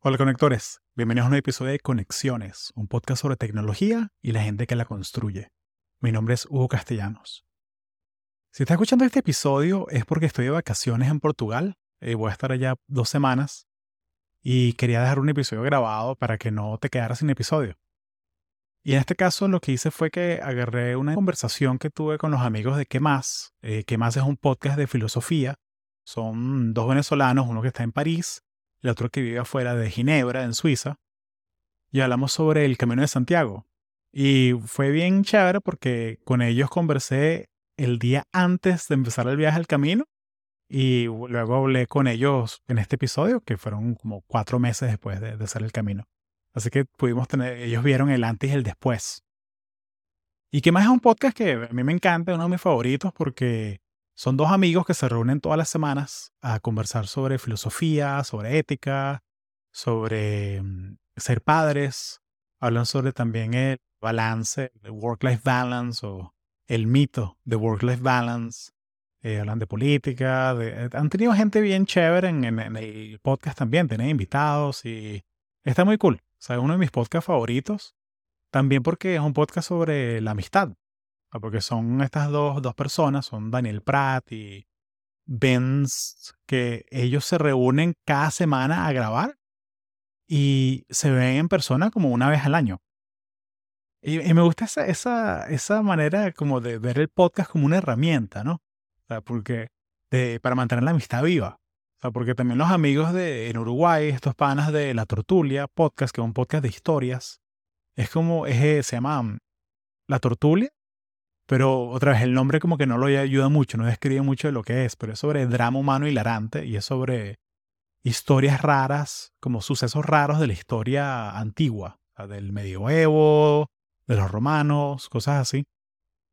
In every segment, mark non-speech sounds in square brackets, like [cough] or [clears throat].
Hola conectores, bienvenidos a un episodio de Conexiones, un podcast sobre tecnología y la gente que la construye. Mi nombre es Hugo Castellanos. Si estás escuchando este episodio es porque estoy de vacaciones en Portugal, eh, voy a estar allá dos semanas y quería dejar un episodio grabado para que no te quedaras sin episodio. Y en este caso lo que hice fue que agarré una conversación que tuve con los amigos de ¿Qué más? Eh, ¿Qué más es un podcast de filosofía? Son dos venezolanos, uno que está en París el otro que vive afuera de Ginebra, en Suiza, y hablamos sobre el Camino de Santiago. Y fue bien chévere porque con ellos conversé el día antes de empezar el viaje al camino y luego hablé con ellos en este episodio, que fueron como cuatro meses después de, hacer el camino. Así que pudimos tener, ellos vieron el antes y el después. Y que más es un podcast que a mí me encanta, uno de mis favoritos, porque son dos amigos que se reúnen todas las semanas a conversar sobre filosofía, sobre ética, sobre mm, ser padres. Hablan sobre también el balance, el work-life balance o el mito de work-life balance. Eh, hablan de política. Eh, han tenido gente bien chévere en, el podcast también. Tienen invitados y está muy cool. O es uno de mis podcasts favoritos. También porque es un podcast sobre la amistad. Ah, porque son estas dos, dos personas, son Daniel Pratt y Benz, que ellos se reúnen cada semana a grabar y se ven en persona como una vez al año. Y, me gusta esa, esa, esa, manera como de ver el podcast como una herramienta, ¿no? Porque de, para mantener la amistad viva. O porque también los amigos de en Uruguay, estos panas de La Tortulia podcast, que es un podcast de historias, es como, es, se llama La Tortulia, pero otra vez, el nombre como que no lo ayuda mucho, no describe mucho de lo que es, pero es sobre drama humano hilarante y es sobre historias raras, como sucesos raros de la historia antigua, del medioevo, de los romanos, cosas así.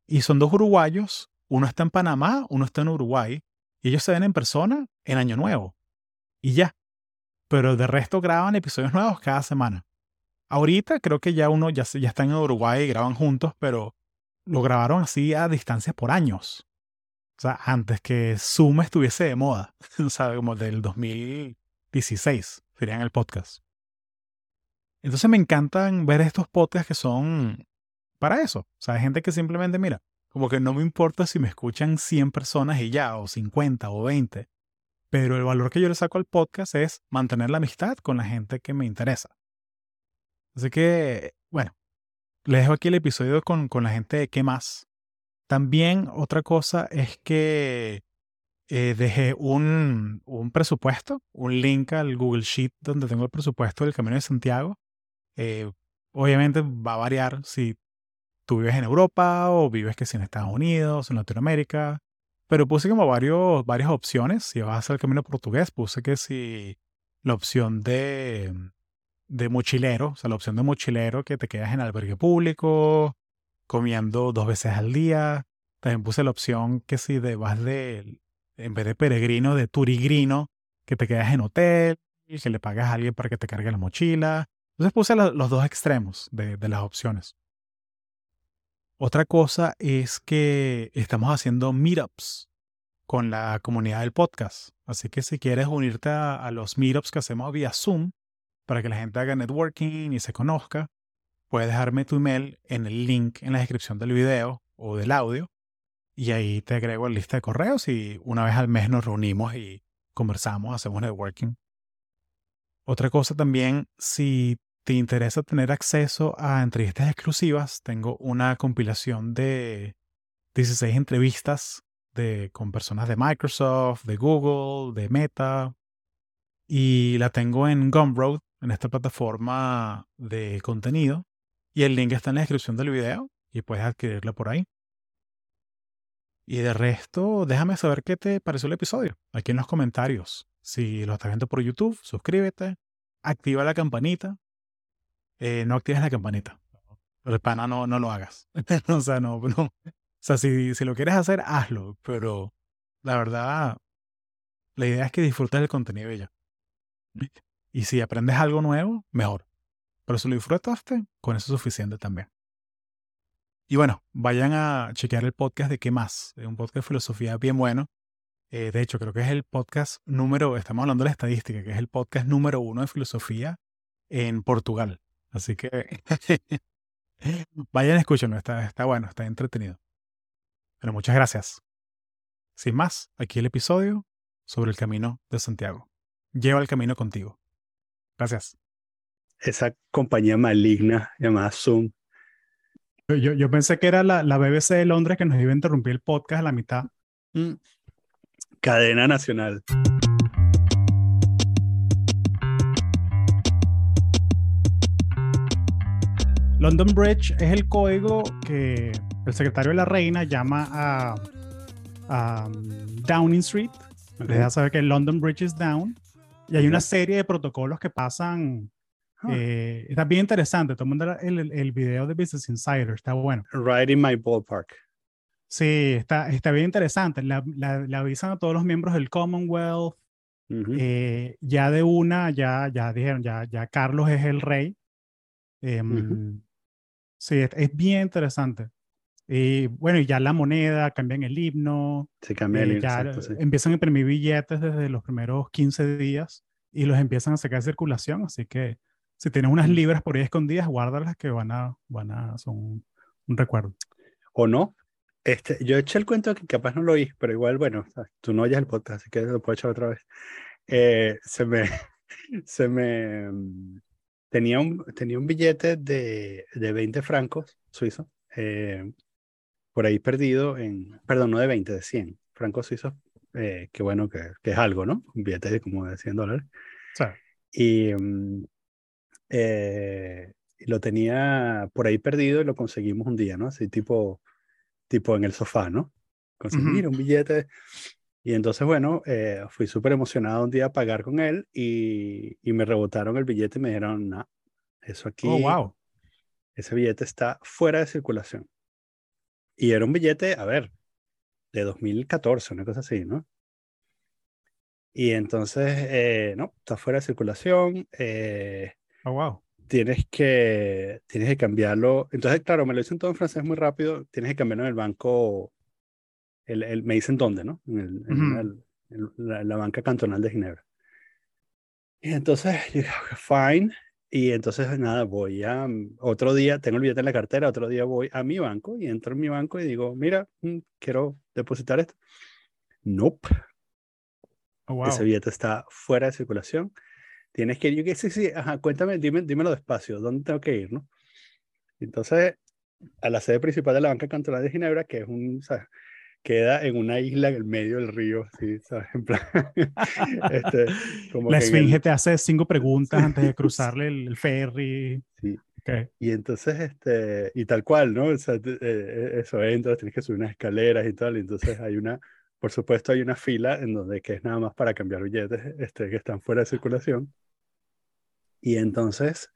Y son dos uruguayos, uno está en Panamá, uno está en Uruguay, y ellos se ven en persona en Año Nuevo. Y ya. Pero de resto graban episodios nuevos cada semana. Ahorita creo que ya uno ya, ya está en Uruguay y graban juntos, pero lo grabaron así a distancia por años. O sea, antes que Zoom estuviese de moda. [laughs] o sea, como del 2016 serían el podcast. Entonces me encantan ver estos podcasts que son para eso. O sea, hay gente que simplemente, mira, como que no me importa si me escuchan 100 personas y ya, o 50 o 20. Pero el valor que yo le saco al podcast es mantener la amistad con la gente que me interesa. Así que, bueno, les dejo aquí el episodio con, con la gente de qué más. También otra cosa es que eh, dejé un, un, presupuesto, un link al Google Sheet donde tengo el presupuesto del Camino de Santiago. Eh, obviamente va a variar si tú vives en Europa o vives que si en Estados Unidos, en Latinoamérica. Pero puse como varios, varias opciones. Si vas a hacer el camino portugués, puse que si la opción de de mochilero, o sea, la opción de mochilero que te quedas en albergue público, comiendo dos veces al día. También puse la opción que si de, vas de, en vez de peregrino, de turigrino, que te quedas en hotel y que le pagas a alguien para que te cargue la mochila. Entonces puse los dos extremos de, las opciones. Otra cosa es que estamos haciendo meetups con la comunidad del podcast. Así que si quieres unirte a, a los meetups que hacemos vía Zoom, para que la gente haga networking y se conozca, puedes dejarme tu email en el link en la descripción del video o del audio y ahí te agrego la lista de correos y una vez al mes nos reunimos y conversamos, hacemos networking. Otra cosa también, si te interesa tener acceso a entrevistas exclusivas, tengo una compilación de 16 entrevistas de, con personas de Microsoft, de Google, de Meta, y la tengo en Gumroad, en esta plataforma de contenido. Y el link está en la descripción del video y puedes adquirirla por ahí. Y de resto, déjame saber qué te pareció el episodio aquí en los comentarios. Si lo estás viendo por YouTube, suscríbete, activa la campanita. Eh, no actives la campanita. Pero pana no, no lo hagas. [laughs] o sea, no, no. O sea, si, si lo quieres hacer, hazlo. Pero la verdad, la idea es que disfrutes del contenido y ya. Y si aprendes algo nuevo, mejor. Pero si lo disfrutaste, con eso es suficiente también. Y bueno, vayan a chequear el podcast de qué más. Es un podcast de filosofía bien bueno. Eh, de hecho, creo que es el podcast número, estamos hablando de la estadística, que es el podcast número uno de filosofía en Portugal. Así que [laughs] vayan, escúchenlo, está, está bueno, está entretenido. Pero muchas gracias. Sin más, aquí el episodio sobre el camino de Santiago. Lleva el camino contigo. Gracias. Esa compañía maligna llamada Zoom. Yo, yo pensé que era la, la, BBC de Londres que nos iba a interrumpir el podcast a la mitad. Mm. Cadena nacional. London Bridge es el código que el secretario de la reina llama a, a Downing Street. Les da saber que London Bridge is down. Y hay una serie de protocolos que pasan. Huh. Eh, está bien interesante. Todo el el, el video de Business Insider. Está bueno. Right in my ballpark. Sí, está, está bien interesante. Le la, la avisan a todos los miembros del Commonwealth. Uh -huh. eh, ya de una, ya, ya dijeron, ya, ya Carlos es el rey. Eh, uh -huh. Sí, es, es, bien interesante. Y bueno, y ya la moneda, cambian el himno. Se cambia el eh, himno. Ya exacto, sí. empiezan a imprimir billetes desde los primeros 15 días y los empiezan a sacar de circulación. Así que si tienes unas libras por ahí escondidas, guárdalas que van a, van a, son un, recuerdo. O no, este, yo eché el cuento que capaz no lo oí, pero igual, bueno, tú no oyes el podcast, así que lo puedo echar otra vez. Eh, se me, [laughs] se me, tenía un, tenía un billete de, de 20 francos suizos, eh, por ahí perdido en, perdón, no de 20, de 100 francos suizos, eh, que bueno, que, que, es algo, ¿no? Un billete de como de 100 dólares. Sí. Y eh, lo tenía por ahí perdido y lo conseguimos un día, ¿no? Así tipo tipo en el sofá, ¿no? Conseguir uh -huh. un billete. Y entonces, bueno, eh, fui súper emocionado un día a pagar con él y, y, me rebotaron el billete y me dijeron, no, eso aquí, oh, wow. ese billete está fuera de circulación. Y era un billete, a ver, de 2014, una cosa así, ¿no? Y entonces, eh, no, está fuera de circulación. Eh, oh, wow tienes que, tienes que cambiarlo. Entonces, claro, me lo dicen todo en francés muy rápido. Tienes que cambiarlo en el banco. El, el, me dicen dónde, ¿no? En, el, uh -huh. la, la, banca cantonal de Ginebra. Y entonces, fine. Y entonces, nada, voy a. Otro día, tengo el billete en la cartera. Otro día voy a mi banco y entro en mi banco y digo, mira, mm, quiero depositar esto. Nope. Oh, wow. Ese billete está fuera de circulación tienes que ir, yo que sí, sí, ajá, cuéntame, dime, dímelo despacio, ¿dónde tengo que ir, no? Entonces, a la sede principal de la banca cantonal de Ginebra, que es un. Queda en una isla en el medio del río, ¿sí? ¿sabes? [laughs] En plan, este, como la esfinge el... te hace cinco preguntas antes de [laughs] cruzarle el, el ferry. Sí. Okay. Y entonces, este, y tal cual, ¿no? O sea, eh, eso entras, tienes que subir unas escaleras y tal, y entonces hay una, por supuesto, hay una fila en donde que es nada más para cambiar billetes este, que están fuera de circulación. Y entonces,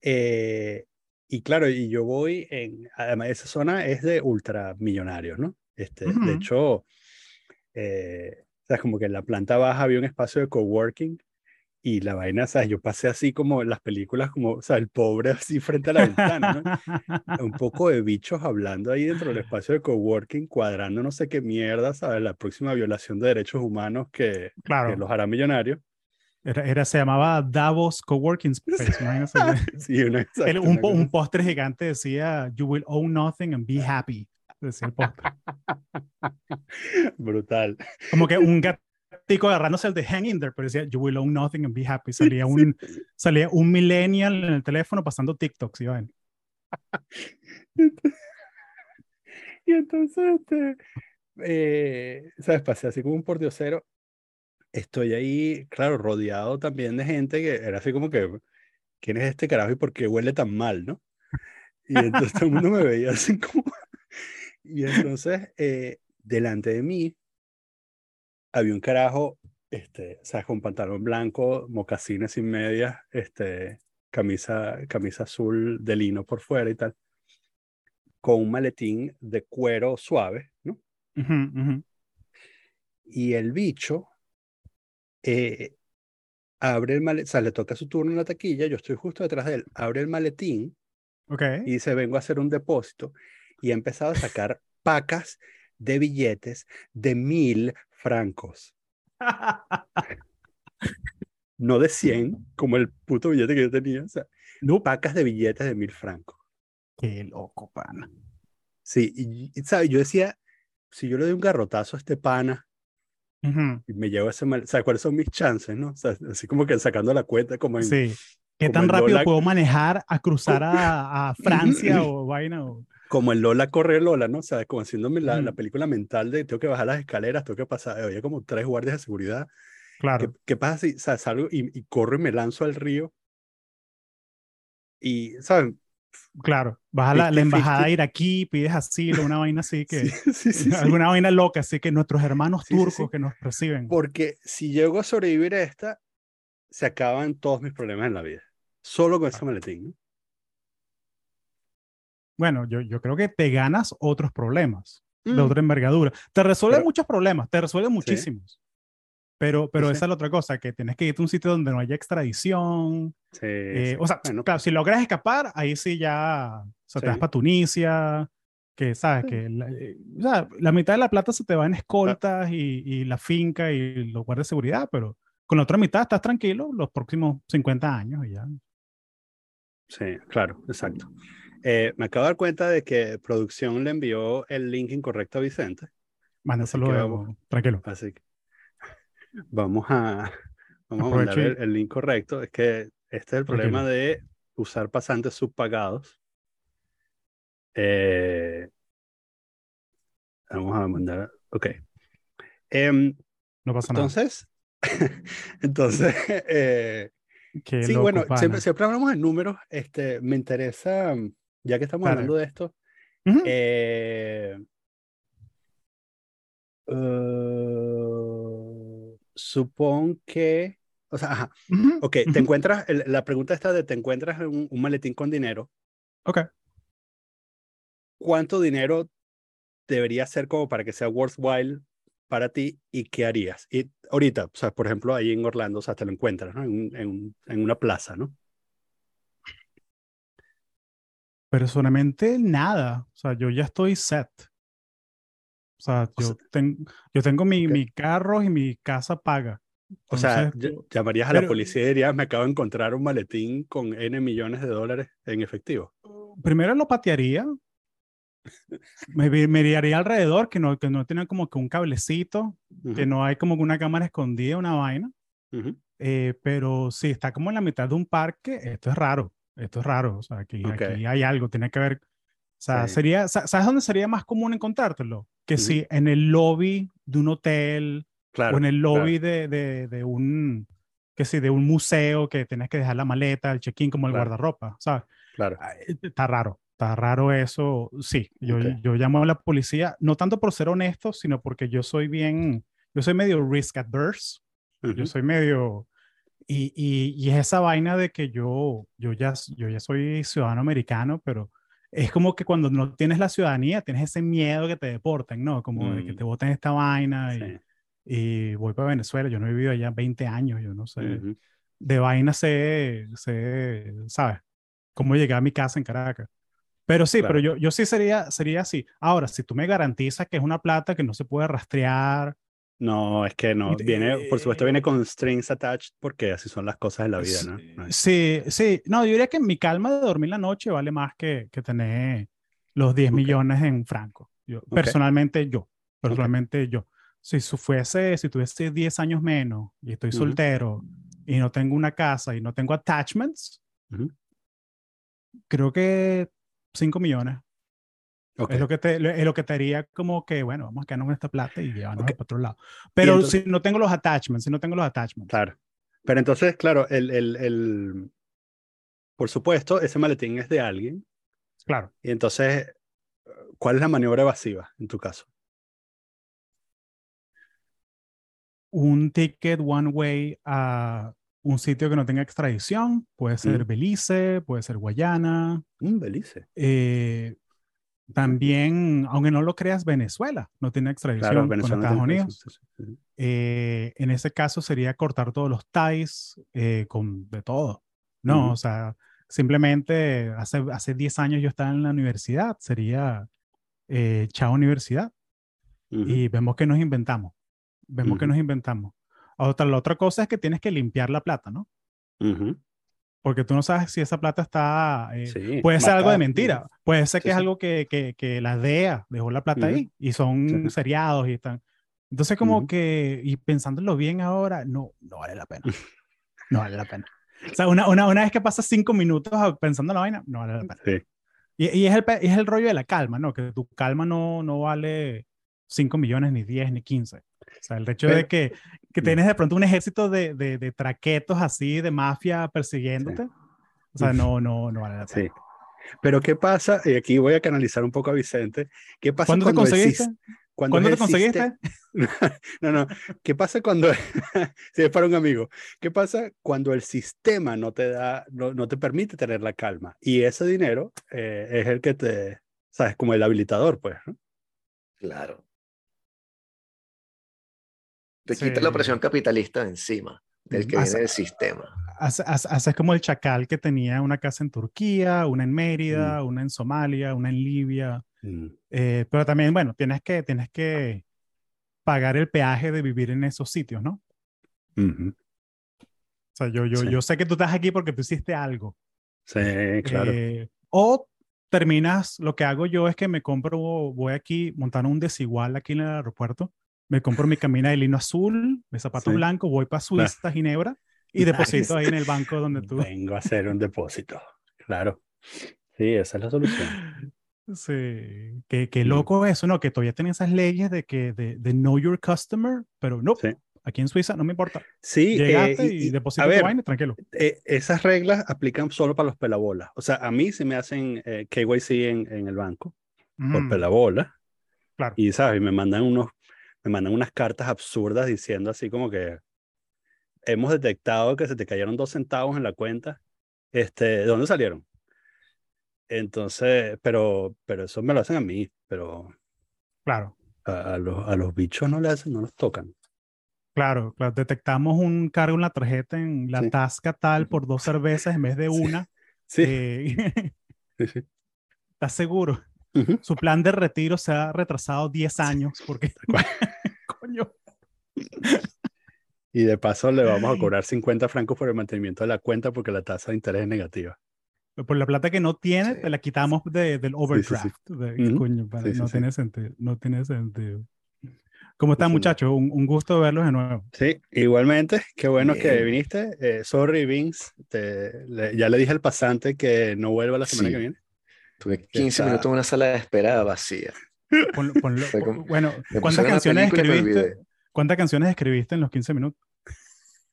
eh, y claro, y yo voy en, además esa zona es de ultramillonarios, ¿no? Este, uh -huh. De hecho, eh, sea, como que en la planta baja había un espacio de coworking y la vaina, ¿sabes? Yo pasé así como en las películas, como, o sea, el pobre [laughs] así frente a la ventana, ¿no? [laughs] un poco de bichos hablando ahí dentro del espacio de coworking, cuadrando no sé qué mierda, ¿sabes? La próxima violación de derechos humanos que, claro. que los hará millonarios. Era, era, se llamaba Davos Coworking Space. [laughs] sí, una, exacto, el, un, un póster gigante decía, You will own nothing and be happy. Decía el póster. [laughs] Brutal. Como que un gatico agarrándose el de Hang in there, pero decía, You will own nothing and be happy. Salía un, sí. salía un millennial en el teléfono pasando TikTok, ¿sí ven? [laughs] y entonces, este, eh, ¿sabes? Pasé así como un pordiosero estoy ahí, claro, rodeado también de gente que era así como que, ¿quién es este carajo y por qué huele tan mal, no? Y entonces todo el mundo me veía así como... Y entonces, eh, delante de mí, había un carajo, este, sea, con pantalón blanco, mocasines sin medias, este, camisa, camisa azul de lino por fuera y tal, con un maletín de cuero suave, ¿no? Uh -huh, uh -huh. Y el bicho eh, abre el maletín, o sea, le toca su turno en la taquilla, yo estoy justo detrás de él, abre el maletín okay. y dice, vengo a hacer un depósito y ha empezado a sacar pacas de billetes de mil francos. [laughs] no de 100, como el puto billete que yo tenía. O sea, No, pacas de billetes de mil francos. qué loco, pana. Sí, y, y, ¿sabes? Yo decía, si yo le doy un garrotazo a este pana Ujú, y me llevo ese mal, ¿sabes cuáles son mis chances, no? O sea, así como que sacando la cuenta, como en, Sí. ¿Qué tan rápido Lola- puedo manejar a cruzar a, a [laughs] Francia o vaina? O... como el Lola corre Lola, ¿no? O sea, como haciéndome la, película mental de tengo que bajar las escaleras, tengo que pasar, había como tres guardias de seguridad. ¿Qué, Claro, qué pasa si o sea, salgo y, y corro y me lanzo al río? Y, ¿sabes? claro. Vas a la, la 50-50. embajada iraquí, pides asilo, una vaina así [laughs] que... [laughs] Sí, sí, sí. Alguna vaina loca, así que nuestros hermanos turcos que nos reciben. Porque si llego a sobrevivir a esta, se acaban todos mis problemas en la vida. Solo con ese maletín, ¿no? Bueno, yo, yo creo que te ganas otros problemas de Mm, otra envergadura. Te resuelve Pero- muchos problemas, te resuelve muchísimos. Pero, pero sí. esa es la otra cosa, que tienes que irte a un sitio donde no haya extradición. sí, eh, o sea, Bueno, claro, si logras escapar, ahí sí ya, o sea, te vas para Tunisia, que sabes, Sí. que la, eh, o sea, la mitad de la plata se te va en escoltas y, y la finca y los guardias de seguridad, pero con la otra mitad estás tranquilo los próximos 50 años y ya. Sí, claro, exacto. Eh, me acabo de dar cuenta de que producción le envió el link incorrecto a Vicente, Mándaselo de- vamos. tranquilo. así que [laughs] vamos a, vamos a mandar el, el link correcto. Es que este es el problema Tranquilo. de usar pasantes subpagados. Eh, vamos a mandar, ok. Em, No pasa nada. entonces, [laughs] entonces, eh, Sí, loco, bueno, siempre, siempre hablamos de números. Este, me interesa, ya que estamos Dale. hablando de esto, Ujú. eh, eh, supón que, o sea, ajá, Ujú, ok, te ujú. encuentras, el- la pregunta está de, te encuentras un, un maletín con dinero, Ok. ¿cuánto dinero debería ser como para que sea worthwhile para ti y qué harías? Y ahorita, o sea, por ejemplo, ahí en Orlando, o sea, te lo encuentras, ¿no? En, en, en una plaza, ¿no? Personalmente, nada. O sea, yo ya estoy set. O sea, O yo, sea- ten- yo tengo mi, Ok. mi carro y mi casa paga. O sea, Entonces, yo- llamarías a la pero- policía y dirías, me acabo de encontrar un maletín con N millones de dólares en efectivo. primero lo patearía. Me, miraría alrededor, que no, que no tenga como que un cablecito, que Ujú, no hay como que una cámara escondida, una vaina. ujú. Eh, pero si está como en la mitad de un parque, esto es raro. Esto es raro. O sea, aquí, Ok. aquí hay algo, tiene que ver. O sea, Sí. sería, sa- ¿sabes dónde sería más común encontrártelo? Que Ujú. si en el lobby de un hotel Claro. o en el claro. lobby de, de, de un, que sí, de un museo que tenés que dejar la maleta, el check-in como el Claro. guardarropa, ¿sabes? Claro. Ah, eh, Está raro, está raro eso. Sí, yo, Ok. yo llamo a la policía, no tanto por ser honesto, sino porque yo soy bien, yo soy medio risk adverse, yo Ujú, soy medio, y, y, y es esa vaina de que yo, yo, ya, yo ya soy ciudadano americano, pero es como que cuando no tienes la ciudadanía, tienes ese miedo que te deporten, ¿no? Como de que Mm. te voten esta vaina y, sí, y voy para Venezuela, yo no he vivido allá 20 años, yo no sé, de vaina sé, sé, ¿sabes? Cómo llegué a mi casa en Caracas. Pero sí, Claro. pero yo, yo sí sería, sería así. Ahora, si tú me garantizas que es una plata que no se puede rastrear, No, es que no. Viene, por supuesto, viene con strings attached porque así son las cosas de la vida, ¿no? No es- sí, sí, no, yo diría que mi calma de dormir la noche vale más que, que tener los 10 Ok. millones en franco. Yo, Personalmente yo, personalmente yo. Si fuese, si tuviese 10 años menos y estoy Ujú. soltero y no tengo una casa y no tengo attachments, Ujú. creo que 5 millones. Es lo que te, es lo que te haría como que, bueno, vamos a quedarnos con esta plata y llevarnos Ok. para otro lado. Pero entonces- si no tengo los attachments, si no tengo los attachments. Claro. Pero entonces, claro, el, el, el, por supuesto, ese maletín es de alguien. Claro. Y entonces, ¿cuál es la maniobra evasiva en tu caso? Un ticket one way a un sitio que no tenga extradición, puede ser Mm. Belice, puede ser Guayana. Un Belice. eh, también, aunque no lo creas, Venezuela no tiene extradición Claro, con. Estados Unidos. Eh, en ese caso sería cortar todos los ties eh, con de todo. No, Ujú. o sea, simplemente hace, hace 10 años yo estaba en la universidad, sería eh, chao universidad Ujú. y vemos que nos inventamos. vemos que Ujú. nos inventamos. Otra, la otra cosa es que tienes que limpiar la plata, ¿no? Porque tú no sabes si esa plata está... eh, Sí, puede ser algo de mentira. Puede ser que Sí, es algo que, que, que la DEA dejó la plata Ujú. ahí y son seriados y están... Entonces como Ujú. que, y pensándolo bien ahora, no, no vale la pena. [laughs] No vale la pena. O sea, una, una, una vez que pasas cinco minutos pensando en la vaina, no vale la pena. Sí. Y, y es, el, es el rollo de la calma, ¿no? Que tu calma no, no vale 5 millones, ni 10, ni 15. O sea, el hecho de Pero- que, que Mm. tienes de pronto un ejército de, de, de traquetos así, de mafia persiguiéndote. O sea, no, no, no vale la pena. Sí. Pero ¿qué pasa? Y aquí voy a canalizar un poco a Vicente. ¿Qué pasa ¿Cuándo te cuando el conseguiste? cuando ¿Cuándo te conseguiste? [laughs] No, no. ¿Qué pasa cuando, [laughs] si es para un amigo, qué pasa cuando el sistema no te da, no, no te permite tener la calma? Y ese dinero eh, es el que te, sabes, como el habilitador, pues, ¿no? Claro. Te quita la Sí. presión capitalista de encima, del que Ujú. viene del sistema. Hace- hace- Haces como el chacal que tenía una casa en Turquía, una en Mérida, una en Somalia, una en Libia. Mm, Eh, pero también, bueno, tienes que, tienes que pagar el peaje de vivir en esos sitios, ¿no? O sea, yo, yo, Sí. yo sé que tú estás aquí porque tú hiciste algo. Sí, claro. Eh, o terminas, lo que hago yo es que me compro, voy aquí montando un desigual aquí en el aeropuerto, me compro mi camina de lino azul, mis zapatos Sí. blancos, voy para Suiza, Ginebra, y [laughs] deposito ahí en el banco donde tú... Vengo a hacer un depósito. Claro. Sí, esa es la solución. Sí, qué, qué Mm. loco eso, ¿no? Que todavía tienen esas leyes de que de, de know your customer, pero no, Sí. aquí en Suiza no me importa. Sí, eh, Llegaste y- y, y, deposita tu vaina, tranquilo. eh, esas reglas aplican solo para los pelabolas. O sea, a mí se me hacen eh, KYC en, en el banco por Mm, pelabola. claro. Y, ¿sabes? Y me mandan unos, me mandan unas cartas absurdas diciendo así como que hemos detectado que se te cayeron dos centavos en la cuenta. Este, ¿de dónde salieron? Entonces, pero, pero eso me lo hacen a mí, pero Claro, a, a los, a los bichos no le hacen, no los tocan. claro, claro. Detectamos un cargo en la tarjeta en la Sí. tasca tal por dos cervezas en vez de [laughs] una. Sí, Eh, [laughs] sí, sí. ¿Estás seguro? Su plan de retiro se ha retrasado 10 años porque... [laughs] Coño. Y de paso le vamos a cobrar 50 francos por el mantenimiento de la cuenta porque la tasa de interés es negativa. Por la plata que no tiene, Sí. te la quitamos de- del sí, sí. overdraft. Coño, no tiene sentido. No tiene sentido. ¿Cómo están, muchachos? Un, un gusto verlos de nuevo. Sí, igualmente, qué bueno que viniste. Eh, sorry, Vince, te- le- ya le dije al pasante que no vuelva la semana Sí. que viene. Tuve 15 Está- minutos en una sala de espera vacía. Ponlo- ponlo- Fue como- bueno, ¿cuántas canciones escribiste? ¿Cuántas canciones escribiste en los 15 minutos?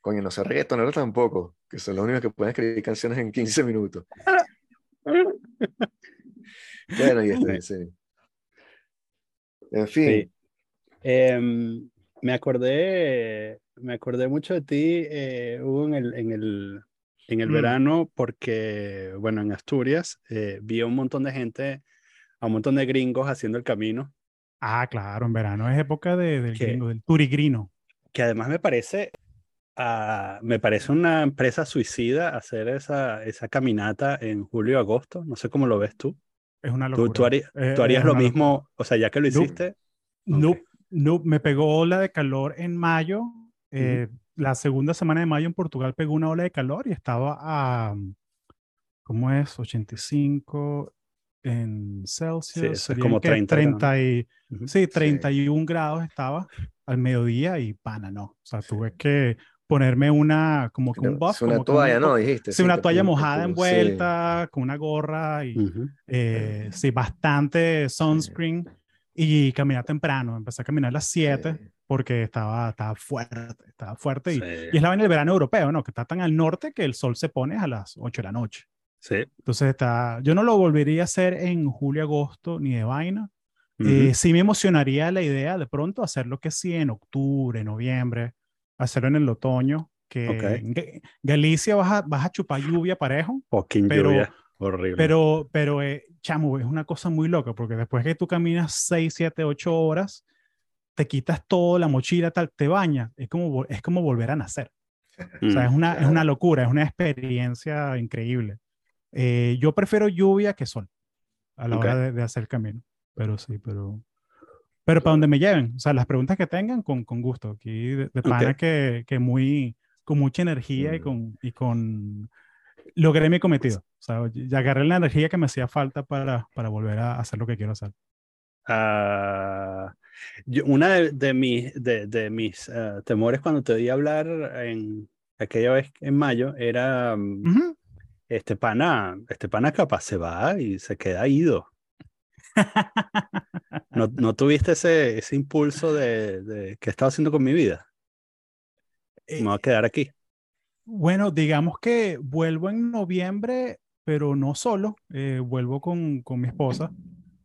Coño, no sé reggaetonero tampoco, que son los únicos que pueden escribir canciones en 15 minutos. Bueno, y este, sí. En fin, Sí. Em, me acordé, me acordé mucho de ti, eh, Hugo, en el, en el, en el Mm. verano, porque, bueno, en Asturias eh, vi a un montón de gente, a un montón de gringos haciendo el camino, Ah, claro, en verano es época de, del ¿Qué? gringo, del turigrino. que además me parece, ah, me parece una empresa suicida hacer esa, esa caminata en julio y agosto. No sé cómo lo ves tú. Es una Tú, locura. tú harías, Eh, tú harías lo una mismo, locura. o sea, ya que lo No. hiciste. No, Ok. no, me pegó ola de calor en mayo. eh, La segunda semana de mayo en Portugal pegó una ola de calor y estaba a, ¿cómo es? 85 en Celsius. eso es como que 30 grados. 30 y, Ujú. sí, 31 grados estaba al mediodía y pana, no. O sea, tuve que ponerme una, como que un buff. es una como un toalla, ¿no? Dijiste. Sí, una toalla mojada tu- sí. envuelta, con una gorra y Ujú. eh, sí, bastante sunscreen y caminar temprano. Empecé a caminar a las 7 Sí. porque estaba, estaba fuerte, estaba fuerte. Y, Sí, y es la vaina del verano europeo, ¿no? Que está tan al norte que el sol se pone a las 8 de la noche. sí. Entonces está, yo no lo volvería a hacer en julio, agosto, ni de vaina. Ujú. Eh, sí me emocionaría la idea de pronto hacerlo que sí en octubre, noviembre, hacerlo en el otoño, que Ok. en Ga- Galicia vas a, vas a chupar lluvia parejo, Fucking pero- lluvia. Horrible. pero, pero eh, chamo, es una cosa muy loca, porque después que tú caminas 6, 7, 8 horas, te quitas todo, la mochila, tal, te bañas, es como, es como volver a nacer. O sea, Mm. es una, es una locura, es una experiencia increíble. Eh, yo prefiero lluvia que sol a la hora Ok. de, de hacer camino, pero sí, pero... Pero para donde me lleven, o sea, las preguntas que tengan, con, con gusto. Aquí de, de pana que, que muy, con mucha energía y Mm. con, y con... Logré mi cometido. O sea, ya agarré la energía que me hacía falta para, para volver a hacer lo que quiero hacer. Ah, yo- una de, de mis, de, de mis ah, temores cuando te oí hablar en aquella vez en mayo era mm, Ujú. este pana, este pana capaz se va y se queda ido. ¿No, [laughs] no tuviste ese, ese impulso de, de qué estaba haciendo con mi vida? Me voy a Eh, quedar aquí. Bueno, digamos que vuelvo en noviembre, pero no solo. eh, vuelvo con, con mi esposa.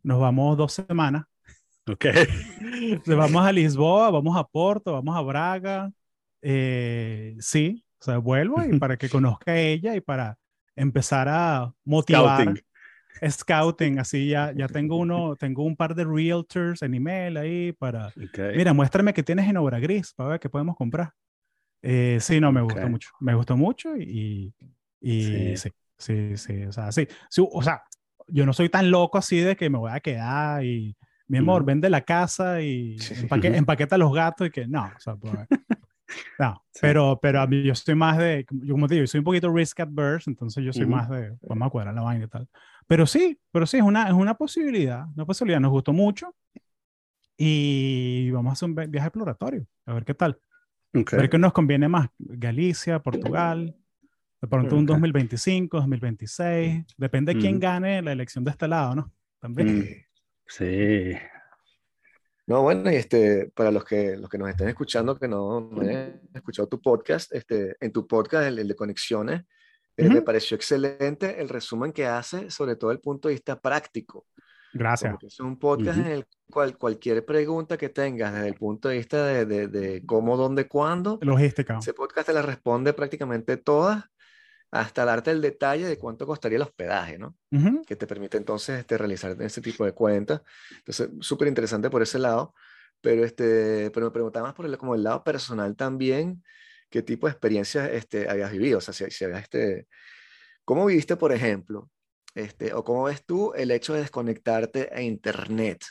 Nos vamos dos semanas. Ok. [laughs] Nos vamos a Lisboa, vamos a Porto, vamos a Braga. eh, sí, o sea, vuelvo y para que [laughs] conozca a ella y para empezar a motivar. Scouting. Scouting, así ya, ya tengo uno, tengo un par de realtors en email ahí para, Ok. mira, muéstrame qué tienes en obra gris para ver qué podemos comprar. Eh, sí, no, me gustó Ok. mucho, me gustó mucho y, y Sí. sí, sí, sí, o sea, sí, sí, o sea, yo no soy tan loco así de que me voy a quedar y, mi amor, Ujú. vende la casa y Sí. empaque- empaqueta los gatos y que no, o sea, pues, [laughs] no, Sí. pero, pero a mí yo soy más de, yo como te digo, soy un poquito risk adverse, entonces yo soy Ujú. más de, vamos a cuadrar la vaina y tal. Pero sí, pero sí, es una, es una posibilidad, una posibilidad, nos gustó mucho y vamos a hacer un vi- viaje exploratorio, a ver qué tal. Ok. A ver qué nos conviene más, Galicia, Portugal, de pronto un Ok. 2025, 2026, depende de quién Ujú. gane la elección de este lado, ¿no? También. Mm, Sí. No, bueno, y este, para los que, los que nos estén escuchando, que no, no hayan escuchado tu podcast, este, en tu podcast, el, el de Conexiones, eh, me pareció excelente el resumen que hace, sobre todo el punto de vista práctico. Gracias. Como que es un podcast Ujú. en el cual cualquier pregunta que tengas desde el punto de vista de, de, de cómo, dónde, cuándo, Logística. ese podcast te la responde prácticamente todas, hasta darte el detalle de cuánto costaría el hospedaje, ¿no? Ujú. que te permite entonces este, realizar ese tipo de cuentas. Entonces, súper interesante por ese lado, pero, este, pero me preguntaba más por el, como el lado personal también, qué tipo de experiencias este, habías vivido, o sea, si, si habías, este, ¿cómo viviste, por ejemplo, este, o cómo ves tú el hecho de desconectarte a Internet?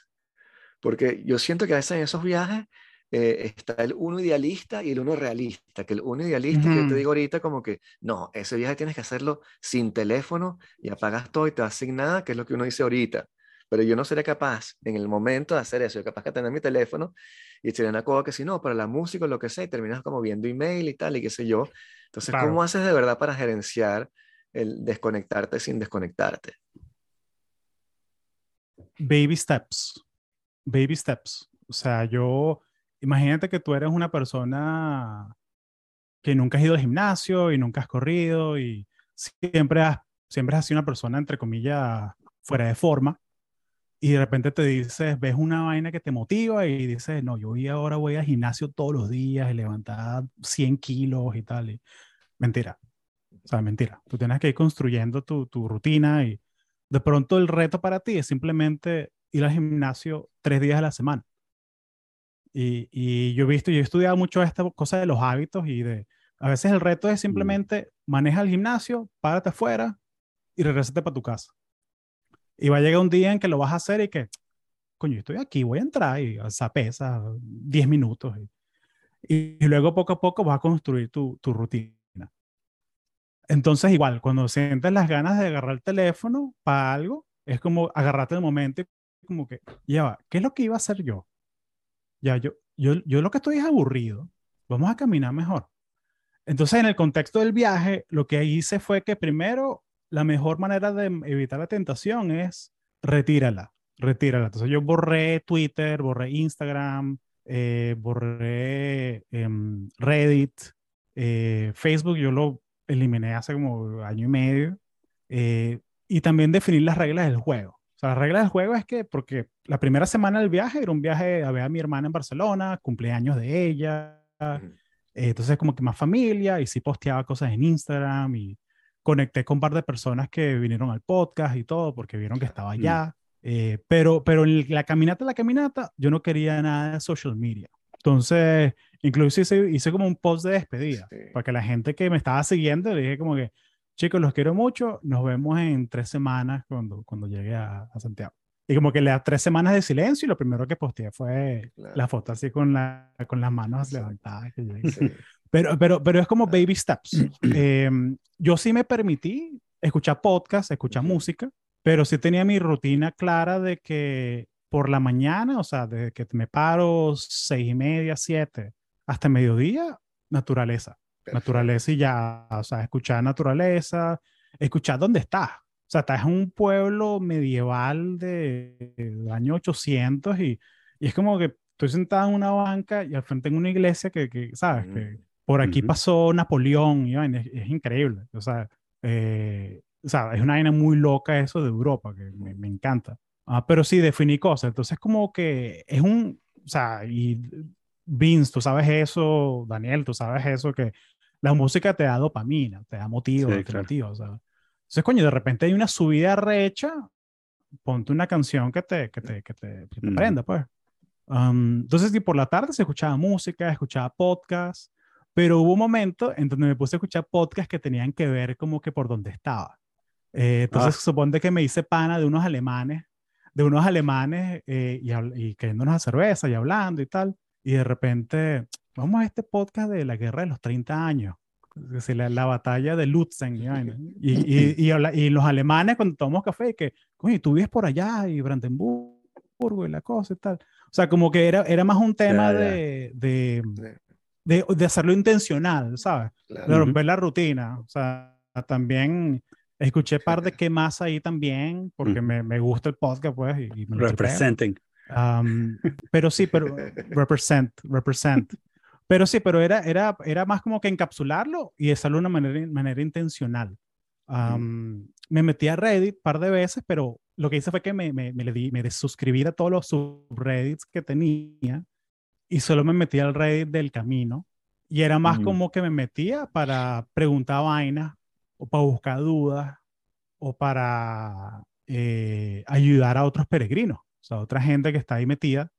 Porque yo siento que a veces en esos viajes eh, está el uno idealista y el uno realista, que el uno idealista, que yo te digo ahorita como que, no, ese viaje tienes que hacerlo sin teléfono y apagas todo y te vas sin nada, que es lo que uno dice ahorita. Pero yo no sería capaz en el momento de hacer eso, yo capaz que tener mi teléfono y sería una cosa que si no, para la música o lo que sea, y terminas como viendo email y tal, y qué sé yo. Entonces, Claro. ¿cómo haces de verdad para gerenciar el desconectarte sin desconectarte? Baby steps. Baby steps. O sea, yo, imagínate que tú eres una persona que nunca has ido al gimnasio y nunca has corrido y siempre has, siempre has sido una persona, entre comillas, fuera de forma. Y de repente te dices, ves una vaina que te motiva y dices, no, yo ahora voy al gimnasio todos los días y levantar 100 kilos y tal. Y... Mentira. O sea, mentira. Tú tienes que ir construyendo tu, tu rutina y de pronto el reto para ti es simplemente ir al gimnasio tres días a la semana. Y, y yo he visto, yo he estudiado mucho esta cosa de los hábitos y de, a veces el reto es simplemente maneja el gimnasio, párate afuera y regrésate para tu casa. Y va a llegar un día en que lo vas a hacer y que, coño, estoy aquí, voy a entrar y esa pesa 10 minutos. Y, y, luego poco a poco vas a construir tu, tu rutina. Entonces, igual, cuando sientes las ganas de agarrar el teléfono para algo, es como agarrarte el momento y como que, ya va, ¿qué es lo que iba a hacer yo? Ya, yo, yo, yo lo que estoy es aburrido. Vamos a caminar mejor. Entonces, en el contexto del viaje, lo que hice fue que primero, la mejor manera de evitar la tentación es retírala, retírala. Entonces, yo borré Twitter, borré Instagram, eh, borré eh, Reddit, eh, Facebook, yo lo eliminé hace como año y medio. Eh, y también definir las reglas del juego. O sea, las reglas del juego es que, porque la primera semana del viaje era un viaje a ver a mi hermana en Barcelona, cumpleaños de ella, eh, entonces como que más familia, y sí posteaba cosas en Instagram, y conecté con un par de personas que vinieron al podcast y todo, porque vieron que estaba allá. Eh, pero, pero en la caminata, la caminata, yo no quería nada de social media. Entonces, incluso hice, hice como un post de despedida, sí. para que la gente que me estaba siguiendo le dije como que, chicos, los quiero mucho, nos vemos en tres semanas cuando, cuando llegue a, a Santiago. Y como que le da tres semanas de silencio y lo primero que posteé fue la foto así con, la, con las manos levantadas. Pero, pero, pero es como baby steps. [clears throat] Em, yo sí me permití escuchar podcast, escuchar música, pero sí tenía mi rutina clara de que por la mañana, o sea, desde que me paro seis y media, siete, hasta mediodía, naturaleza. Naturaleza y ya, o sea, escuchar naturaleza, escuchar dónde estás. O sea, estás en un pueblo medieval de, del año 800 y, y, es como que estoy sentado en una banca y al frente en una iglesia que, que ¿sabes? Que por aquí pasó Napoleón y es, increíble. O sea, eh, o sea, es una vaina muy loca eso de Europa, que me, me encanta. Ah, pero sí, definí cosas. Entonces, como que es un, o sea, y Vince, tú sabes eso, Daniel, tú sabes eso, que la música te da dopamina, te da motivo, sí, te motiva, o sea. Entonces, coño, de repente hay una subida recha, ponte una canción que te, que te, que te, que te prenda, pues. Um, entonces, y por la tarde se escuchaba música, escuchaba podcast, pero hubo un momento en donde me puse a escuchar podcasts que tenían que ver como que por dónde estaba. Eh, entonces, ah. supone que me hice pana de unos alemanes, de unos alemanes eh, y, y queriéndonos a cerveza y hablando y tal. Y de repente, vamos a este podcast de la guerra de los 30 años. La, la batalla de Lutzen y, y, y, y, los alemanes cuando tomamos café que coño tú vives por allá y Brandenburgo y la cosa y tal o sea como que era, era más un tema De, de, de, de, hacerlo intencional sabes de romper la rutina o sea también escuché par de qué más ahí también porque me, me, gusta el podcast pues y, me representing um, pero sí pero represent represent pero sí, pero era, era, era más como que encapsularlo y hacerlo de una manera, manera intencional. Me metí a Reddit un par de veces, pero lo que hice fue que me, me, me, di, me desuscribí a todos los subreddits que tenía y solo me metí al Reddit del camino. Y era más como que me metía para preguntar vainas o para buscar dudas o para eh, ayudar a otros peregrinos, o sea, otra gente que está ahí metida.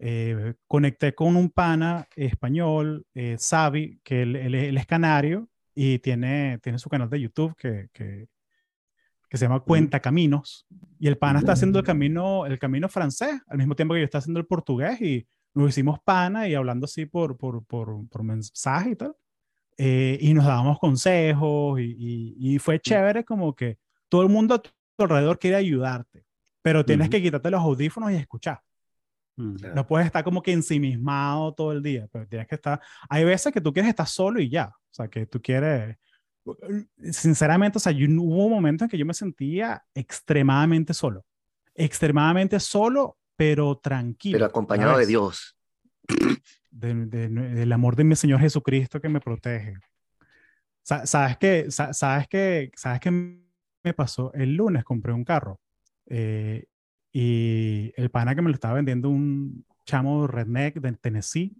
Eh, conecté con un pana español, eh, Xavi, que él, él, es canario y tiene, tiene su canal de YouTube que, que, que se llama Cuenta Caminos. Y el pana está haciendo el camino, el camino francés, al mismo tiempo que yo estoy haciendo el portugués y nos hicimos pana y hablando así por, por, por, por mensaje y tal. Eh, y nos dábamos consejos y, y, fue chévere como que todo el mundo a tu alrededor quiere ayudarte, pero tienes que quitarte los audífonos y escuchar. Mm. No puedes estar como que ensimismado todo el día, pero tienes que estar. Hay veces que tú quieres estar solo y ya. O sea, que tú quieres. Sinceramente, o sea, yo, hubo momentos en que yo me sentía extremadamente solo. Extremadamente solo, pero tranquilo. Pero acompañado de Dios. [coughs] del amor de mi Señor Jesucristo que me protege. ¿Sabes qué? ¿Sabes qué? ¿Sabes qué me pasó? El lunes compré un carro. Eh, y el pana que me lo estaba vendiendo un chamo redneck de Tennessee.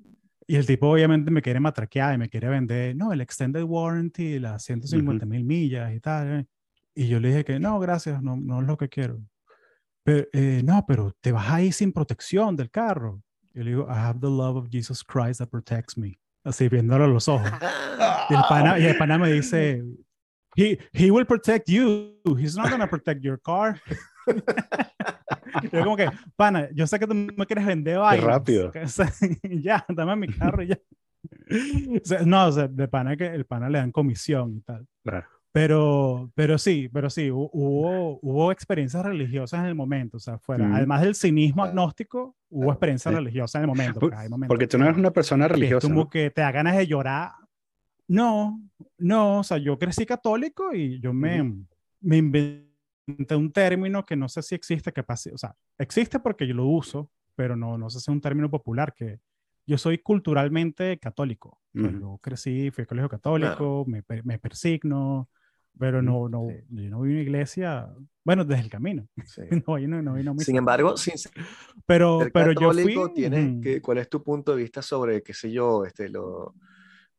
Y el tipo obviamente me quiere matraquear y me quiere vender, no, el extended warranty, las 150 mil millas y tal. Eh". Y yo le dije que no, gracias, no, no es lo que quiero. Pero, eh, no, pero te vas ahí sin protección del carro. Yo le digo, I have the love of Jesus Christ that protects me. Así viéndolo a los ojos. y, el pana, y el pana me dice, he, he will protect you. He's not going to protect your car. [laughs] yo como que, pana, yo sé que tú me quieres vender vainas. rápido. [laughs] ya, dame mi carro y ya. [laughs] no, o sea, de pana que el pana le dan comisión y tal. Claro. Pero, pero sí, pero sí, hubo, hubo experiencias religiosas en el momento, o sea, fuera, además del cinismo agnóstico, hubo experiencias religiosas en el momento. Porque, hay porque tú no eres una persona religiosa. Como que te da ganas de llorar. No, no, o sea, yo crecí católico y yo me, me inventé un término que no sé si existe, que pase, o sea, existe porque yo lo uso, pero no, no sé si es un término popular, que yo soy culturalmente católico. Yo crecí, fui al colegio católico, me, me, persigno, pero no, no, yo no a una iglesia, bueno, desde el camino. [laughs] no, no, no, no, sin embargo, sin pero, pero yo fui... Tienes, ¿Cuál es tu punto de vista sobre, qué sé yo, este, lo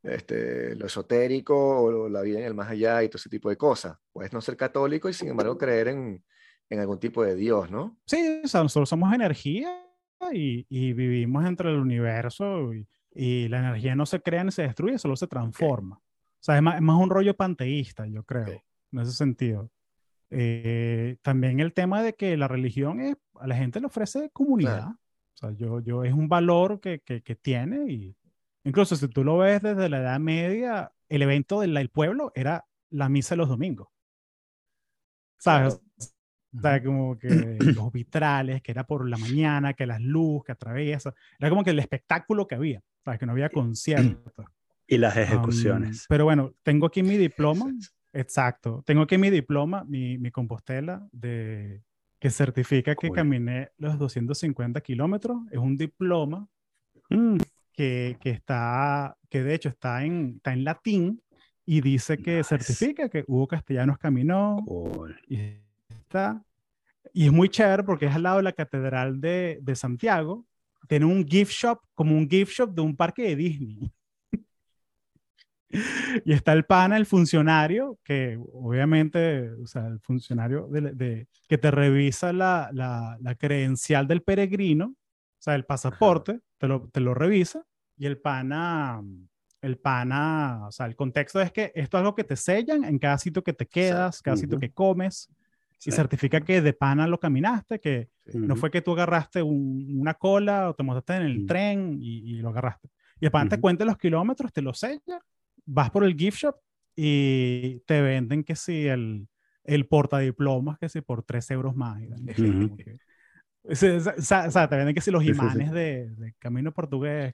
este, lo esotérico o la vida en el más allá y todo ese tipo de cosas. Puedes no ser católico y sin embargo creer en, en algún tipo de Dios, ¿no? Sí, o sea, nosotros somos energía y, y vivimos entre el universo y, y, la energía no se crea ni se destruye, solo se transforma. O sea, es más, es más, un rollo panteísta, yo creo, en ese sentido. Eh, también el tema de que la religión es, a la gente le ofrece comunidad. O sea, yo, yo, es un valor que, que, que, tiene y incluso si tú lo ves desde la Edad Media, el evento del, pueblo era la misa los domingos. ¿Sabes? O sea, como que los vitrales, que era por la mañana, que las luces que atraviesa, era como que el espectáculo que había, ¿sabes? Que no había conciertos. [clears throat] Y las ejecuciones. pero bueno, tengo aquí mi diploma. [laughs] Exacto. Tengo aquí mi diploma, mi, mi compostela, de, que certifica que caminé los 250 kilómetros. Es un diploma mm. Que, que, está, que de hecho está en, está en latín y dice que certifica que Hugo Castellanos caminó. Y está. Y es muy chévere porque es al lado de la Catedral de, de Santiago. Tiene un gift shop, como un gift shop de un parque de Disney [laughs] y está el pana, el funcionario, que obviamente, o sea, el funcionario de, que te revisa la, la, la, credencial del peregrino, sea, el pasaporte, te lo, te lo revisa, y el pana, el pana, o sea, el contexto es que esto es algo que te sellan en cada sitio que te quedas, cada sitio que comes, y certifica que de pana lo caminaste, que no fue que tú agarraste una cola o te montaste en el tren y, y, lo agarraste. Y el pana te cuenta los kilómetros, te lo sella vas por el gift shop y te venden que si el, el portadiplomas, que si por 3 euros más. O, sea, te venden que si los imanes de, de, Camino Portugués.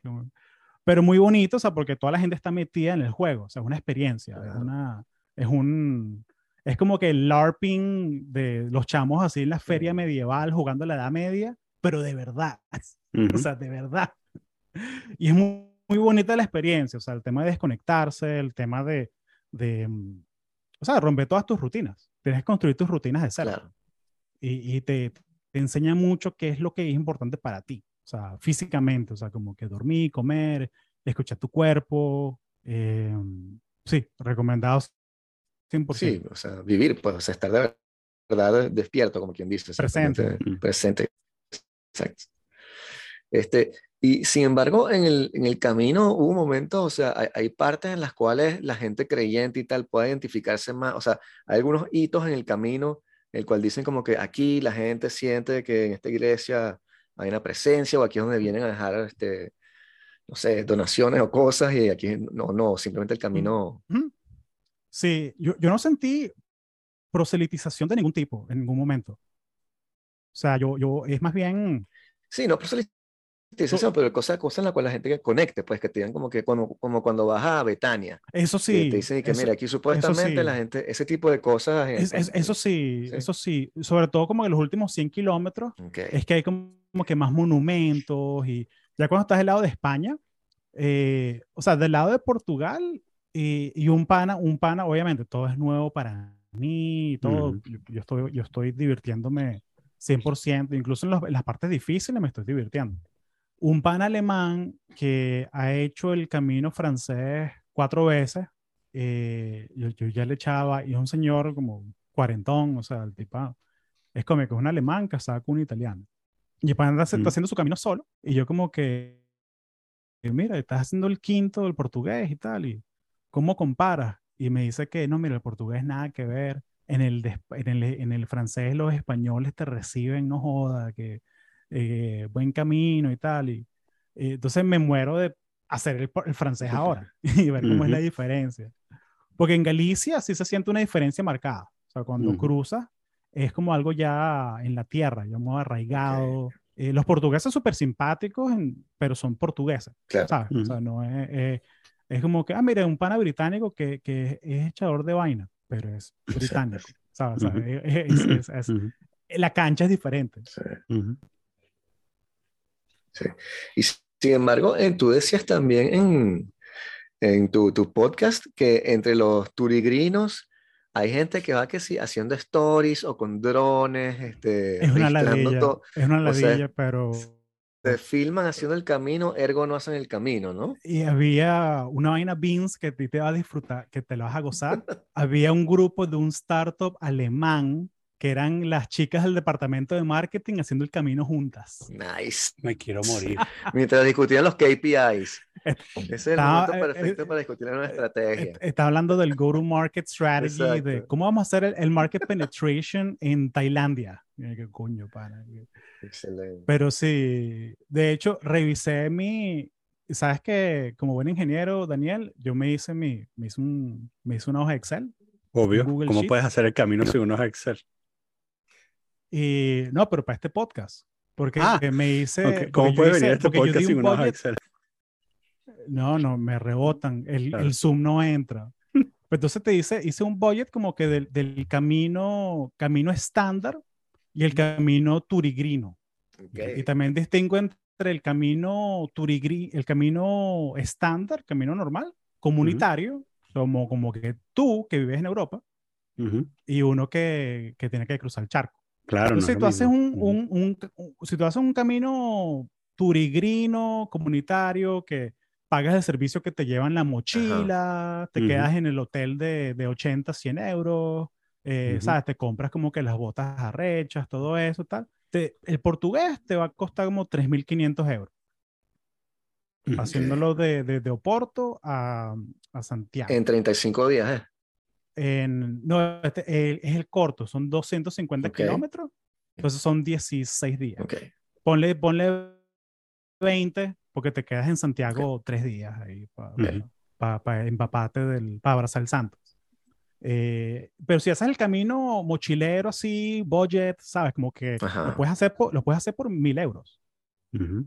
pero muy bonito, o sea, porque toda la gente está metida en el juego, o sea, es una experiencia, es una, es un, es como que el LARPing de los chamos así en la feria medieval jugando la Edad Media, pero de verdad, [laughs] o sea, de verdad. Y es muy, muy bonita la experiencia, o sea, el tema de desconectarse, el tema de, de mm, o sea, romper todas tus rutinas. Tienes que construir tus rutinas de cero. Y, y te, te, enseña mucho qué es lo que es importante para ti, o sea, físicamente, o sea, como que dormir, comer, escuchar tu cuerpo. Eh, sí, recomendados 100%. Sí, o sea, vivir, pues, estar de verdad despierto, como quien dice. Presente. Presente. Exacto. Este, y sin embargo, en el, en el camino hubo momentos, o sea, hay, hay, partes en las cuales la gente creyente y tal puede identificarse más, o sea, hay algunos hitos en el camino, el cual dicen como que aquí la gente siente que en esta iglesia hay una presencia o aquí es donde vienen a dejar, este, no sé, donaciones o cosas y aquí no, no, simplemente el camino. Sí, yo, yo no sentí proselitización de ningún tipo en ningún momento. O sea, yo, yo es más bien... Sí, no eso, pero cosas cosa en la cual la gente que conecte, pues que te digan como que como, como cuando vas a Betania. Eso sí. te dicen que mira, aquí supuestamente la gente, ese tipo de cosas. eso sí, eso sí. Sobre todo como en los últimos 100 kilómetros, es que hay como, que más monumentos y ya cuando estás del lado de España, eh, o sea, del lado de Portugal y, y, un pana, un pana, obviamente todo es nuevo para mí, todo, yo, estoy, yo estoy divirtiéndome 100%, incluso en, en las partes difíciles me estoy divirtiendo un pan alemán que ha hecho el camino francés cuatro veces, eh, yo, ya le echaba, y es un señor como cuarentón, o sea, el tipo es como que es un alemán casado con un italiano. Y el pan está, haciendo su camino solo, y yo como que, mira, estás haciendo el quinto del portugués y tal, y ¿cómo comparas? Y me dice que no, mira, el portugués nada que ver. En el, en el, en el francés los españoles te reciben, no joda, que eh, buen camino y tal. Y, eh, entonces me muero de hacer el, francés ahora [laughs] y ver cómo es la diferencia. Porque en Galicia sí se siente una diferencia marcada. O sea, cuando cruzas es como algo ya en la tierra, ya muy arraigado. Eh, los portugueses súper simpáticos, pero son portugueses. ¿sabes? O sea, no es, es como que, ah, mire, un pana británico que, que es echador de vaina, pero es británico. ¿sabes? la cancha es diferente. Sí. Sí. Y sin embargo, eh, tú decías también en, en tu, tu, podcast que entre los turigrinos hay gente que va que sí haciendo stories o con drones, este, es una ladilla, es una ladilla, pero se filman haciendo el camino, ergo no hacen el camino, ¿no? Y había una vaina Beans que te va a disfrutar, que te lo vas a gozar. [laughs] había un grupo de un startup alemán que eran las chicas del departamento de marketing haciendo el camino juntas. Nice. Me quiero morir. Mientras discutían los KPIs. Ese es el Estaba- momento eh, perfecto eh, para discutir una estrategia. Está hablando del go-to-market strategy, de Exacto. cómo vamos a hacer el, el market penetration en Tailandia. ¿Qué coño, pana? Excelente. Pero sí, de hecho, revisé mi, sabes que como buen ingeniero, Daniel, yo me hice mi, me hice un, me hice una hoja Excel Obvio. ¿Cómo Sheet. puedes hacer el camino sin unos Excel? Y no, pero para este podcast, porque Ah, me hice, Ok, porque ¿Cómo puede hice- venir este porque yo podcast sin un unos Excel? No, no, me rebotan, el, Claro. el Zoom no entra. Pero entonces te dice, hice un budget como que del, del camino, camino estándar y el camino turigrino. Ok. Y también distingo entre el camino turigri, el camino estándar, camino normal, comunitario, como, como que tú que vives en Europa, Ujú. y uno que, que tiene que cruzar el charco. Claro, no si tú haces un, un- un- un- si tú haces un camino turigrino, comunitario, que pagas el servicio que te llevan la mochila, te quedas en el hotel de, de 80, 100 euros, eh. ¿sabes? Te compras como que las botas arrechas, todo eso, tal. Te- el portugués te va a costar como 3.500 euros, haciéndolo de, de, de Oporto a, a Santiago. En 35 días, ¿eh? En- no, este, el- es el corto, son 250 Ok. kilómetros, entonces son 16 días. Ok. Ponle, ponle 20, porque te quedas en Santiago tres días ahí para Ok. empaparte, del, para abrazar el Santos. Eh, pero si haces el camino mochilero así, budget, ¿sabes? Como que Ajá. lo puedes, hacer por, lo puedes hacer por mil euros. Ujú.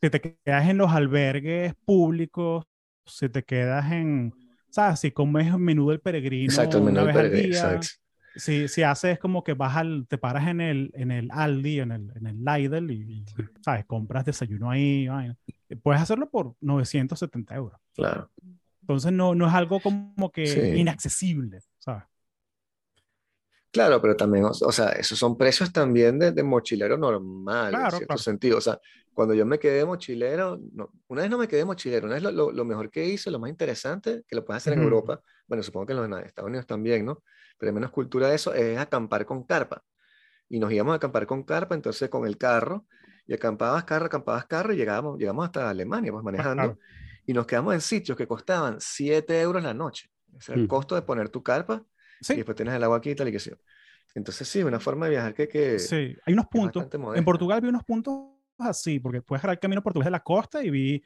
Si te quedas en los albergues públicos, si te quedas en, ¿sabes? Si comes el menú del peregrino Exacto, el menú una del vez al día, exacto. si, si haces como que vas al, te paras en el, en el Aldi, en el, en el Lidl y, y, ¿sabes? Compras desayuno ahí, vaina. puedes hacerlo por 970 euros. Claro. Entonces no, no es algo como que Sí. inaccesible, ¿sabes? Claro, pero también, o, o sea, esos son precios también de, de mochilero normal, en cierto claro. sentido. O sea, cuando yo me quedé mochilero, no, una vez no me quedé mochilero, una vez lo, lo- lo mejor que hice, lo más interesante, que lo puedes hacer en Ujú. Europa, bueno, supongo que en los Estados Unidos también, ¿no? Pero hay menos cultura de eso, es acampar con carpa. Y nos íbamos a acampar con carpa, entonces con el carro, y acampabas carro, acampabas carro, y llegábamos, llegamos hasta Alemania, pues manejando, y nos quedamos en sitios que costaban 7 euros la noche. Ese era el Mm. costo de poner tu carpa y Sí, después tienes el agua aquí y tal y que sí. Entonces sí, una forma de viajar que, que sí. Hay unos puntos. En. Portugal vi unos puntos así, porque puedes agarrar el camino portugués de la costa y vi,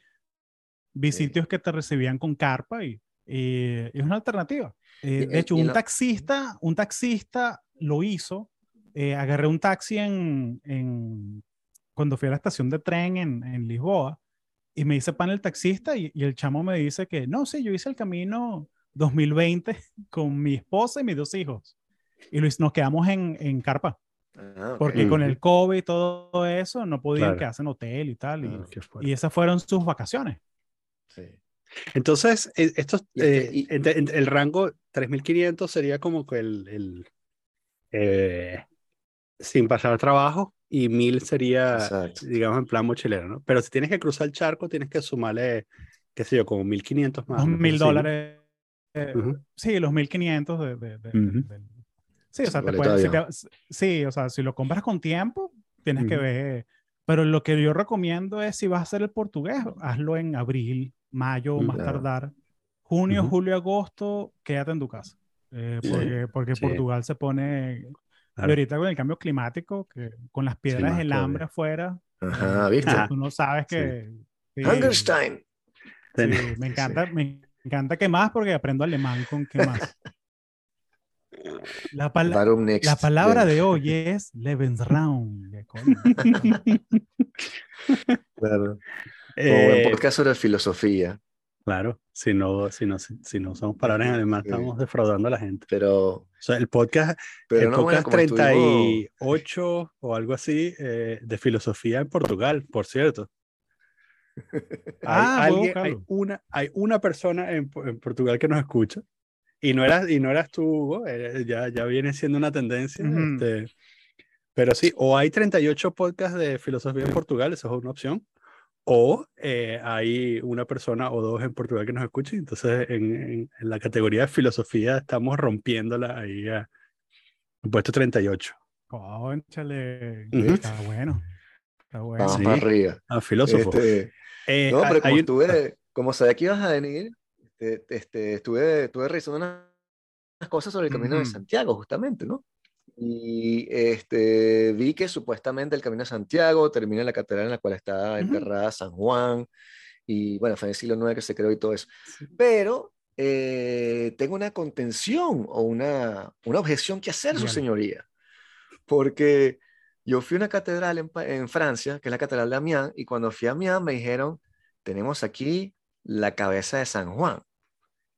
vi Sí. sitios que te recibían con carpa y, y es una alternativa. Eh, de hecho, y en un la- taxista, un taxista lo hizo. Eh, agarré un taxi en, en- cuando fui a la estación de tren en, en Lisboa y me dice pan el taxista y, y el chamo me dice que no, sí, yo hice el camino 2020 [laughs] con mi esposa y mis dos hijos. Y hice- nos quedamos en, en carpa, Ah, ok. porque con el COVID y todo eso no podían Claro. quedarse en hotel y tal. Y, Ah, y esas fueron sus vacaciones. Sí. Entonces, e- estos, Y este- eh, y- ent- el rango 3500 sería como que el, el, eh, sin pasar trabajo y 1000 sería, Exacto. digamos, en plan mochilero, ¿no? Pero si tienes que cruzar el charco, tienes que sumarle, qué sé yo, como 1500 más. Así, ¿no? dólares. eh, Ujú. Sí, los 1500 de, de, de- Ujú. del- Sí, o sea, te puedes- de si te- sí, o sea, si lo compras con tiempo, tienes que ver. Pero lo que yo recomiendo es si vas a hacer el portugués, hazlo en abril, mayo, Ujú. más Claro. tardar. Junio, julio, agosto, quédate en tu casa. Eh, Sí, porque porque sí. Portugal se pone. Y Claro. ahorita con el cambio climático, que con las piedras del hambre afuera, Ajá, eh, ¿viste? [laughs] Tú no sabes que. Hungerstein. me encanta, me encanta que más porque aprendo alemán con qué más. [laughs] La, pala- la palabra de hoy es Lebensraum. [laughs] Claro. Como Eh, buen podcast sobre filosofía, claro, si no, si no, si, si no usamos palabras en alemán, Sí. estamos defraudando a la gente. pero, O sea, el podcast, pero el no, bueno, podcast como estuvimos- 38 o algo así eh, de filosofía en Portugal, por cierto. [laughs] Hay, Ah, a alguien- hay una, hay una persona en, en Portugal que nos escucha y no eras, y no eras tú, Hugo, ya, ya viene siendo una tendencia. Ujú. este, pero sí, o hay 38 podcasts de filosofía en Portugal, eso es una opción, o eh, hay una persona o dos en Portugal que nos escuchen. Entonces, en, en- en la categoría de filosofía estamos rompiéndola ahí a puesto 38. Cónchale, Ujú. está bueno. Está bueno. Vamos Sí. para arriba. Ah, filósofo. Este, Eh, no, pero hay como un- estuve, como sabía que ibas a venir, este, este, estuve, estuve revisando unas, unas cosas sobre el Camino de Ujú. Santiago, justamente, ¿no? Y este, vi que supuestamente el Camino de Santiago termina en la catedral en la cual está enterrada San Juan, y bueno, fue en el siglo IX que se creó y todo eso. Pero eh, tengo una contención o una, una objeción que hacer, su señoría, porque yo fui a una catedral en, en Francia, que es la Catedral de Amiens, y cuando fui a Amiens me dijeron, tenemos aquí la cabeza de San Juan.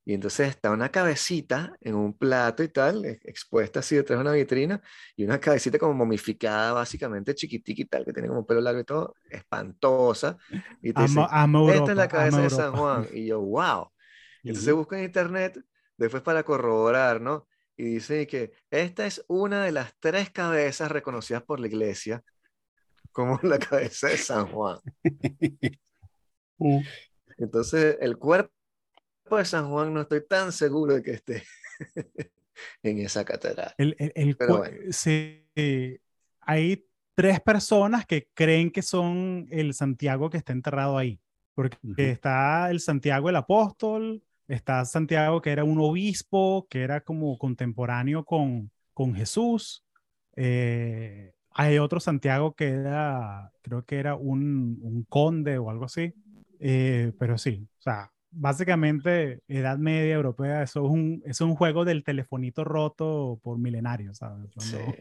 Y entonces está una cabecita en un plato y tal, e- expuesta así detrás de una vitrina, y una cabecita como momificada, básicamente chiquitica y tal, que tiene como pelo largo y todo, espantosa. [laughs] Y te Amo, amo esta Europa, es la cabeza amo de San. Juan. Y yo, wow. Entonces busco en internet, después para corroborar, ¿no? Y dice que esta es una de las tres cabezas reconocidas por la iglesia como [laughs] la cabeza de San Juan. [laughs] Uh, Entonces, el cuerpo de San Juan no estoy tan seguro de que esté [laughs] en esa catedral. El, el- el Pero bueno. sí, hay tres personas que creen que son el Santiago que está enterrado ahí. Porque está el Santiago el apóstol, está Santiago que era un obispo, que era como contemporáneo con, con Jesús. eh, hay otro Santiago que era, creo que era un, un conde o algo así. Eh, pero sí, o sea, básicamente Edad Media Europea, eso es un, es un juego del telefonito roto por millenarios, ¿sabes? Sí. Cuando-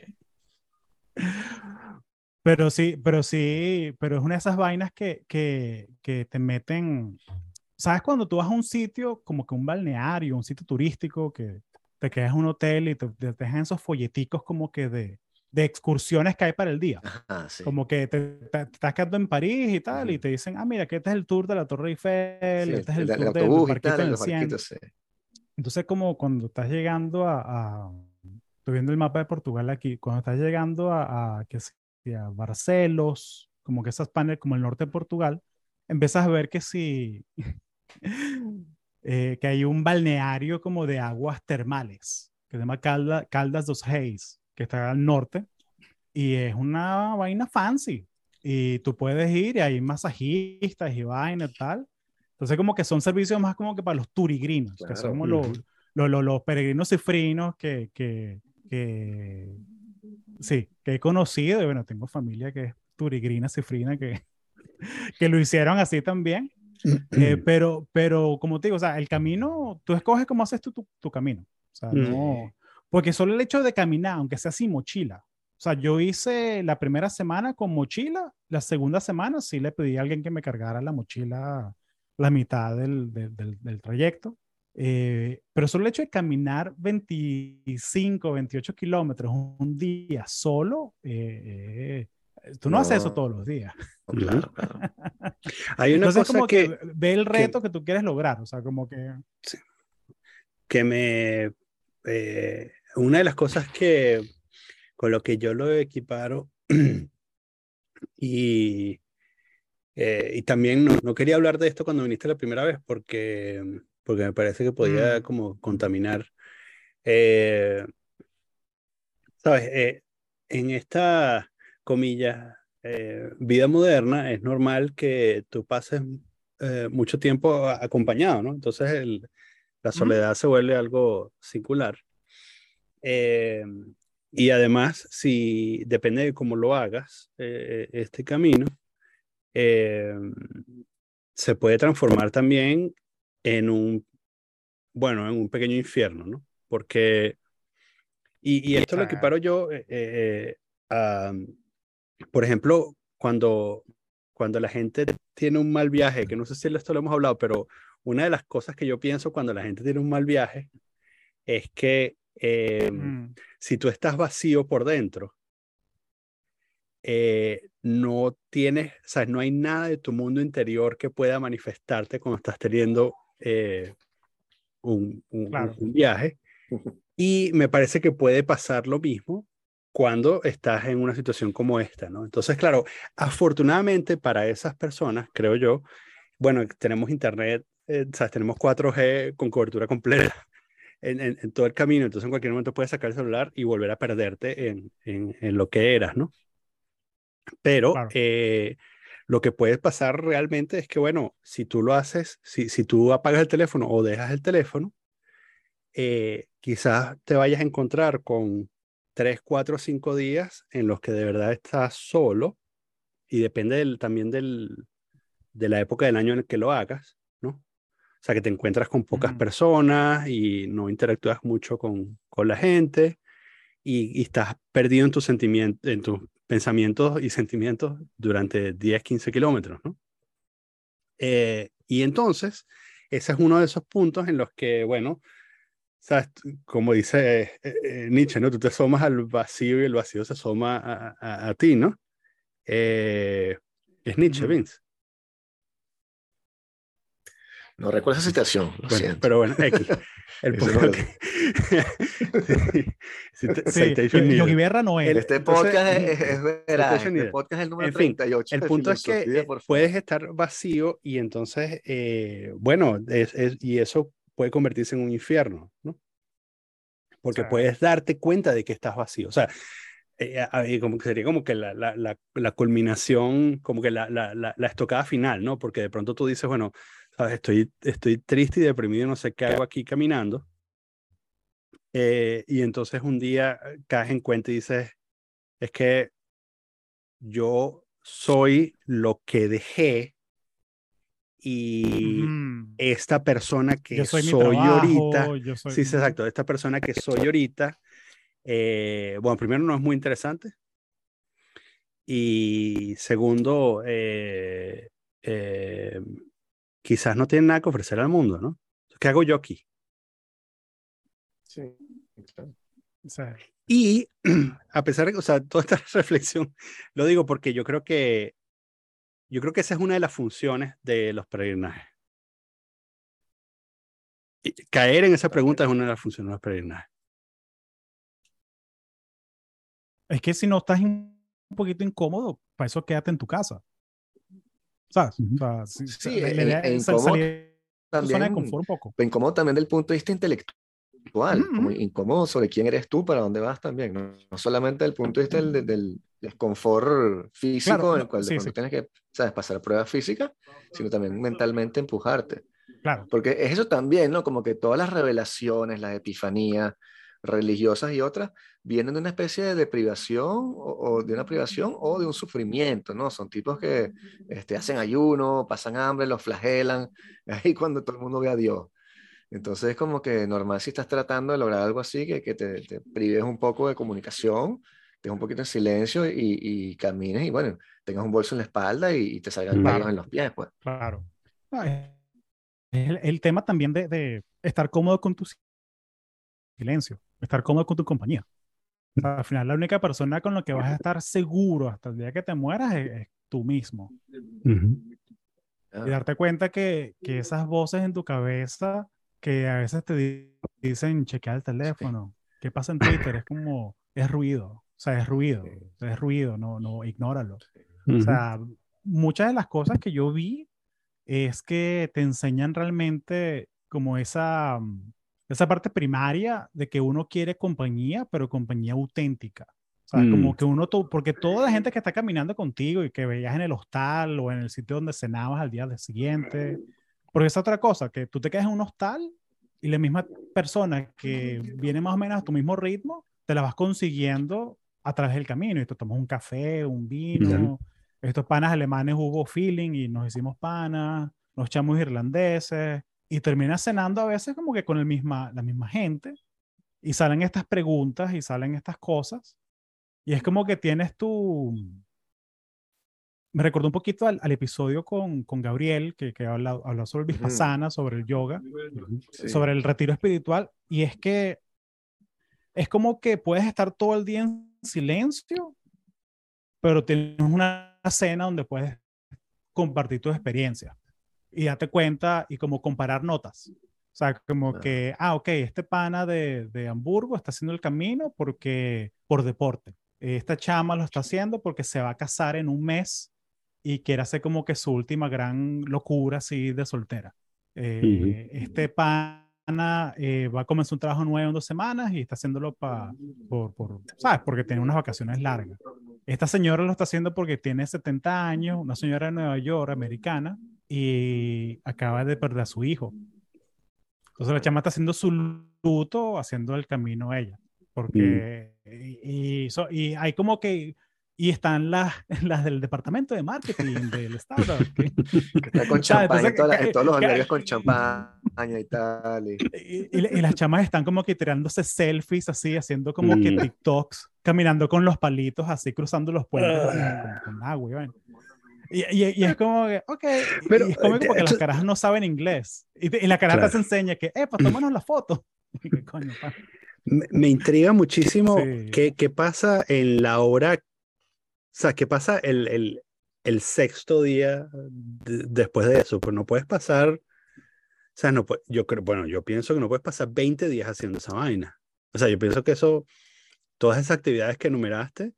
[laughs] Pero sí, pero sí, pero es una de esas vainas que, que, que te meten, ¿sabes? Cuando tú vas a un sitio, como que un balneario, un sitio turístico, que te quedas en un hotel y te, te dejan esos folleticos como que de, de excursiones que hay para el día. Ajá, sí. Como que te, te- te estás quedando en París y tal, y te dicen, ah, mira, que este es el tour de la Torre Eiffel, Sí, este es el, el, tour del y Parquito tal, del sí. Entonces, como cuando estás llegando a, a- estoy viendo el mapa de Portugal aquí, cuando estás llegando a, a, que sí, a Barcelos, como que esas paneles, como el norte de Portugal, empiezas a ver que sí, [laughs] eh, que hay un balneario como de aguas termales, que se llama Calda- Caldas dos Reis, que está al norte, y es una vaina fancy. Y tú puedes ir y hay masajistas y vaina y tal. Entonces, como que son servicios más como que para los turigrinos, que son Claro. como los, los, los- los peregrinos cifrinos que, que, que, sí, que he conocido. Y bueno, tengo familia que es turigrina cifrina que, [laughs] que lo hicieron así también. [clears throat] Eh, pero, pero como te digo, o sea, el camino, tú escoges cómo haces tú tu, tu camino. O sea, no, porque solo el hecho de caminar, aunque sea sin mochila. O sea, yo hice la primera semana con mochila, la segunda semana sí le pedí a alguien que me cargara la mochila la mitad del, del, del- del trayecto. Eh, pero solo el hecho de caminar 25, 28 kilómetros un día solo, eh, eh, tú no, haces eso No. todos los días. No, claro, claro. [laughs] Hay una Entonces, cosa como que, que, ve el reto que, tú quieres lograr, o sea, como que... que me... una de las cosas que con lo que yo lo equiparo [clears throat] y, eh, y también no, no quería hablar de esto cuando viniste la primera vez porque, porque me parece que podía Mm. como contaminar. Eh, Sabes, Eh, en esta comilla eh, vida moderna es normal que tú pases eh, mucho tiempo acompañado, ¿no? Entonces el- la soledad se vuelve algo singular. Eh, y además, si depende de cómo lo hagas, eh, este camino, eh, se puede transformar también en un, bueno, en un pequeño infierno, ¿no? Porque, y, y esto lo equiparo yo, eh, eh, a, por ejemplo, cuando, cuando la gente tiene un mal viaje, que no sé si esto lo hemos hablado, pero una de las cosas que yo pienso cuando la gente tiene un mal viaje es que eh, Mm, si tú estás vacío por dentro, eh, no tienes, o sea, no hay nada de tu mundo interior que pueda manifestarte cuando estás teniendo eh, un, un- Claro. un viaje. Y me parece que puede pasar lo mismo cuando estás en una situación como esta, ¿no? Entonces, claro, afortunadamente para esas personas, creo yo, bueno, tenemos internet, eh, o sea, tenemos 4G con cobertura completa en, en- en todo el camino, entonces en cualquier momento puedes sacar el celular y volver a perderte en, en- lo que eras, ¿no? Pero Claro. eh, lo que puede pasar realmente es que, bueno, si tú lo haces, si, si tú apagas el teléfono o dejas el teléfono, eh, quizás te vayas a encontrar con tres, cuatro, cinco días en los que de verdad estás solo y depende del- también del, de la época del año en el que lo hagas. O sea, que te encuentras con pocas Ujú. personas y no interactúas mucho con, con la gente y, y estás perdido en tus sentimientos, en tus pensamientos y sentimientos durante 10, 15 kilómetros, ¿no? Eh, y entonces, ese es uno de esos puntos en los que, bueno, sabes, como dice eh, eh, Nietzsche, ¿no? Tú te asomas al vacío y el vacío se asoma a, a- a ti, ¿no? Eh, es Nietzsche. Vince. No recuerdo esa citación, lo Bueno, siento. pero bueno, X. El punto que... [laughs] Sí, cita- Sí, citation eh, needed. Yogi Berra no es. El- Este entonces, podcast es, es veraz, citation este podcast es el número En fin, 38 El de punto es que eh, puedes estar vacío y entonces, eh, bueno, es, es- y eso puede convertirse en un infierno, ¿no? Porque Sí. puedes darte cuenta de que estás vacío. O sea, eh, a- como que sería como que la, la, la, la culminación, como que la, la, la, la estocada final, ¿no? Porque de pronto tú dices, bueno, sabes, estoy, estoy triste y deprimido, no sé qué hago aquí caminando. Eh, y entonces un día eh, caes en cuenta y dices, es que yo soy lo que dejé y Ujú. esta persona que Yo soy soy ahorita, trabajo, yo soy... sí, sí, exacto, esta persona que soy ahorita, eh, bueno, primero no es muy interesante y segundo, eh, eh, quizás no tiene nada que ofrecer al mundo, ¿no? ¿Qué hago yo aquí? Sí, claro. Y [clears throat] a pesar de que, o sea, toda esta [laughs] reflexión, lo digo porque yo creo que, yo creo que esa es una de las funciones de los peregrinajes. Y caer en esa pregunta es una de las funciones de los peregrinajes. es que si no estás un poquito incómodo, para eso quédate en tu casa. ¿Sabes? O sea, si- Sí, la- la e- e salir zona de También confort un poco. también del punto de vista intelectual, Ujú, como incómodo sobre quién eres tú, para dónde vas también, no, No solamente del punto de vista del, del- del desconfort físico Claro, en el cual sí, sí. tienes que, sabes, pasar pruebas físicas, sino también mentalmente empujarte. Claro. Porque es eso también, ¿no? Como que todas las revelaciones, las epifanías religiosas y otras, vienen de una especie de deprivación o, o de una privación o de un sufrimiento, ¿no? Son tipos que este, hacen ayuno, pasan hambre, los flagelan, [laughs] ahí cuando todo el mundo ve a Dios. Entonces es como que normal si estás tratando de lograr algo así, que, que te, te prives un poco de comunicación, estés un poquito en silencio y, y camines y bueno, tengas un bolso en la espalda y, y te salgan Claro. pelos en los pies, pues. Claro. Es el, el tema también de, de estar cómodo con tu silencio, estar cómodo con tu compañía. O sea, al final, la única persona con la que vas a estar seguro hasta el día que te mueras es, es tú mismo. Ah, Y darte cuenta que, que esas voces en tu cabeza que a veces te di- dicen chequear el teléfono, qué pasa en Twitter, es como, es ruido, o sea, es ruido, es ruido, no, no, ignóralo. O sea, muchas de las cosas que yo vi es que te enseñan realmente como esa, mm, esa parte primaria de que uno quiere compañía, pero compañía auténtica. O sea, como Mm. que uno, to- porque toda la gente que está caminando contigo y que veías en el hostal o en el sitio donde cenabas al día siguiente, porque es otra cosa, que tú te quedas en un hostal y la misma persona que viene más o menos a tu mismo ritmo, te la vas consiguiendo a través del camino y te tomas un café, un vino. Estos panas alemanes hubo feeling y nos hicimos panas, nos echamos irlandeses y terminas cenando a veces como que con el misma, la misma gente y salen estas preguntas y salen estas cosas y es como que tienes tu... Me recordó un poquito al, al episodio con, con Gabriel que, que habla, habla sobre el. Vipassana, sobre el yoga sí. sobre el retiro espiritual y es que es como que puedes estar todo el día en silencio, pero tienes una cena donde puedes compartir tus experiencias y date cuenta y como comparar notas. O sea, como que, ah, ok, este pana de, de Hamburgo está haciendo el camino porque por deporte. Esta chama lo está haciendo porque se va a casar en un mes y quiere hacer como que su última gran locura así de soltera. Eh, Este pana eh, va a comenzar un trabajo nuevo en dos semanas y está haciéndolo pa, por, por, ¿sabes? Porque tiene unas vacaciones largas. Esta señora lo está haciendo porque tiene 70 años, una señora de Nueva York, americana, y acaba de perder a su hijo. Entonces la chama está haciendo su luto, haciendo el camino a ella. Porque, y, y hay como que y están las, [laughs] las del departamento de marketing del [laughs] startup. Que, está con champaña, todos los albergues con champaña y tal. Y... Y, las chamas están como que tirándose selfies así, haciendo como que mm. TikToks, caminando con los palitos así, cruzando los puentes ah. con, agua. Y, y, es como que, ok, Pero, es como que porque las caras no saben inglés. Y, la cara te enseña que, eh, pues tómanos la foto. [laughs] me, me, intriga muchísimo qué, qué pasa en la hora o sea, ¿qué pasa el, el, el sexto día después de eso? Pues no puedes pasar, o sea, no yo creo, bueno, yo pienso que no puedes pasar 20 días haciendo esa vaina. O sea, yo pienso que eso, todas esas actividades que enumeraste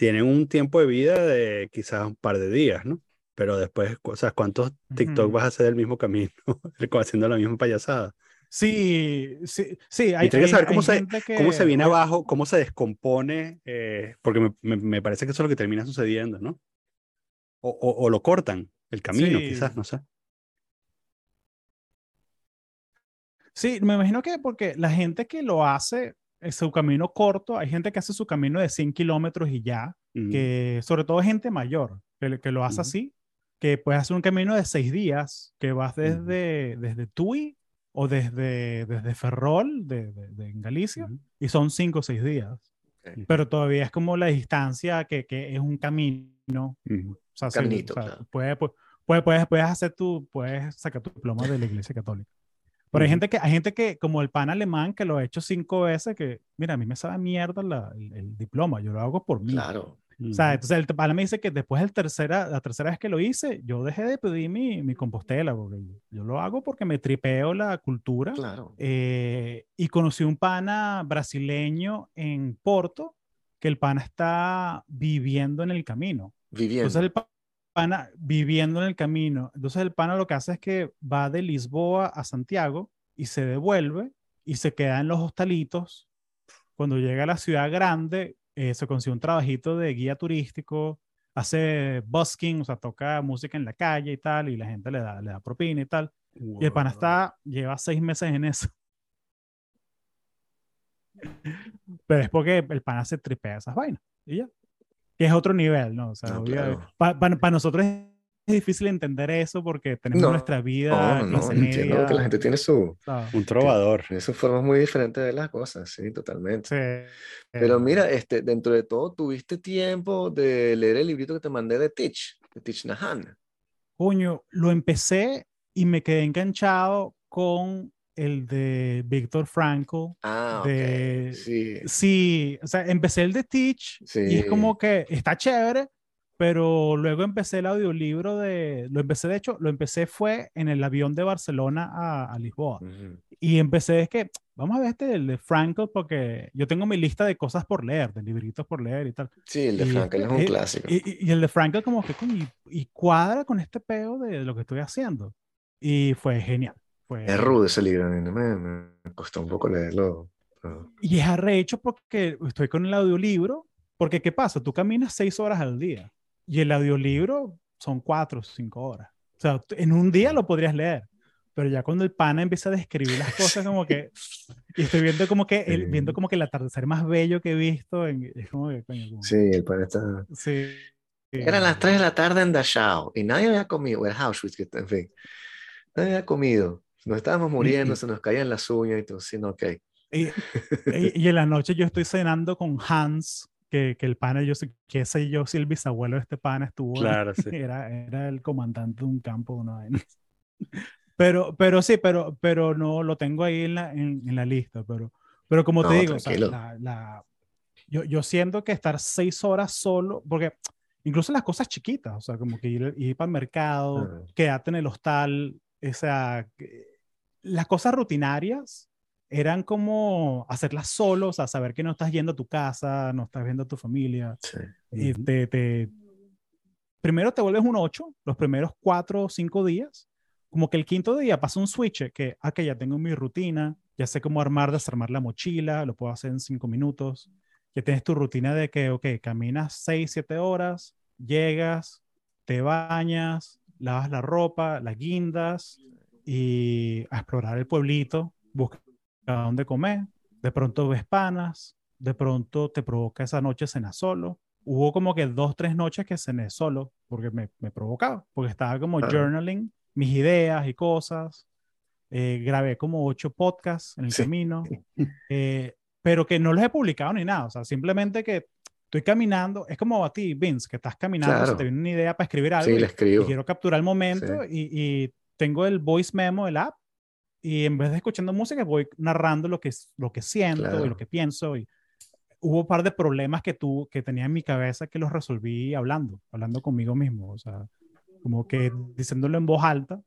tienen un tiempo de vida de quizás un par de días, ¿no? Pero después, o sea, ¿cuántos TikTok vas a hacer del mismo camino, [laughs] haciendo la misma payasada? Sí, sí, sí. Hay, que saber cómo, se, cómo se viene abajo, cómo se descompone, eh, porque me, me, parece que eso es lo que termina sucediendo, ¿no? O, o, lo cortan, el camino, quizás, no sé. Sí, me imagino que porque la gente que lo hace, su camino corto, hay gente que hace su camino de 100 kilómetros y ya, que sobre todo gente mayor, que, que lo hace así, que puede hacer un camino de seis días, que vas desde, desde Tui o desde, desde Ferrol, de, de, en Galicia, y son cinco o seis días. Pero todavía es como la distancia que, que es un camino. o sea, Caminito, puedes, puedes, puedes, puedes, hacer tu, puedes sacar tu diploma de la Iglesia Católica. Pero hay gente que, hay gente que, como el pan alemán, que lo ha hecho cinco veces, que, mira, a mí me sabe mierda la, el, el, diploma, yo lo hago por mí. Claro. O sea, entonces el pana me dice que después del tercera, la tercera vez que lo hice, yo dejé de pedir mi, mi compostela, porque yo lo hago porque me tripeo la cultura. Claro. Eh, y conocí un pana brasileño en Porto, que el pana está viviendo en el camino. Viviendo. Entonces el pana viviendo en el camino. Entonces el pana lo que hace es que va de Lisboa a Santiago y se devuelve y se queda en los hostalitos. Cuando llega a la ciudad grande, eh, se consigue un trabajito de guía turístico, hace busking, o sea, toca música en la calle y tal, y la gente le da, le da propina y tal. Y el pana está, lleva seis meses en eso. [laughs] Pero es porque el pana se tripea esas vainas. Y ya. Que es otro nivel, ¿no? O sea, para nosotros es difícil entender eso porque tenemos nuestra vida. No, no, entiendo que la gente tiene su. Un trovador. Tiene sus formas muy diferentes de las cosas, sí, totalmente. Pero mira, este, dentro de todo, ¿tuviste tiempo de leer el librito que te mandé de Teach, de Teach Nahan? Coño, lo empecé y me quedé enganchado con el de Víctor Frankl. Ah, de, sí. Sí, o sea, empecé el de Teach y es como que está chévere, pero luego empecé el audiolibro de, lo empecé de hecho, lo empecé fue en el avión de Barcelona a, a Lisboa. Y empecé es que, vamos a ver este, el de Frankl, porque yo tengo mi lista de cosas por leer, de libritos por leer y tal. Sí, el de Frankl es un clásico. Y, y, el de Frankl como que, y, cuadra con este peo de lo que estoy haciendo. Y fue genial. Fue... Es rudo ese libro, me, me costó un poco leerlo. Y es arrecho porque estoy con el audiolibro, porque ¿qué pasa? Tú caminas seis horas al día y el audiolibro son cuatro o cinco horas. O sea, en un día lo podrías leer, pero ya cuando el pana empieza a describir las [laughs] cosas como que y estoy viendo como que el, viendo como que el atardecer más bello que he visto en, es como que coño, sí el pana está sí eran las 3 de la tarde en Dachau y nadie había comido el Auschwitz en fin nadie había comido nos estábamos muriendo se nos caían las uñas y todo sí no ok. Y, y, en la noche yo estoy cenando con Hans que, que el pana, yo sé, qué sé yo si el bisabuelo de este pana estuvo, claro, sí. [laughs] era, era el comandante de un campo, una Pero, pero sí, pero, pero no lo tengo ahí en la, en, en la lista, pero, pero como te digo, o sea, la, la, yo, yo siento que estar seis horas solo, porque incluso las cosas chiquitas, o sea, como que ir, ir para el mercado, quedarte en el hostal, o sea, las cosas rutinarias eran como hacerlas solo, o sea, saber que no estás yendo a tu casa, no estás viendo a tu familia. Y te, te, primero te vuelves un 8, los primeros 4 o 5 días. Como que el quinto día pasa un switch que, ah, que ya tengo mi rutina, ya sé cómo armar, desarmar la mochila, lo puedo hacer en 5 minutos. que tienes tu rutina de que, ok, caminas 6, 7 horas, llegas, te bañas, lavas la ropa, la guindas y a explorar el pueblito, buscar dónde comer, de pronto ves panas, de pronto te provoca esa noche cenar solo. Hubo como que dos, tres noches que cené solo porque me, me provocaba, porque estaba como journaling mis ideas y cosas. Eh, grabé como ocho podcasts en el camino, [laughs] eh, pero que no los he publicado ni nada. O sea, simplemente que estoy caminando. Es como a ti, Vince, que estás caminando, te viene una idea para escribir algo. Sí, le escribo. Y quiero capturar el momento y, y, tengo el voice memo del app y en vez de escuchando música voy narrando lo que, lo que siento y lo que pienso. Y hubo un par de problemas que, tú, que tenía en mi cabeza que los resolví hablando, hablando conmigo mismo. O sea, como que diciéndolo en voz alta.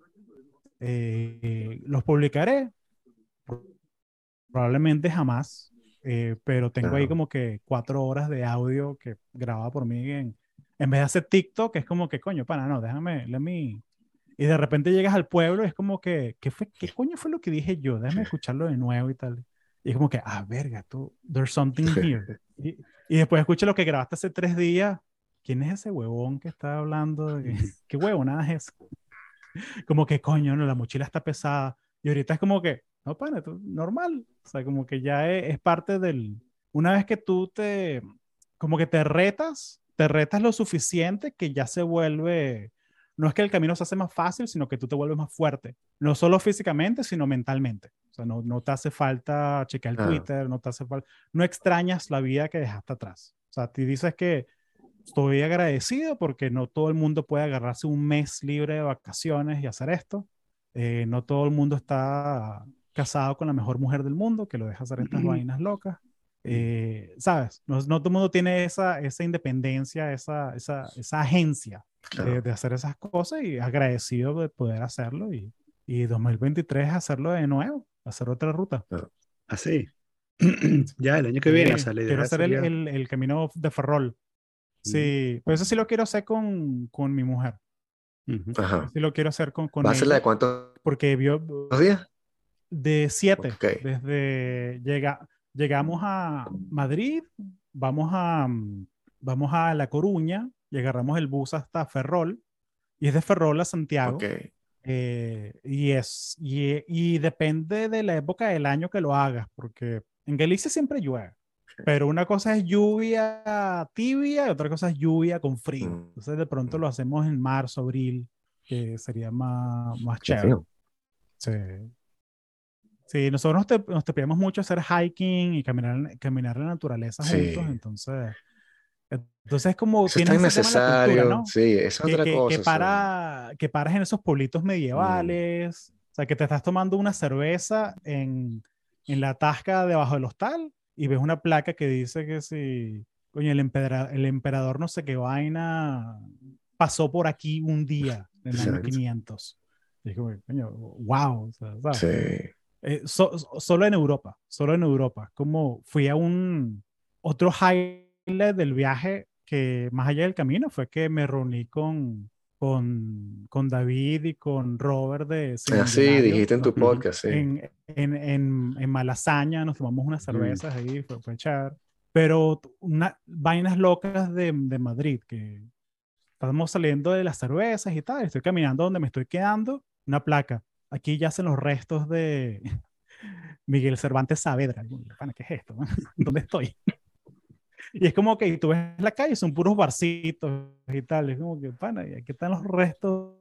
Eh, los publicaré. Probablemente jamás, eh, pero tengo ahí como que cuatro horas de audio que grababa por mí en, en vez de hacer TikTok, es como que coño, para, no, déjame, let me. Y de repente llegas al pueblo y es como que, ¿qué, fue, ¿qué coño fue lo que dije yo? Déjame escucharlo de nuevo y tal. Y es como que, ah, verga, tú, there's something [laughs] here. Y, y después escucho lo que grabaste hace tres días. ¿Quién es ese huevón que está hablando? De... [laughs] ¿Qué huevo? Nada es eso. [laughs] Como que, coño, no, la mochila está pesada. Y ahorita es como que, no, pana, normal. O sea, como que ya es, es, parte del... Una vez que tú te... Como que te retas, te retas lo suficiente que ya se vuelve... No es que el camino se hace más fácil, sino que tú te vuelves más fuerte. No solo físicamente, sino mentalmente. O sea, no, no te hace falta chequear el ah. Twitter, no te hace falta... No extrañas la vida que dejaste atrás. O sea, te dices que estoy agradecido porque no todo el mundo puede agarrarse un mes libre de vacaciones y hacer esto. Eh, no todo el mundo está casado con la mejor mujer del mundo que lo deja hacer estas vainas locas. Eh, ¿Sabes? No, no, todo el mundo tiene esa, esa independencia, esa, esa, esa agencia de, de, hacer esas cosas y agradecido de poder hacerlo y, y 2023 hacerlo de nuevo, hacer otra ruta. Así. [clears throat] ya el año que viene. quiero hacer el, el, el, camino de Ferrol. Sí, pero eso sí lo quiero hacer con, con mi mujer. Ajá. Sí lo quiero hacer con, con ¿Va a ser la de cuántos? Porque vio... ¿Dos días? De siete. Desde llega, llegamos a Madrid, vamos a, vamos a La Coruña y agarramos el bus hasta Ferrol. Y es de Ferrol a Santiago. Eh, y es y, y, depende de la época del año que lo hagas, porque en Galicia siempre llueve. Pero una cosa es lluvia tibia y otra cosa es lluvia con frío. Mm. Entonces de pronto lo hacemos en marzo, abril, que sería más, más chévere. Sí. Sí, nosotros nos, te, nos pedimos mucho hacer hiking y caminar, caminar en la naturaleza juntos, entonces... Entonces es como... Eso es necesario, ¿no? sí, es otra que, cosa. Que, para, que paras en esos pueblitos medievales, mm. o sea, que te estás tomando una cerveza en, en la tasca debajo del hostal y ves una placa que dice que si, coño, el, emperador, el emperador no sé qué vaina pasó por aquí un día en el año 500. Y como, coño, wow. Sí. Eh, solo en Europa, solo en Europa. Como fui a un otro highlight del viaje que más allá del camino fue que me reuní con, con, con David y con Robert de... Ah, sí, dijiste en tu podcast, sí. En, en, en, en Malasaña nos tomamos unas mm. cervezas ahí, fue, fue echar. Pero una, vainas locas de, de Madrid, que estamos saliendo de las cervezas y tal, estoy caminando donde me estoy quedando, una placa. Aquí ya hacen los restos de [laughs] Miguel Cervantes Saavedra. ¿Qué es esto? [laughs] ¿Dónde estoy? Y es como que tú ves la calle, son puros barcitos y tal. Es como que, pana, y aquí están los restos.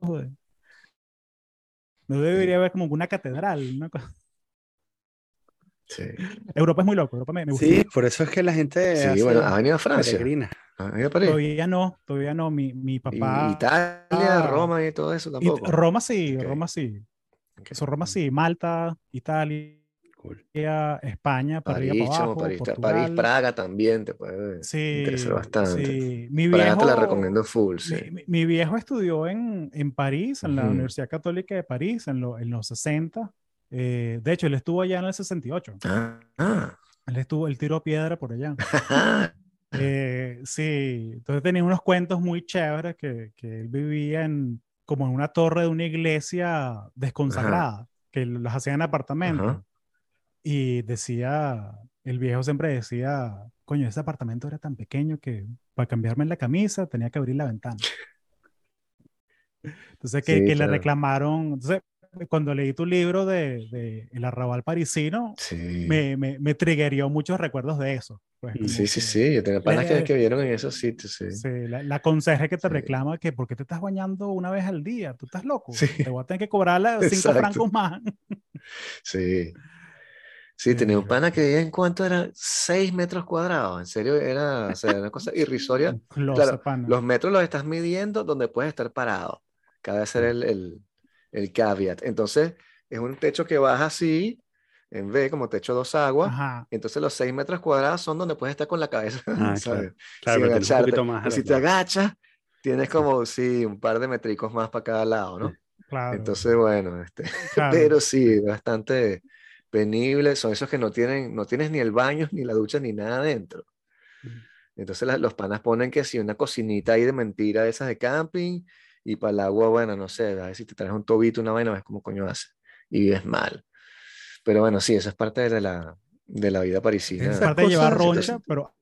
No debería haber como una catedral, una cosa. Sí. Europa es muy loco, Europa me, gusta. Sí, por eso es que la gente. Sí, bueno, ha venido a Francia. Todavía no, todavía no. Mi, mi papá. ¿Y Italia, Roma y todo eso tampoco. Roma sí, Roma sí. Eso, Roma sí, Malta, Italia. España, para París, abajo, París, París, Praga también te puede sí, interesar bastante. Sí. Mi viejo, Praga te la recomiendo full. Sí. Mi, mi, viejo estudió en, en París, en la Universidad Católica de París, en, lo, en los 60. Eh, de hecho, él estuvo allá en el 68. Ah, ah. Él estuvo, él tiró piedra por allá. [laughs] eh, sí, entonces tenía unos cuentos muy chéveres que, que él vivía en, como en una torre de una iglesia desconsagrada, Ajá. que las hacían en apartamentos y decía, el viejo siempre decía, coño, ese apartamento era tan pequeño que para cambiarme la camisa tenía que abrir la ventana. Entonces, que, Sí, que le claro. reclamaron. Entonces, cuando leí tu libro de, de El Arrabal Parisino, Sí. me, me, me triggerió muchos recuerdos de eso. Pues, Mm. Sí, sí, que- sí. Yo tenía panas que, que vieron en esos sitios, sí. Sí, la, la conserje que te Sí. reclama que ¿por qué te estás bañando una vez al día? ¿Tú estás loco? Te voy a tener que cobrarle cinco Exacto. francos más. Sí. Sí, tenía un pana que vivía en cuánto era 6 metros cuadrados. En serio, era, o sea, una cosa irrisoria. [laughs] Claro, los metros los estás midiendo donde puedes estar parado. Cabe hacer el, el, el caveat. Entonces, es un techo que baja así, en V, como techo dos aguas. Ajá. Entonces, los 6 metros cuadrados son donde puedes estar con la cabeza, [laughs] Ah, ¿sabes? Claro, Sin pero tienes un más. Si te agachas, tienes como, sí, un par de metricos más para cada lado, ¿no? Claro. Entonces, bueno, este, [laughs] claro. pero sí, bastante penible. Son esos que no tienen, no tienes ni el baño, [laughs] ni la ducha, ni nada adentro. Entonces la- los panas ponen que si una cocinita ahí de mentira, esas de camping, y para el agua, bueno, no sé, a ver si te traes un tobito, una vaina, ves cómo coño hace. Y vives mal. Pero bueno, sí, eso es parte de la, de la vida parisina. Esas Aparte de llevar roncha, pero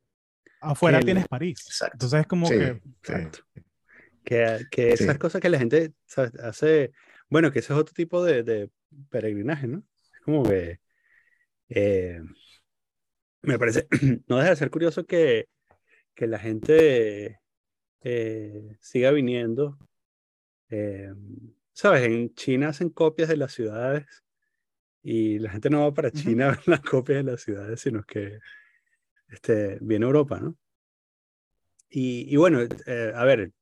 afuera el- tienes París. Exacto. Entonces es como Sí, que. Exacto. Que, que esas Sí. cosas que la gente ¿sabes? hace, bueno, que ese es otro tipo de, de peregrinaje, ¿no? Como que eh, me parece, [clears throat] no deja de ser curioso que, que la gente eh, siga viniendo. eh, ¿sabes? En China hacen copias de las ciudades y la gente no va para. China [laughs] a ver las copias de las ciudades, sino que este, viene a Europa, ¿no? Y, y bueno, eh, a ver,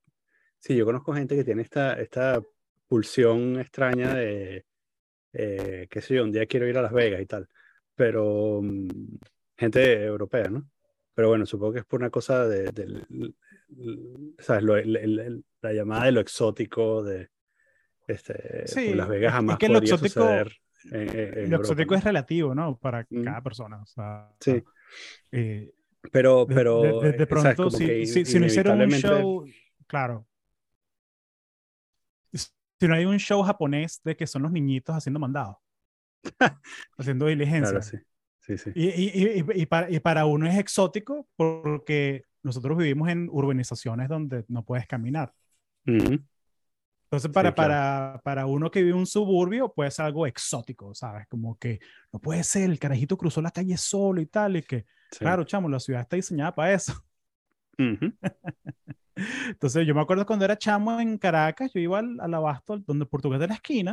sí, yo conozco gente que tiene esta, esta pulsión extraña de, eh, qué sé yo, un día quiero ir a Las Vegas y tal, pero mm, gente europea, ¿no? Pero bueno, supongo que es por una cosa de, del- l- ¿sabes? Lo- el- el- la llamada de lo exótico de este, Sí, pues Las Vegas es- es jamás que lo podría exótico- suceder en, en- lo Europa, exótico ¿no? es relativo, ¿no? Para Mm. cada persona. O sea, Sí. eh, Pero, de, pero de- de- de eh, pronto, si, si, si no hicieron un show, claro. Si no hay un show japonés de que son los niñitos haciendo mandados, [laughs] haciendo diligencia. Claro, sí. Sí, sí. Y, y, y, para, y para uno es exótico porque nosotros vivimos en urbanizaciones donde no puedes caminar. Ujú. Entonces, para, claro. para, para uno que vive en un suburbio, puede ser algo exótico, ¿sabes? Como que no puede ser, el carajito cruzó la calle solo y tal, y que, Sí. claro, chamo, la ciudad está diseñada para eso. Ujú. [laughs] Entonces, yo me acuerdo cuando era chamo en Caracas, yo iba al, al abasto, donde el portugués de la esquina,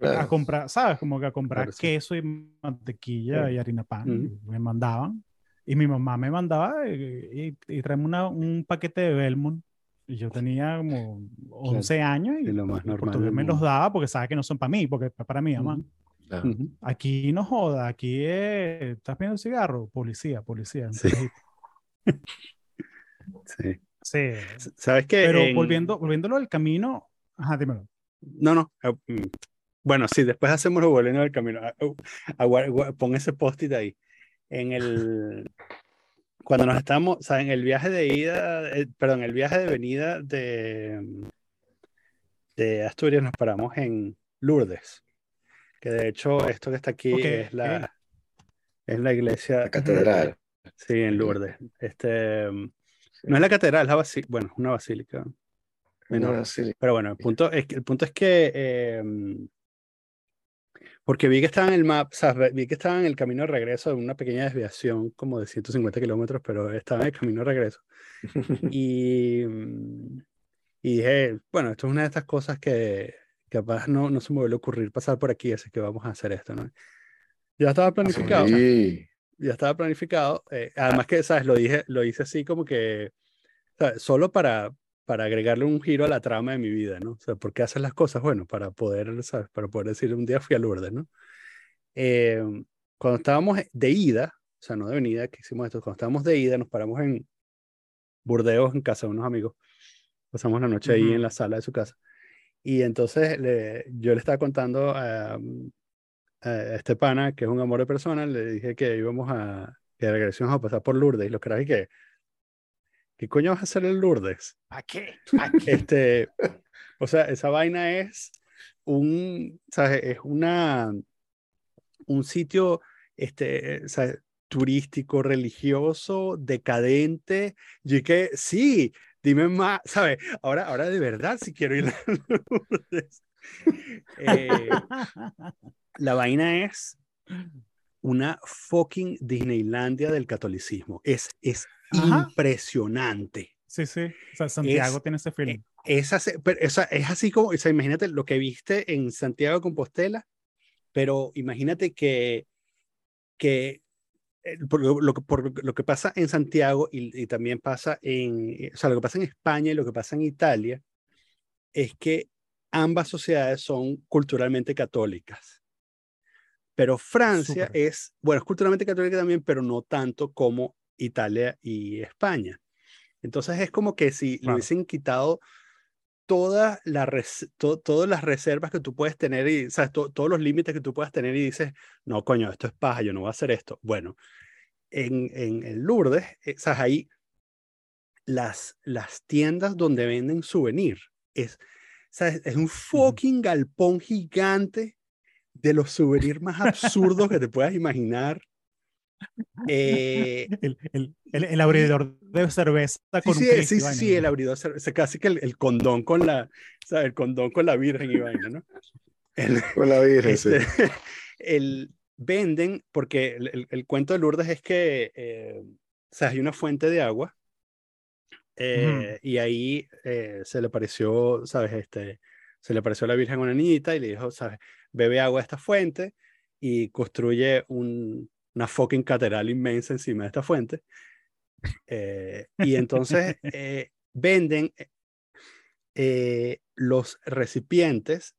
a Claro. comprar, ¿sabes? Como que a comprar Claro, sí. queso y mantequilla Sí. y harina pan. Me mandaban. Y mi mamá me mandaba y, y, y tráeme una- un paquete de Belmont. Y yo tenía como 11 años y, Y lo más normal portugués me los daba porque sabe que no son para mí, porque es para mi mamá. Claro. Aquí no joda, aquí es, ¿estás pidiendo cigarro? Policía, policía. Sí. [laughs] Sí. Sí. ¿Sabes qué? Pero En- volviendo, volviéndolo al camino, ajá, dímelo. No, no. mm, Bueno, sí, después hacemos lo volviendo del camino. Pon ese post-it ahí. En el. Cuando nos estamos, o sea, en el viaje de ida, eh, perdón, el viaje de venida de, de Asturias nos paramos en Lourdes. Que de hecho, esto que está aquí Ok, es la, es la iglesia. La catedral. Sí, en Lourdes. Este, no es la catedral, es la basi- bueno, es una basílica. menor. No, sí. Pero bueno, el punto es que, el punto es que eh, porque vi que estaba en el map, o sea, vi que estaba en el camino de regreso de una pequeña desviación como de 150 kilómetros, pero estaba en el camino de regreso. [laughs] Y, y dije, bueno, esto es una de estas cosas que capaz no, no se me vuelve a ocurrir pasar por aquí, así que vamos a hacer esto, ¿no? Ya estaba planificado Sí. Ya estaba planificado. eh, además que, ¿sabes? Lo dije, lo hice así como que, ¿sabes? Solo para, para agregarle un giro a la trama de mi vida, ¿no? O sea, ¿por qué haces las cosas? Bueno, para poder, ¿sabes? Para poder decir, un día fui a Lourdes, ¿no? Eh, cuando estábamos de ida, o sea, no de venida, que hicimos esto, cuando estábamos de ida, nos paramos en Burdeos, en casa de unos amigos. Pasamos la noche ahí Ujú. en la sala de su casa. Y entonces le- yo le estaba contando a, a este pana, que es un amor de persona, le dije que íbamos a, que íbamos a pasar por Lourdes. Y los caras, y que, ¿qué coño vas a hacer en Lourdes? ¿A qué? Este, o sea, esa vaina es un, ¿sabes? Es una, un sitio, este, ¿sabes? turístico, religioso, decadente. Y que sí, dime más, ¿sabes? Ahora, ahora de verdad, si quiero ir a [laughs] Lourdes. [laughs] Eh, la vaina es una fucking Disneylandia del catolicismo. Es, es impresionante. Sí, sí. O sea, Santiago tiene ese feeling. E, es así, pero, es así como, o sea, imagínate lo que viste en Santiago de Compostela, pero imagínate que, que eh, por lo, por lo que pasa en Santiago y, y, también pasa en, o sea, lo que pasa en España y lo que pasa en Italia es que ambas sociedades son culturalmente católicas. Pero Francia es, bueno, es culturalmente católica también, pero no tanto como Italia y España. Entonces es como que si le hubiesen quitado todas las todas las reservas que tú puedes tener y ¿sabes? todos los límites que tú puedas tener y dices, no, coño, esto es paja, yo no voy a hacer esto. Bueno, en, en, en Lourdes, eh, ¿sabes? ahí las, las tiendas donde venden souvenir es, ¿sabes? es un fucking galpón gigante de los souvenirs más absurdos que te puedas imaginar. Eh, el, el, el, abridor de cerveza con sí, un sí, sí, sí, el abridor de cerveza, casi que el, condón con la, ¿sabes? el condón con la virgen y vaina, ¿no? con la virgen, sí. Este, el, venden, porque el, cuento de Lourdes es que, eh, o sea, hay una fuente de agua eh, y ahí eh, se le pareció, ¿sabes? Este, se le pareció a la Virgen una niñita y le dijo, ¿sabes? Bebe agua de esta fuente y construye un, una fucking catedral inmensa encima de esta fuente. Eh, y entonces [laughs] venden los recipientes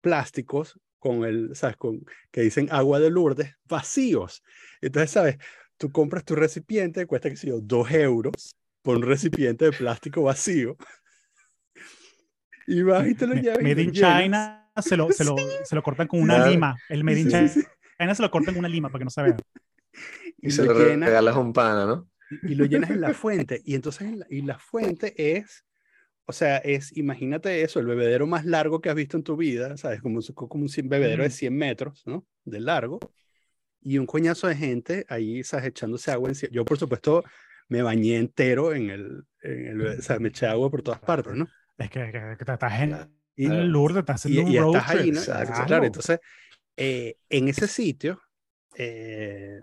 plásticos con el, ¿sabes? Con, que dicen agua de Lourdes vacíos. Entonces, ¿sabes? Tú compras tu recipiente, cuesta, que sé yo, dos euros por un recipiente de plástico vacío. Y vas y te lo llevas. Made in China se lo, se, lo, se lo cortan con una lima. El Made in China se lo cortan con una lima para que no se vea. Y, se lo, regalas un pana, ¿no? Y, lo llenas en la fuente. Y entonces, la, y la fuente es, o sea, es, imagínate eso, el bebedero más largo que has visto en tu vida, ¿sabes? Como, como un bebedero de 100 metros, ¿no? De largo. Y un coñazo de gente ahí, ¿sabes? Echándose agua. En... Yo, por supuesto, me bañé entero en el, en el, o sea, me eché agua por todas partes, ¿no? Es que, que, que estás en, y, en Lourdes, estás haciendo y, un road estás ahí, ¿no? Claro. claro, entonces, eh, en ese sitio, eh,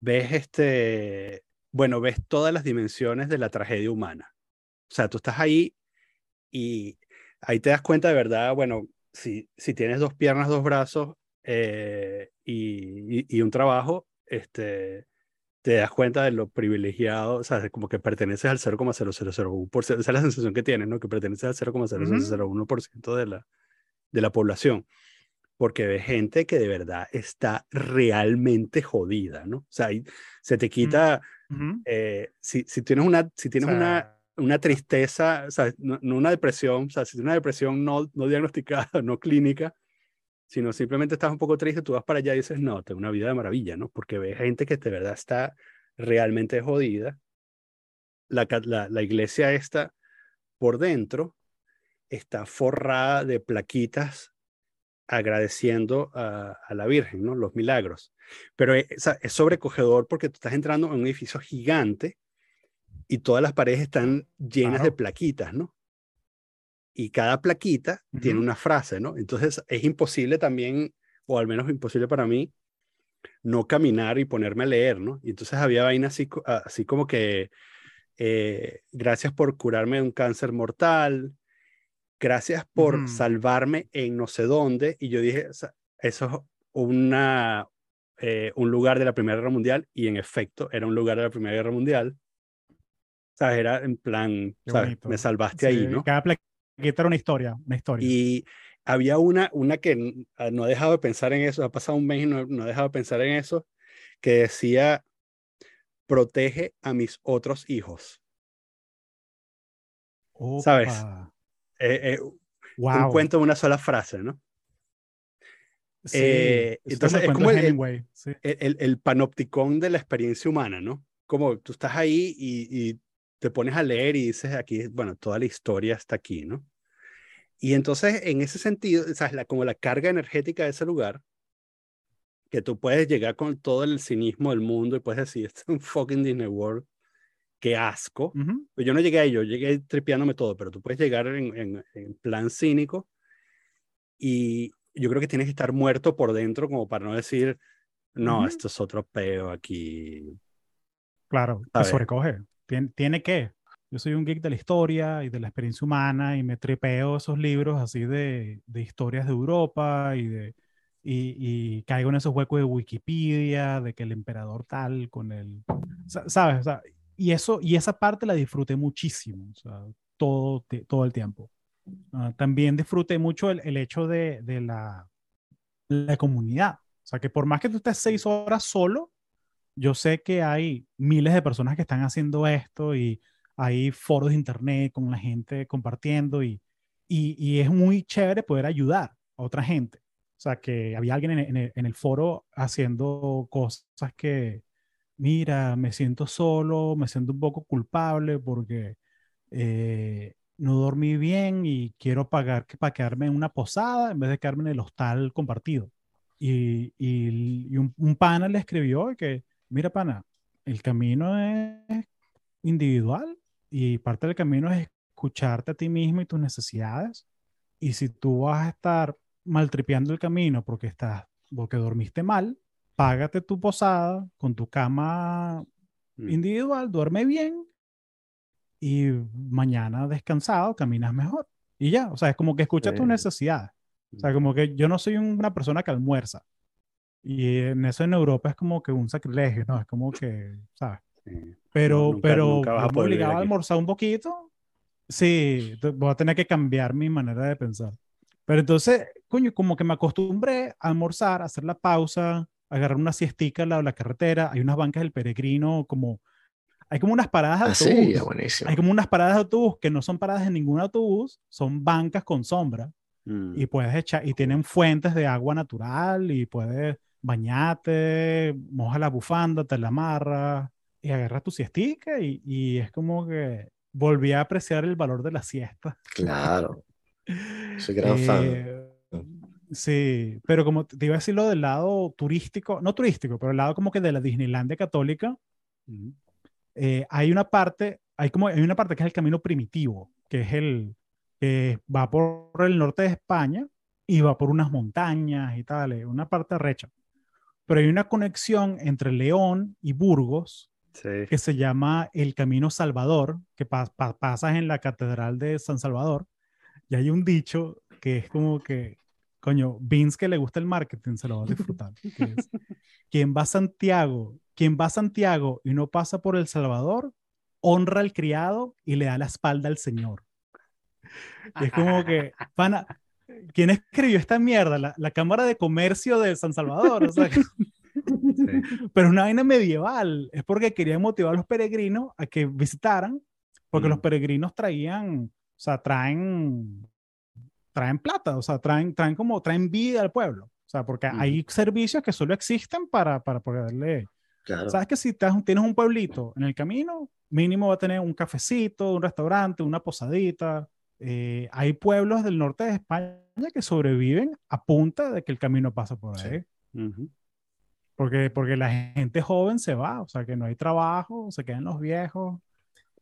ves este, bueno, ves todas las dimensiones de la tragedia humana. O sea, tú estás ahí y ahí te das cuenta de verdad, bueno, si, si tienes dos piernas, dos brazos eh, y, y, y, un trabajo, este, te das cuenta de lo privilegiado, o sea, como que perteneces al 0,0001%, esa es la sensación que tienes, ¿no? Que perteneces al 0,0001% de la, de la población, porque ves gente que de verdad está realmente jodida, ¿no? O sea, se te quita, eh, si, si tienes una, si tienes o sea, una, una tristeza, o sea, no, no, una depresión, o sea, si tienes una depresión no, no diagnosticada, [laughs] no clínica, sino simplemente estás un poco triste, tú vas para allá y dices, no, tengo una vida de maravilla, ¿no? Porque ves gente que de verdad está realmente jodida. La, la, la iglesia esta por dentro está forrada de plaquitas agradeciendo a, a, la Virgen, ¿no? Los milagros. Pero es, es, sobrecogedor porque tú estás entrando en un edificio gigante y todas las paredes están llenas claro. de plaquitas, ¿no? Y cada plaquita uh -huh. tiene una frase, ¿no? Entonces es imposible también, o al menos imposible para mí, no caminar y ponerme a leer, ¿no? Y entonces había vainas así, así como que, eh, gracias por curarme de un cáncer mortal, gracias por uh -huh. salvarme en no sé dónde, y yo dije, eso es una, eh, un lugar de la Primera Guerra Mundial, y en efecto era un lugar de la Primera Guerra Mundial. ¿Sabes? Era en plan, ¿sabes? me salvaste sí, ahí, ¿no? Cada plaqueta era una historia, una historia. Y había una, una que no ha dejado de pensar en eso, ha pasado un mes y no, no ha dejado de pensar en eso, que decía, protege a mis otros hijos. Opa. ¿Sabes? Eh, eh, wow. Un cuento de una sola frase, ¿no? Sí, eh, entonces es como el, sí. el, el, panopticón de la experiencia humana, ¿no? Como tú estás ahí y, y te pones a leer y dices aquí, bueno, toda la historia está aquí, ¿no? Y entonces, en ese sentido, o sea, la, como la carga energética de ese lugar, que tú puedes llegar con todo el cinismo del mundo y puedes decir, esto es un fucking Disney World, qué asco. Pues yo no llegué ahí, yo llegué tripeándome todo, pero tú puedes llegar en, en, plan cínico y yo creo que tienes que estar muerto por dentro como para no decir, no, esto es otro peo aquí. Claro, te sobrecoge. Tiene, tiene que. Yo soy un geek de la historia y de la experiencia humana y me tripeo esos libros así de, de historias de Europa y de y, caigo en esos huecos de Wikipedia, de que el emperador tal con el, ¿sabes? y eso, y esa parte la disfruté muchísimo, o sea, todo, todo el tiempo. Ah, también disfruté mucho el, el hecho de, de la, la comunidad. O sea, que por más que tú estés seis horas solo, yo sé que hay miles de personas que están haciendo esto y hay foros de internet con la gente compartiendo y, y, es muy chévere poder ayudar a otra gente. O sea, que había alguien en, el, foro haciendo cosas que, mira, me siento solo, me siento un poco culpable porque eh, no dormí bien y quiero pagar para quedarme en una posada en vez de quedarme en el hostal compartido. Y, y, un, un, pana le escribió que, mira, pana, el camino es individual y parte del camino es escucharte a ti mismo y tus necesidades. Y si tú vas a estar maltripeando el camino porque estás, porque dormiste mal, págate tu posada con tu cama mm. individual, duerme bien y mañana descansado caminas mejor. Y ya, o sea, es como que escucha tus necesidades. O sea, mm. como que yo no soy una persona que almuerza. Y en eso en Europa es como que un sacrilegio, ¿no? Es como que, ¿sabes? Pero, pero nunca obligado a almorzar un poquito. Sí, voy a tener que cambiar mi manera de pensar. Pero entonces, coño, como que me acostumbré a almorzar, a hacer la pausa, agarrar una siestica al lado de la carretera. Hay unas bancas del peregrino, como. Hay como unas paradas de ah, autobús. Sí, buenísimo. Hay como unas paradas de autobús que no son paradas en ningún autobús, son bancas con sombra. Mm. Y puedes echar, y tienen fuentes de agua natural, y puedes bañarte, moja la bufanda, te la amarras, y agarras tu siestica y, y, es como que volví a apreciar el valor de la siesta. Claro. [laughs] Soy gran fan. Eh, sí, pero como te iba a decir lo del lado turístico, no turístico, pero el lado como que de la Disneylandia católica, eh, hay una parte, hay como, hay una parte que es el camino primitivo, que es el que va por el norte de España y va por unas montañas y tal, una parte recha. Pero hay una conexión entre León y Burgos que se llama el Camino Salvador, que pasas en la Catedral de San Salvador, y hay un dicho que es como que, coño, Vince que le gusta el marketing se lo va a disfrutar. quien va a Santiago, quien va a Santiago y no pasa por El Salvador, honra al criado y le da la espalda al Señor. es como que, pana, ¿quién escribió esta mierda? La, la Cámara de Comercio de San Salvador. O sea, [laughs] pero una vaina medieval. Es porque querían motivar a los peregrinos a que visitaran, porque los mm. peregrinos traían, o sea, traen, traen plata, o sea, traen, traen como, traen vida al pueblo. O sea, porque hay servicios que solo existen para, para poderle... Claro. Sabes que si tienes un pueblito en el camino, mínimo va a tener un cafecito, un restaurante, una posadita. Eh, hay pueblos del norte de España que sobreviven a punta de que el camino pasa por ahí. Porque, porque la gente joven se va, o sea, que no hay trabajo, se quedan los viejos.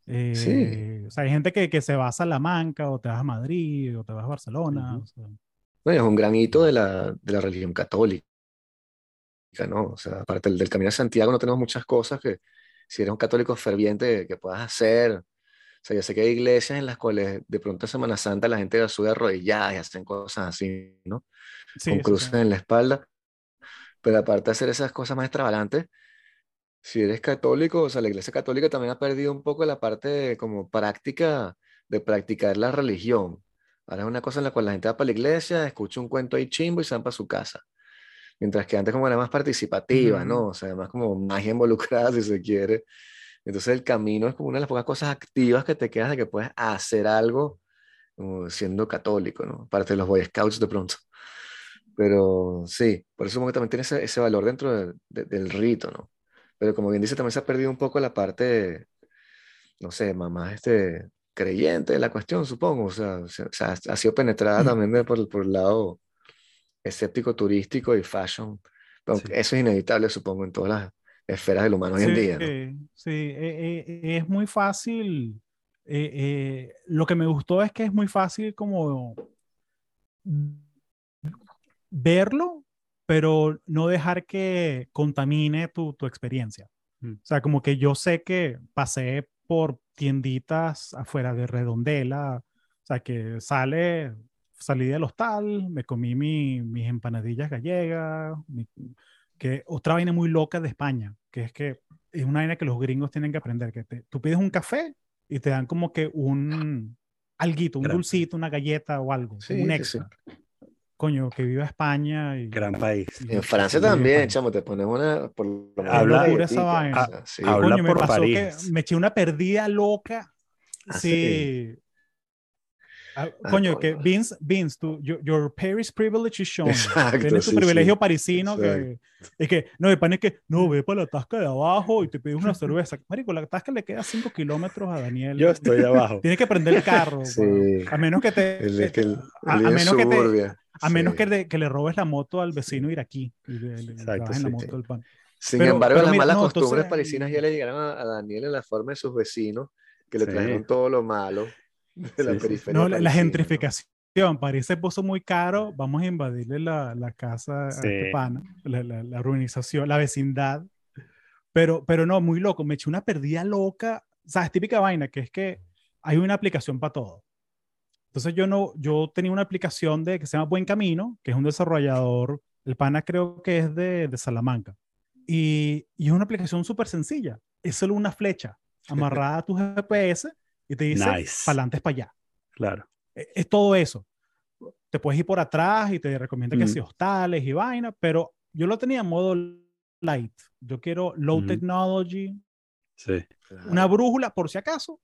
Eh, sí. O sea, hay gente que, que, se va a Salamanca, o te vas a Madrid, o te vas a Barcelona. Bueno, es un gran hito de la, de la religión católica, ¿no? O sea, aparte del, del, Camino de Santiago no tenemos muchas cosas que si eres un católico ferviente que puedas hacer. O sea, yo sé que hay iglesias en las cuales de pronto en Semana Santa la gente sube arrodillada y hacen cosas así, ¿no? Con cruces en la espalda. Pero aparte de hacer esas cosas más extravagantes, si eres católico, o sea, la iglesia católica también ha perdido un poco la parte como práctica de practicar la religión. Ahora es una cosa en la cual la gente va para la iglesia, escucha un cuento ahí chimbo y se van para su casa. Mientras que antes como era más participativa, ¿no? O sea, más como magia involucrada, [laughs] si se quiere. Entonces el camino es como una de las pocas cosas activas que te quedas de que puedes hacer algo siendo católico, ¿no? Aparte de los Boy Scouts de pronto. Pero sí, por eso que también tiene ese, ese valor dentro del rito, ¿no? Pero como bien dice, también se ha perdido un poco la parte, no sé, más este, creyente de la cuestión, supongo. O sea, ha sido penetrada mm. también por, por el lado escéptico turístico y fashion Sí. Eso es inevitable, supongo, en todas las esferas del humano hoy en día, ¿no? sí, eh, eh, es muy fácil. eh, eh, lo que me gustó es que es muy fácil como verlo, pero no dejar que contamine tu, tu experiencia. Mm. O sea, como que yo sé que pasé por tienditas afuera de Redondela, o sea, que sale, salí del hostal, me comí mi- mis empanadillas gallegas, mi- que otra vaina muy loca de España, que es que es una vaina que los gringos tienen que aprender, que te- tú pides un café y te dan como que un alguito, un Gran- dulcito, una galleta o algo, Sí, un sí, extra. Coño, que viva España y Gran país. y- En Francia también, España. chamo, te pones una. Por Habla- esa vaina. sea, sí. Habla Coño, me por pasó que París. me eché una perdida loca. Ah, sí. Ah, Ah, coño, que. Vince, Vince, tu, your, your Paris privilege is shown. Exacto, Tienes tu [laughs] sí, privilegio sí. parisino que es que, no, el pan es que, no, ve para la tasca de abajo y te pides una cerveza. Marico, la tasca le queda 5 kilómetros a Daniel. Yo estoy abajo. Tienes que prender el carro. [laughs] Sí. A menos que te, El, el, a, el a en menos que te, a menos que, le, que le robes la moto al vecino iraquí y le, le- le Exacto, bajes la moto del pan. Sin Pero- embargo, pero las mira, malas no, costumbres entonces- parisinas ya le llegaron a, a Daniel en la forma de sus vecinos, que le trajeron todo lo malo [laughs] de la Sí, sí. periferia. No, la, la gentrificación. París se puso muy caro. Vamos a invadirle la, la casa a este Sí. pana, la, la, la urbanización, la vecindad. Pero, pero no, muy loco. Me eché una perdida loca. O sea, es típica vaina, que es que hay una aplicación para todo. Entonces yo no, yo tenía una aplicación de que se llama Buen Camino, que es un desarrollador, el pana creo que es de, de Salamanca. Y, y es una aplicación súper sencilla. Es solo una flecha [laughs] amarrada a tu GPS y te dice, Nice. para adelante es para allá. Claro. Es, es todo eso. Te puedes ir por atrás y te recomienda que Mm. si hostales y vaina, pero yo lo tenía en modo light. Yo quiero low Ujú. technology, Sí. Una brújula por si acaso,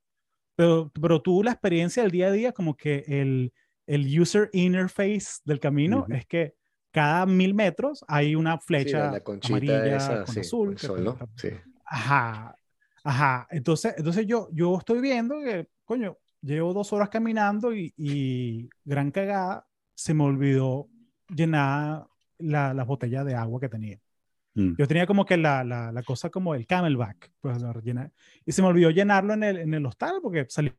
pero, pero tú la experiencia del día a día, como que el, el user interface del camino Ujú. es que cada mil metros hay una Sí, flecha la, la amarilla esa, con sí, azul. con que sol, ¿no? Sí. Ajá, ajá. Entonces, entonces yo, yo estoy viendo que, coño, llevo dos horas caminando y, y gran cagada, se me olvidó llenar la, las botellas de agua que tenía. Mm. Yo tenía como que la, la, la cosa como el camelback, pues la. Y se me olvidó llenarlo en el, en el hostal porque salí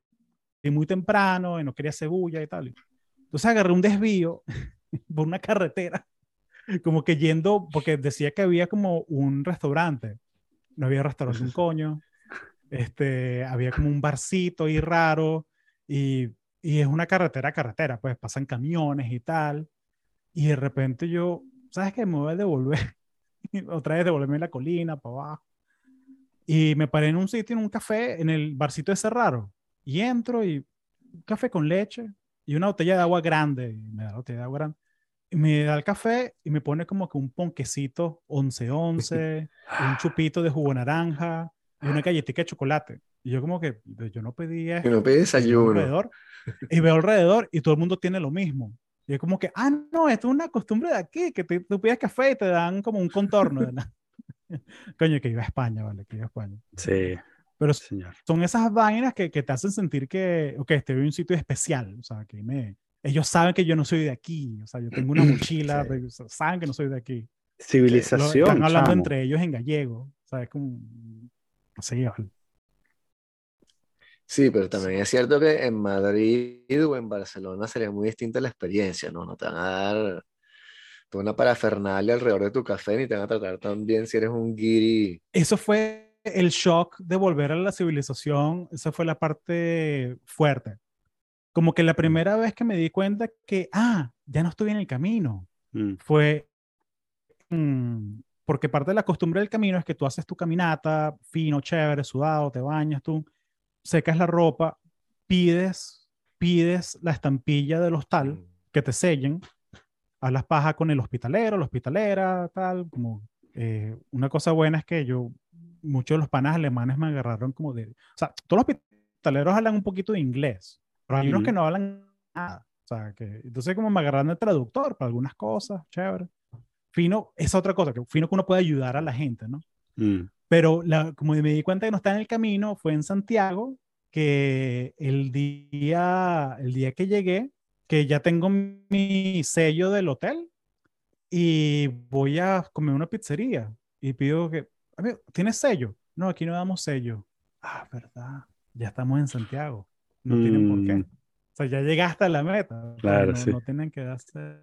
muy temprano y no quería cebulla y tal. Entonces agarré un desvío [laughs] por una carretera, como que yendo, porque decía que había como un restaurante. No había restaurante un coño. Este, había como un barcito ahí raro y, y es una carretera, carretera, pues pasan camiones y tal. Y de repente yo, ¿sabes qué? Me voy a devolver. [laughs] Otra vez devolverme la colina para abajo. Y me paré en un sitio, en un café, en el barcito ese raro. Y entro y un café con leche y una botella de agua grande. Y me da la botella de agua grande. Y me da el café y me pone como que un ponquecito 11-11, un [laughs] chupito de jugo naranja y una galletita de chocolate. Y yo como que, yo no pedí esto. Y no veo desayuno. alrededor, y veo alrededor y todo el mundo tiene lo mismo. Y es como que, ah, no, esto es una costumbre de aquí, que te, tú pides café y te dan como un contorno. [laughs] Coño, que iba a España, vale, que iba a España. Sí, Pero señor. son esas vainas que, que te hacen sentir que, ok, estoy en un sitio especial, o sea, que me, ellos saben que yo no soy de aquí, o sea, yo tengo una [clears throat] mochila, Sí. de- saben que no soy de aquí. Lo- Civilización. están hablando chamo. entre ellos en gallego, o sea, es como, vale. Sí, pero también es cierto que en Madrid o en Barcelona sería muy distinta la experiencia, ¿no? No te van a dar toda una parafernalia alrededor de tu café ni te van a tratar tan bien si eres un guiri. eso fue el shock de volver a la civilización, esa fue la parte fuerte. Como que la primera vez que me di cuenta que, ah, ya no estoy en el camino, Mm. fue mm, porque parte de la costumbre del camino es que tú haces tu caminata, fino, chévere, sudado, te bañas, tú secas la ropa, pides, pides la estampilla del hostal que te sellen, hablas paja con el hospitalero, la hospitalera, tal, como eh, una cosa buena es que yo, muchos de los panas alemanes me agarraron como de, o sea, todos los hospitaleros hablan un poquito de inglés, pero hay unos que no hablan nada, o sea, que entonces como me agarraron de traductor para algunas cosas, chévere. Fino es otra cosa, que fino que uno puede ayudar a la gente, ¿no? Mm. Pero la, como me di cuenta que no está en el camino, fue en Santiago, que el día, el día que llegué, que ya tengo mi sello del hotel, y voy a comer una pizzería y pido que, amigo, ¿tienes sello? No, aquí no damos sello. Ah, verdad, ya estamos en Santiago. No tienen por qué. Mm. O sea, ya llegaste a la meta. Claro, no, sí. no tienen que darse.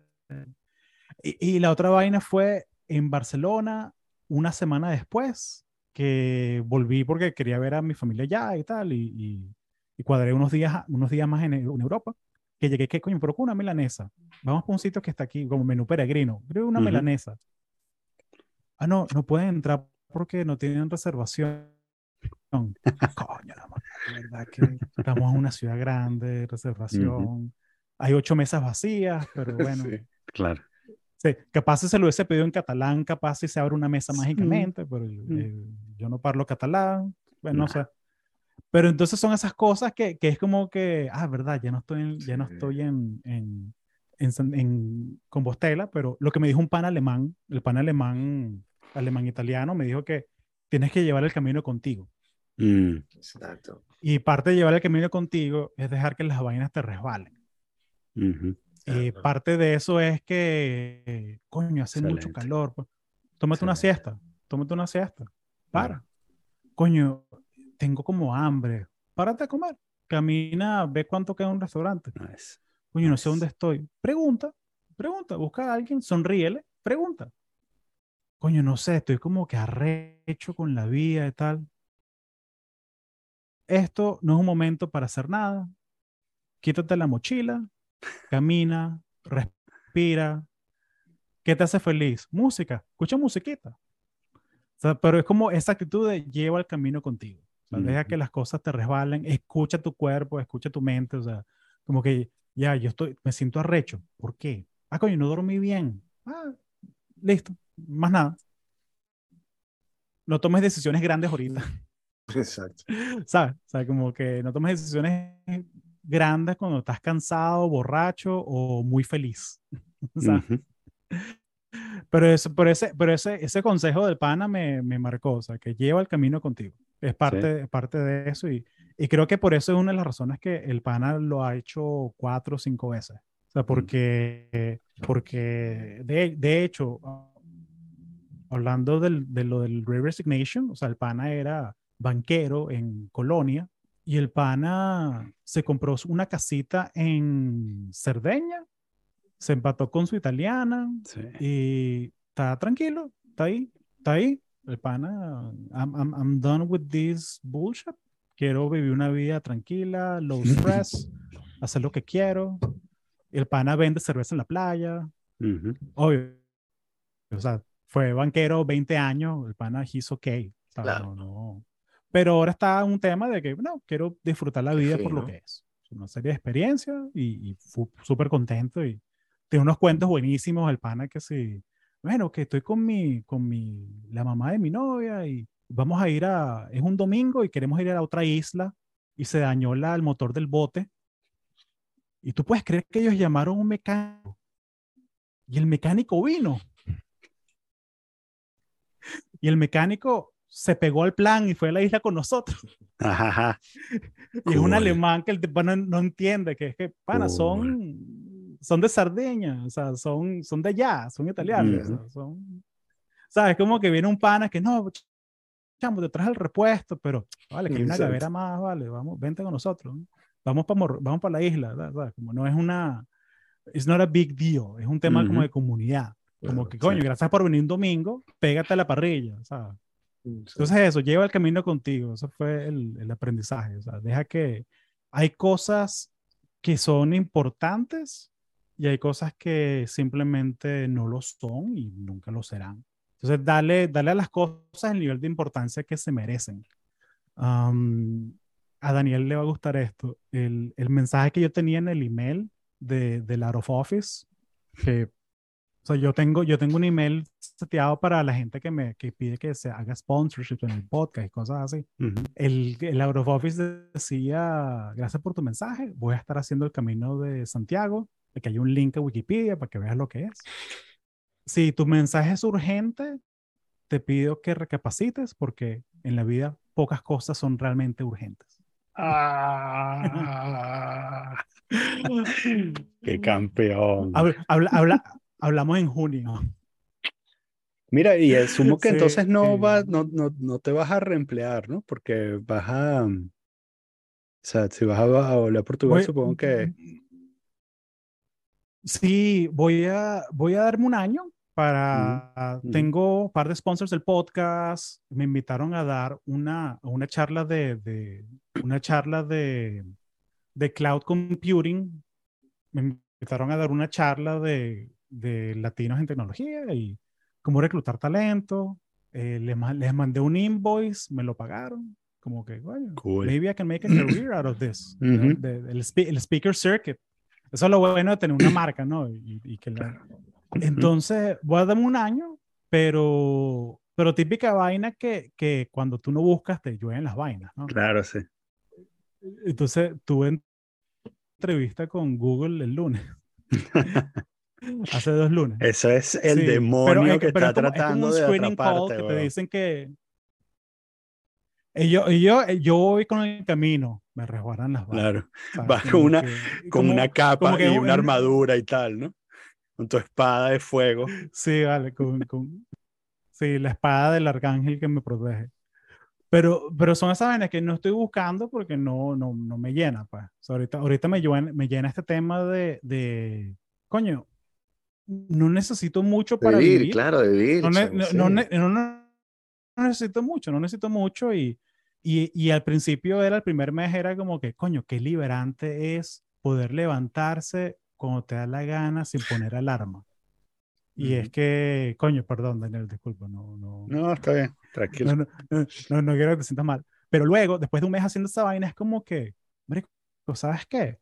Y, y la otra vaina fue en Barcelona, una semana después, que volví porque quería ver a mi familia allá y tal, y, y, y cuadré unos días, unos días más en, en Europa, que llegué, ¿qué coño? Pero con una milanesa. Vamos por un sitio que está aquí, como menú peregrino. Creo una Ujú. milanesa. Ah, no, no pueden entrar porque no tienen reservación. Coño, la verdad que estamos en una ciudad grande, reservación. Hay ocho mesas vacías, pero [laughs] bueno. Sí, claro. Sí, capaz si se lo hubiese pedido en catalán, capaz si se abre una mesa Sí. mágicamente, pero Mm. eh, yo no parlo catalán, bueno, no Nah. sé. Pero entonces son esas cosas que, que es como que, ah, verdad, ya no estoy en, ya no Sí. estoy en, en, en, en Compostela, pero lo que me dijo un pan alemán, el pan alemán, alemán italiano, me dijo que tienes que llevar el camino contigo. Mm, Exacto. Y parte de llevar el camino contigo es dejar que las vainas te resbalen. ujú. Y Exacto. parte de eso es que, coño, hace mucho calor. pues, Tómate una siesta, tómate una siesta. Para. Coño, tengo como hambre. Párate a comer. Camina, ve cuánto queda un restaurante. Nice. Coño, no sé dónde estoy. Pregunta, pregunta, busca a alguien, sonríele, pregunta. Coño, no sé, estoy como que arrecho con la vida y tal. Esto no es un momento para hacer nada. Quítate la mochila, camina, respira. ¿Qué te hace feliz? Música, escucha musiquita. O sea, pero es como esa actitud de lleva el camino contigo. O sea, deja que las cosas te resbalen, escucha tu cuerpo, escucha tu mente, o sea, como que ya, yo estoy, me siento arrecho. ¿Por qué? Ah, coño, no dormí bien. Ah, listo, más nada. No tomes decisiones grandes ahorita, Exacto. [laughs] ¿sabes? O sea, como que no tomes decisiones grandes cuando estás cansado, borracho o muy feliz. [laughs] Pero, eso, pero, ese, pero ese, ese consejo del pana me, me marcó, o sea, que lleva el camino contigo. Es parte, es parte de eso y, y creo que por eso es una de las razones que el pana lo ha hecho cuatro o cinco veces. O sea, porque, porque de, de hecho, hablando del, de lo del Great Resignation, o sea, el pana era banquero en Colonia y el pana se compró una casita en Cerdeña, se empató con su italiana, Sí. y está tranquilo, está ahí, está ahí. El pana, I'm, I'm, I'm done with this bullshit. Quiero vivir una vida tranquila, low [laughs] stress, hacer lo que quiero. El pana vende cerveza en la playa, Ujú. obvio. O sea, fue banquero 20 años, el pana he's okay. ¿sabes? Claro. No, no. Pero ahora está un tema de que, no, quiero disfrutar la vida por lo fino. que es. Una serie de experiencias y, y súper contento y tiene unos cuentos buenísimos el pana que sí, bueno, que estoy con mi, con mi, la mamá de mi novia y vamos a ir a, es un domingo y queremos ir a la otra isla y se dañó la, el motor del bote. Y tú puedes creer que ellos llamaron a un mecánico y el mecánico vino. Y el mecánico se pegó al plan y fue a la isla con nosotros. [laughs] Ajá, ajá. [laughs] Y es un Cool. alemán que el tipo no, no entiende, que es que, pana, son, son de Sardeña, o sea, son, son de allá, son italianos. o sea, son, ¿Sabes? Como que viene un pana que no, ch- chamo, te traes el repuesto, pero vale, que hay una Exacto. gavera más, vale, vamos, vente con nosotros. ¿no? Vamos para vamos para la isla, ¿sabes? Como no es una, it's not a big deal, es un tema como de comunidad. Como Claro, que, coño, sí. gracias por venir un domingo, pégate a la parrilla, ¿sabes? Entonces eso, lleva el camino contigo, eso fue el, el aprendizaje, o sea, deja que hay cosas que son importantes y hay cosas que simplemente no lo son y nunca lo serán. Entonces, dale, dale a las cosas el nivel de importancia que se merecen. Am, a Daniel le va a gustar esto. El, el mensaje que yo tenía en el email de, del Out of Office, que sea, yo tengo, yo tengo un email seteado para la gente que me que pide que se haga sponsorship en el podcast y cosas así. Ujú. El, el Out of Office decía, gracias por tu mensaje, voy a estar haciendo el camino de Santiago, aquí hay un link a Wikipedia para que veas lo que es. Si tu mensaje es urgente, te pido que recapacites porque en la vida pocas cosas son realmente urgentes. [laughs] Qué campeón. Habla- habla- habla- hablamos en junio. Mira, y asumo que [laughs] Sí, entonces no, sí. va, no, no, no te vas a reemplear, ¿no? Porque vas a... O sea, si vas a, a volver a Portugal, Voy- supongo que... Sí, voy a, voy a darme un año para... Tengo un par de sponsors del podcast. Me invitaron a dar una, una charla de, de- una charla de, de cloud computing. Me invitaron a dar una charla de, de latinos en tecnología y cómo reclutar talento. Eh, les, les mandé un invoice, me lo pagaron. Como que, bueno, Cool. maybe I can make a career out of this. [clears throat] Ujú. De- de- el, spe- el speaker circuit. Eso es lo bueno de tener una [clears throat] marca, ¿no? Y, y que la- Entonces, voy a darme un año, pero, pero típica vaina que, que cuando tú no buscas te llueven las vainas, ¿no? Claro, sí. Entonces, tuve entrevista con Google el lunes. [laughs] Hace dos lunes. Eso es el Sí, demonio que pero está es como- es como tratando un de call atraparte, que te dicen que y yo, y yo, yo voy con el camino, me resguardan las balas. Claro. ¿sabes? Vas con una- que- Con como- una capa que y un- una armadura y tal, ¿no? Con tu espada de fuego. Sí, vale, con, con- sí, la espada del arcángel que me protege. Pero, pero son esas vainas que no estoy buscando porque no, no, no me llena, pues. O sea, ahorita, ahorita me llena, me llena este tema de, de, coño, no necesito mucho para vivir, vivir. claro, de vivir. no, ne- no- sí. no ne- no- no- no necesito mucho, no necesito mucho y, y, y al principio era el primer mes era como que, coño, qué liberante es poder levantarse cuando te da la gana sin poner alarma. Y es que, coño, perdón, Daniel, disculpa, no, no, No, está bien, tranquilo. no, no, no, no, no quiero que te sientas mal. Pero luego, después de un mes haciendo esa vaina, es como que, marico, ¿sabes qué?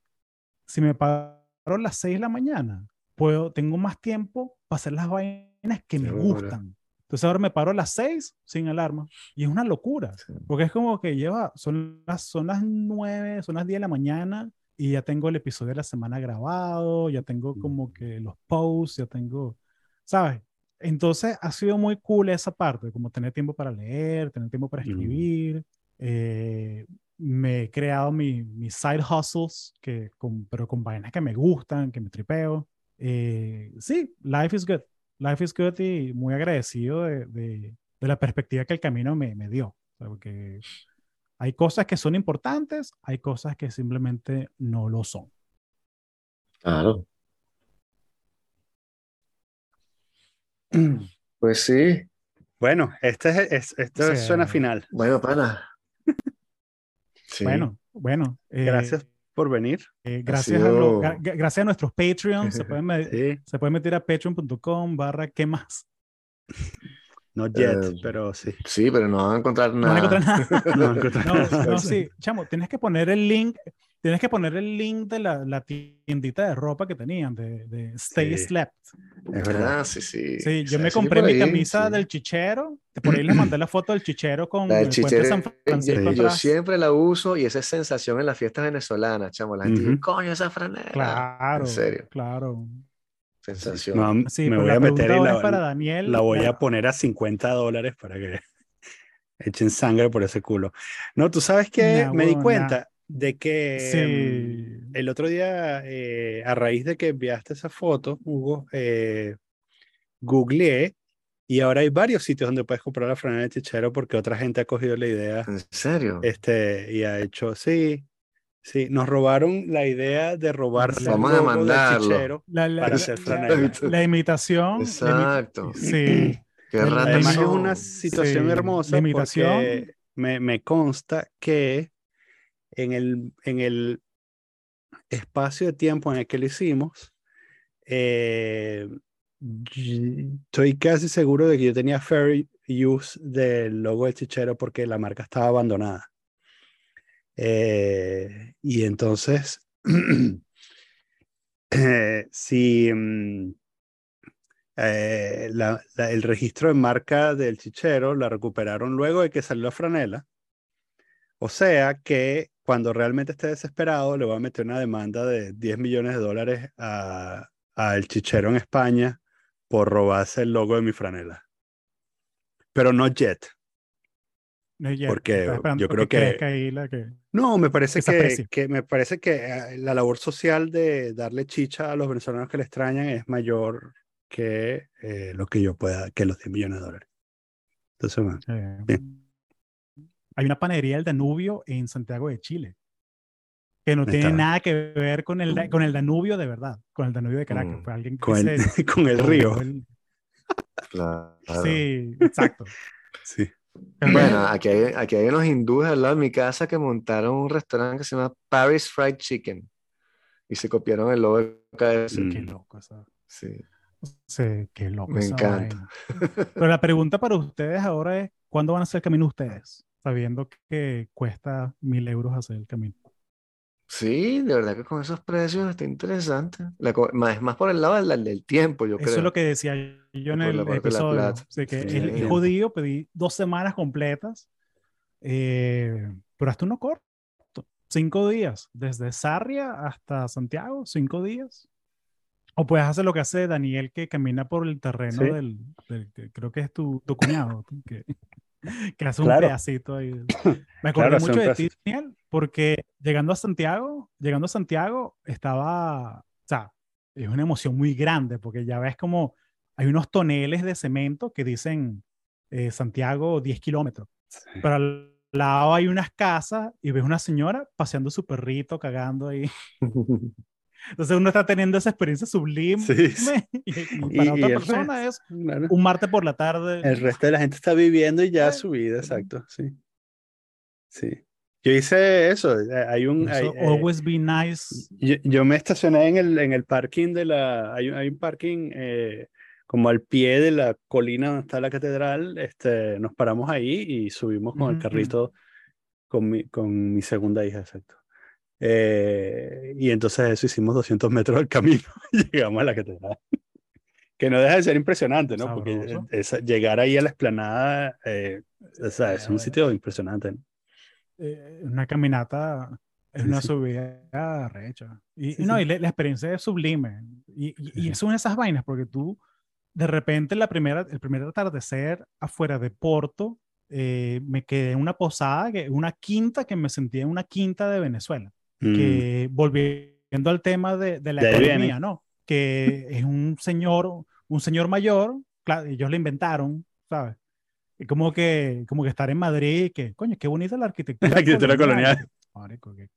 Si me paro a las 6 de la mañana, puedo, tengo más tiempo para hacer las vainas que me Seguro. gustan. Entonces ahora me paro a las 6 sin alarma. Y es una locura. Sí. Porque es como que lleva, son las, son las 9, son las 10 de la mañana y ya tengo el episodio de la semana grabado, ya tengo como que los posts, ya tengo, ¿sabes? Entonces ha sido muy cool esa parte, como tener tiempo para leer, tener tiempo para Mm. escribir. eh, me he creado mi- mis side hustles, que con, pero con vainas que me gustan, que me tripeo. Eh, sí, life is good. Life is good y muy agradecido de, de- de la perspectiva que el camino me, me dio. O sea, porque hay cosas que son importantes, hay cosas que simplemente no lo son. Claro. [clears throat] Pues sí. Bueno, este es, es- esto O sea, suena final. Bueno, pana. Sí. [laughs] Bueno, bueno. eh, Gracias por venir. eh, gracias, a lo- gra- gracias a nuestros Patreons. se, [laughs] pueden me- Sí, se pueden meter a patreon.com barra qué más. no yet, Eh, pero sí. Sí, pero no van a encontrar No van a nada. encontrar nada. [laughs] No No, nada. no, sí, chamo, tienes que poner el link, tienes que poner el link de la, la tiendita de ropa que tenían, de, de Stay Sí. Slept. Es verdad. Ah, sí, sí. Sí, yo Sí, me compré mi ahí, camisa sí. del chichero, por ahí les mandé la foto del chichero con La del el puente de chichero, San Francisco yo, yo atrás. siempre la uso y esa es sensación en las fiestas venezolanas, chamo. La gente dice, Ujú. coño, esa franela. Claro, En serio, claro. sensación. No, Sí, me pero voy la a meter y la, para Daniel. la voy a poner a 50 dólares para que [laughs] echen sangre por ese culo. No, tú sabes que Nah, me di huevón, cuenta de que Sí. mm, el otro día, eh, a raíz de que enviaste esa foto, Hugo, eh, googleé y ahora hay varios sitios donde puedes comprar la franela de chichero porque otra gente ha cogido la idea ¿En serio? este, y ha hecho, sí, sí, nos robaron la idea de robarse el Vamos a logo del mandarlo. chichero. La, la- para la- hacer la- franela. la imitación. la Exacto. Sí. [clears throat] Qué Además es una situación Sí, hermosa la imitación. porque me, me consta que en el, en el espacio de tiempo en el que lo hicimos, eh, estoy casi seguro de que yo tenía fair use del logo del chichero porque la marca estaba abandonada. Eh, y entonces, [clears throat] eh, si mm, eh, la- la- el registro de marca del chichero la recuperaron luego de que salió la franela. O sea que cuando realmente esté desesperado, le voy a meter una demanda de 10 millones de dólares a- al chichero en España por robarse el logo de mi franela. Pero no Jet. No, ya, Porque yo creo que- ahí la que- No, me parece Que que, que me parece que eh, la labor social de darle chicha a los venezolanos que le extrañan es mayor que eh, lo que yo pueda, que los 10 millones de dólares. Entonces, bueno, Eh, Bien. Hay una panadería del Danubio en Santiago de Chile que no tiene Está. nada que ver con el, con el Danubio de verdad, con el Danubio de Caracas. Mm. Fue alguien que con el, se- [laughs] con el río. el- Claro. Sí, exacto. Sí. Bueno, aquí hay, aquí hay unos hindúes al lado de mi casa que montaron un restaurante que se llama Paris Fried Chicken y se copiaron el logo de KFC. Qué loco esa- Sí. Sí, qué loco Me encanta. vaina. Pero la pregunta para ustedes ahora es, ¿cuándo van a hacer el camino ustedes? Sabiendo que cuesta mil euros hacer el camino. Sí, de verdad que con esos precios está interesante. La más, más por el lado del, del tiempo, yo Eso creo. es lo que decía yo en el episodio. O sea, que Sí, es, es tiempo. jodido, pedí dos semanas completas, eh, pero hasta uno corto. Cinco días, desde Sarria hasta Santiago, cinco días. O puedes hacer lo que hace Daniel, que camina por el terreno Sí. del, del- que creo que es tu, tu cuñado, que, [laughs] que hace un Claro. pedacito ahí. [coughs] Me acordé Claro, mucho de ti. Daniel, porque llegando a Santiago, llegando a Santiago, estaba, o sea, es una emoción muy grande, porque ya ves como hay unos toneles de cemento que dicen eh, Santiago 10 kilómetros, Sí. pero al lado hay unas casas y ves una señora paseando su perrito, cagando ahí. [laughs] Entonces uno está teniendo esa experiencia sublime Sí, [laughs] sí. y, y Y- para y otra el persona es Claro. un martes por la tarde. El resto de la gente está viviendo y ya Eh, su vida, exacto, sí. Sí. Yo hice eso, eh, hay un... hay, So, eh, always be nice. yo, yo me estacioné en el, en el parking de la... Hay, hay un parking eh, como al pie de la colina donde está la catedral, este, nos paramos ahí y subimos con el Ujú. carrito con mi, con mi segunda hija, exacto. Eh, y entonces eso hicimos 200 metros del camino y [laughs] llegamos a la catedral. Que no deja de ser impresionante, ¿no? Porque Sabroso. eh, esa- llegar ahí a la explanada, eh, o sea, es un Eh, sitio impresionante. ¿no? eh, una caminata es Sí, una sí. subida recha. Y, Sí, no, y la, la experiencia es sublime. Y, y, y es una de esas vainas, porque tú, de repente, la primera, el primer atardecer afuera de Porto, eh, me quedé en una posada, que, una quinta, que me sentía en una quinta de Venezuela. Mm, Que volviendo al tema de, de la De economía, viene. ¿no? Que es un señor, un señor mayor, claro, ellos lo inventaron, ¿sabes? Y como que, como que estar en Madrid, que, coño, qué bonita la arquitectura. [laughs] La arquitectura colonial. Marico, ¿qué,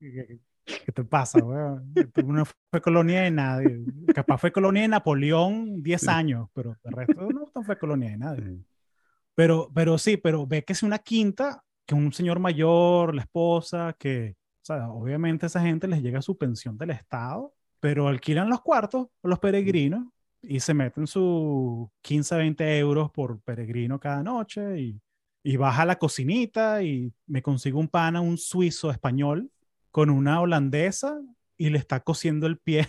qué- qué te pasa, weón? Tú No fue colonia de nadie. Capaz fue colonia de Napoleón 10 años, pero el resto no, fue colonia de nadie. Sí. Pero, pero sí, pero ve que es una quinta, que un señor mayor, la esposa, que, o sea, obviamente a esa gente les llega su pensión del Estado, pero alquilan los cuartos los peregrinos y se meten sus 15, 20 euros por peregrino cada noche y, y baja a la cocinita y me consigo un pana, un suizo español, con una holandesa y le está cosiendo el pie,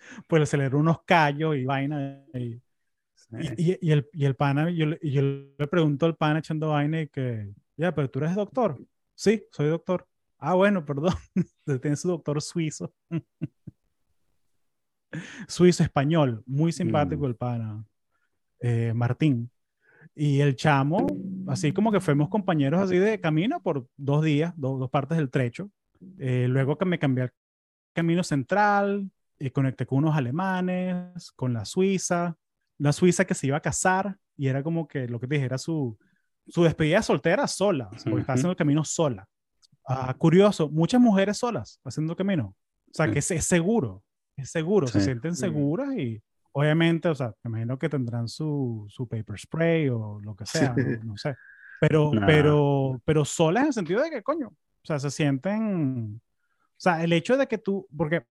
[laughs] pues se le unos callos y vaina. Y, Sí. y, el, y el pana, yo, yo le pregunto al pana echando vaina y que, ya, pero tú eres doctor. Sí, soy doctor. Ah, bueno, perdón. [laughs] Tiene su doctor suizo. [laughs] suizo español, muy simpático Mm. el pana, eh, Martín. Y el chamo, así como que fuimos compañeros así de camino por dos días, do- dos partes del trecho. Eh, luego que me cambié al camino central, y conecté con unos alemanes, con la Suiza, la Suiza que se iba a casar y era como que lo que te dije, era su, su despedida soltera sola, o sea, porque estaba haciendo el camino sola. Ah, curioso, muchas mujeres solas haciendo camino. O sea, Sí. que es, es seguro, es seguro, se Sí. sienten Mm. seguras y obviamente, o sea, me imagino que tendrán su, su paper spray o lo que sea, no, [laughs] no sé. Pero, Nah. pero, pero solas en el sentido de que, coño, o sea, se sienten, o sea, el hecho de que tú, porque,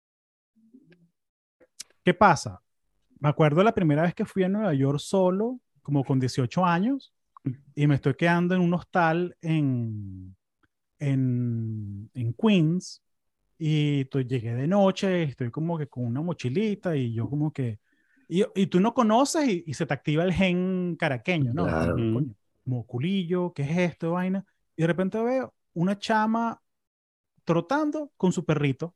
¿qué pasa? Me acuerdo la primera vez que fui a Nueva York solo, como con 18 años, y me estoy quedando en un hostal en, en, en Queens, y tú, llegué de noche, estoy como que con una mochilita, y yo como que, y, y tú no conoces y, y se te activa el gen caraqueño, ¿no? Claro. Como, coño, como culillo, ¿qué es esto, vaina? Y de repente veo una chama trotando con su perrito.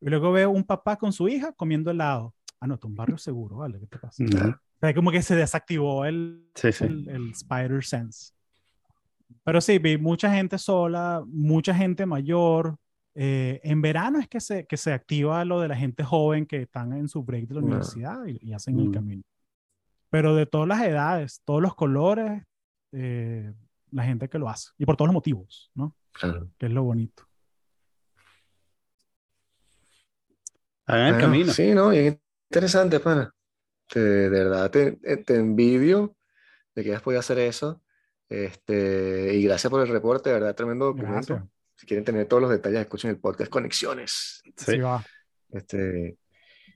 Y luego veo un papá con su hija comiendo helado. Ah, no, es un barrio seguro, ¿vale? ¿Qué te pasa? Ujú. O sea, como que se desactivó el, Sí, sí. el, el spider sense. Pero sí, vi mucha gente sola, mucha gente mayor, eh, en verano es que se, que se activa lo de la gente joven que están en su break de la No. universidad y, y hacen el Mm. camino. Pero de todas las edades, todos los colores, eh, la gente que lo hace. Y por todos los motivos, ¿no? Claro. Que es lo bonito. Hagan el Bueno, camino. Sí, ¿no? Bien interesante, pana. Te- de verdad, te, eh, te envidio de que hayas podido hacer eso. Este, y gracias por el reporte, de verdad, tremendo documento. Gracias. Si quieren tener todos los detalles, escuchen el podcast Conexiones. Sí. Sí va. Este,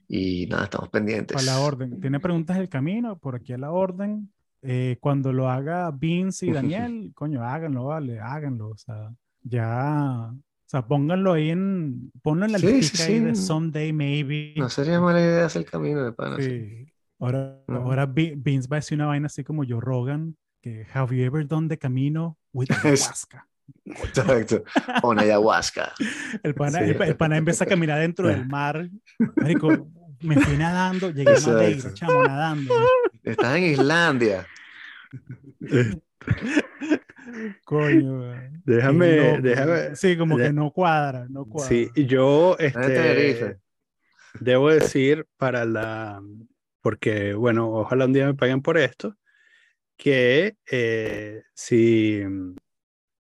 y nada, estamos pendientes. A la orden. ¿Tiene preguntas del camino? Por aquí a la orden. Eh, cuando lo haga Vince y Daniel, coño, háganlo, vale, háganlo. O sea, ya. O sea, pónganlo ahí en. Ponlo en la Sí, sí, listica ahí de sí. Someday Maybe. No sería mala idea hacer el camino de pana. sí. Sí. Ahora, Ujú. ahora Vi- Vince va a decir una vaina así como Joe Rogan, que have you ever done the camino with [laughs] ayahuasca? Exacto. Con ayahuasca. [laughs] El pana, Sí. el, el pana empieza a caminar dentro del mar. Marico, me fui nadando, llegué a. Madeira, chamo, nadando. Estás en Islandia. [laughs] Coño, Déjame, déjame. Sí, como que no cuadra, no cuadra. Sí, yo este, debo decir para la, porque bueno, ojalá un día me paguen por esto, que eh, si,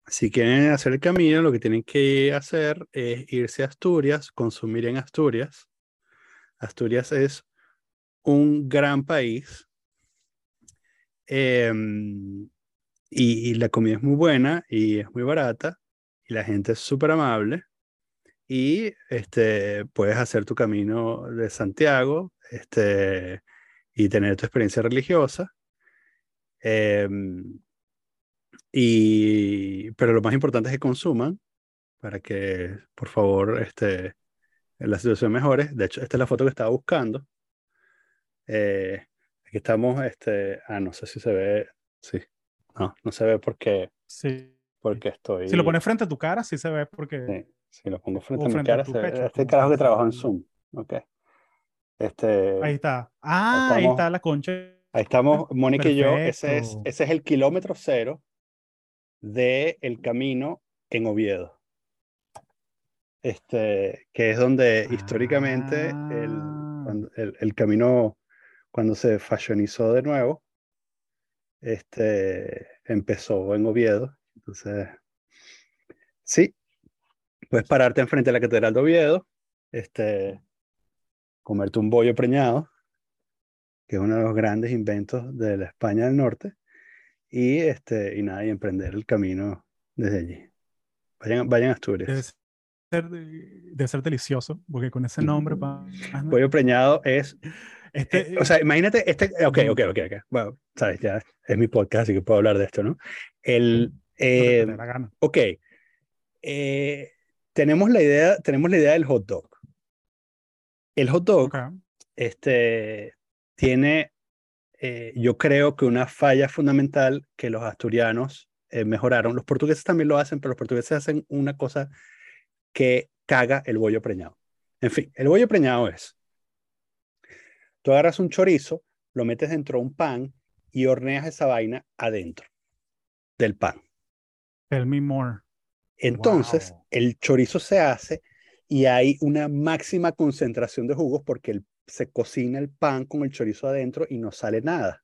si quieren hacer el camino, lo que tienen que hacer es irse a Asturias, consumir en Asturias. Asturias es un gran país. em, y, y la comida es muy buena y es muy barata y la gente es súper amable y este, puedes hacer tu camino de Santiago este, y tener tu experiencia religiosa. Em, y, pero lo más importante es que consuman para que, por favor, este, la situación mejore. De hecho, esta es la foto que estaba buscando. Eh, aquí estamos, este, ah, no sé si se ve, sí, no, no se ve porque, Sí. porque estoy... Si lo pones frente a tu cara, sí se ve porque... Sí, si lo pongo frente O a mi frente a cara, tu se ve- pecho, este como carajo que trabaja en Zoom. Ok. Este, Ahí está. Ah, ahí está la concha. Ahí estamos, [laughs] Mónica y yo. Ese es, ese es el kilómetro cero de el camino en Oviedo. Este, que es donde históricamente el, Ah. el, el camino, cuando se fashionizó de nuevo, este, empezó en Oviedo. Entonces, sí, puedes pararte enfrente de la Catedral de Oviedo, este, comerte un bollo preñado, que es uno de los grandes inventos de la España del Norte, y, este, y nada, y emprender el camino desde allí. Vayan, vayan a Asturias. Debe ser, debe ser delicioso, porque con ese nombre... pa- Bollo preñado es Este, Eh, o sea, imagínate, este, ok, ok, ok, ok. Bueno, sabes, ya es mi podcast, así que puedo hablar de esto, ¿no? El, te eh, la gana. ok, eh, tenemos la idea, tenemos la idea del hot dog. El hot dog, Ok. este, tiene, eh, yo creo que una falla fundamental que los asturianos eh, mejoraron. Los portugueses también lo hacen, pero los portugueses hacen una cosa que caga el bollo preñado. En fin, el bollo preñado es, tú agarras un chorizo, lo metes dentro de un pan y horneas esa vaina adentro del pan. Tell me more. Entonces, Wow. el chorizo se hace y hay una máxima concentración de jugos porque el- se cocina el pan con el chorizo adentro y no sale nada.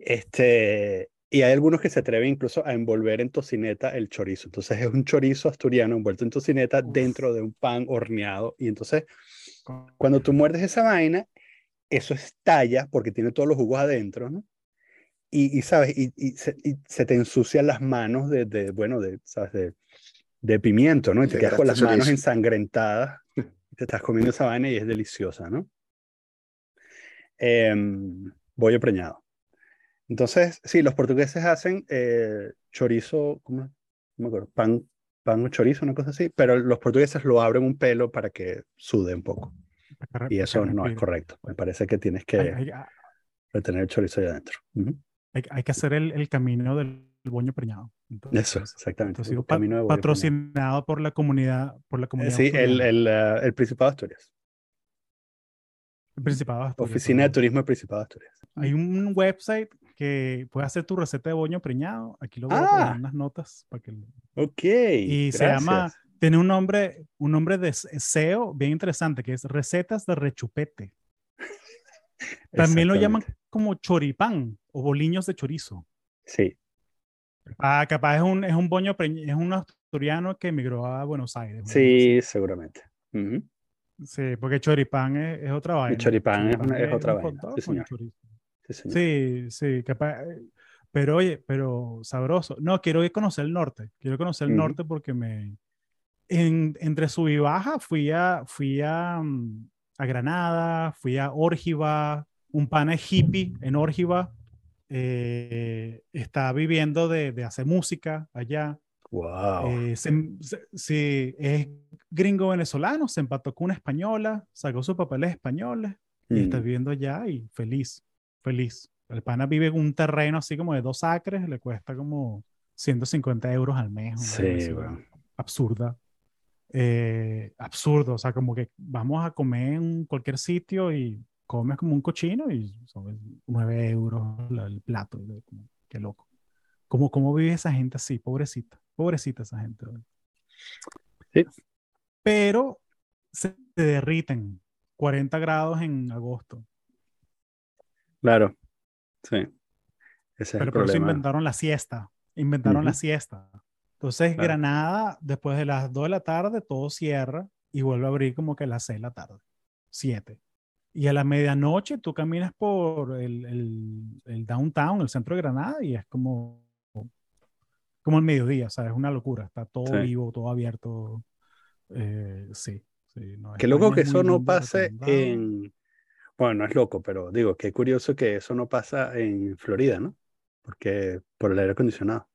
Este, y hay algunos que se atreven incluso a envolver en tocineta el chorizo. Entonces es un chorizo asturiano envuelto en tocineta Uf. dentro de un pan horneado. Y entonces, cuando tú muerdes esa vaina, eso estalla porque tiene todos los jugos adentro, ¿no? Y, y, sabes, y, y se, y se te ensucian las manos de, de, bueno, de, ¿sabes? De, de pimiento, ¿no? Y te quedas con las manos ensangrentadas. Te estás comiendo esa vaina y es deliciosa, ¿no? Em, bollo preñado. Entonces, sí, los portugueses hacen eh, chorizo, ¿cómo? No me acuerdo, pan, pan o chorizo, una cosa así, pero los portugueses lo abren un pelo para que sude un poco. Y eso no es correcto. Me parece que tienes que Hay, hay- retener el chorizo ahí adentro. Hay- hay que hacer el, el camino del boño preñado. Entonces, Eso, exactamente. entonces, de patrocinado por la comunidad, por la comunidad Sí, el, el, eh, el Principado de Asturias. El Principado de Asturias, Oficina de. Turismo del Principado de Asturias. Hay un website que puedes hacer tu receta de boño preñado. Aquí lo voy a Ah. poner en las notas para que Ok. Y se llama. Tiene un nombre, un nombre de SEO bien interesante, que es recetas de rechupete. [laughs] También lo llaman como choripán o boliños de chorizo. Sí, Ah, capaz es un, es un boño, es un asturiano que emigró a Buenos Aires. sí, seguramente. Sí, porque choripán es, es otra vaina. choripán es una- es otra vaina, sí, señor. Sí, señor. Sí, sí, capaz. Pero oye, pero sabroso. No, quiero ir a conocer el norte. Quiero conocer el norte porque me. En, entre sub y baja fui a, fui a, mm, a Granada, fui a Órgiva, un pana hippie en Órgiva. Eh, está viviendo de, de hacer música allá. Wow. Eh, se- es gringo venezolano, se empató con una española, sacó sus papeles españoles y está Mm. viviendo allá y feliz, feliz. El pana vive en un terreno así como de dos acres, le cuesta como 150 euros al mes. Sí, weón. Absurda. Eh, absurdo, o sea, como que vamos a comer en cualquier sitio y comes como un cochino y son 9 euros el plato. como, Qué loco. ¿Cómo, ¿Cómo vive esa gente así? Pobrecita, pobrecita esa gente. Sí. Pero se derriten 40 grados en agosto. Claro. Sí. Ese es Pero el por eso inventaron la siesta. Inventaron la siesta. Entonces, Claro. Granada, después de las 2 de la tarde, todo cierra y vuelve a abrir como que a las 6 de la tarde. 7. Y a la medianoche tú caminas por el, el- el downtown, el centro de Granada, y es como, como el mediodía, o sea, es una locura. Está todo Sí. vivo, todo abierto. Eh, sí, sí. no, Qué loco que es eso no lindo, pase en... Bueno, no es loco, pero digo, qué curioso que eso no pasa en Florida, ¿no? Porque por el aire acondicionado.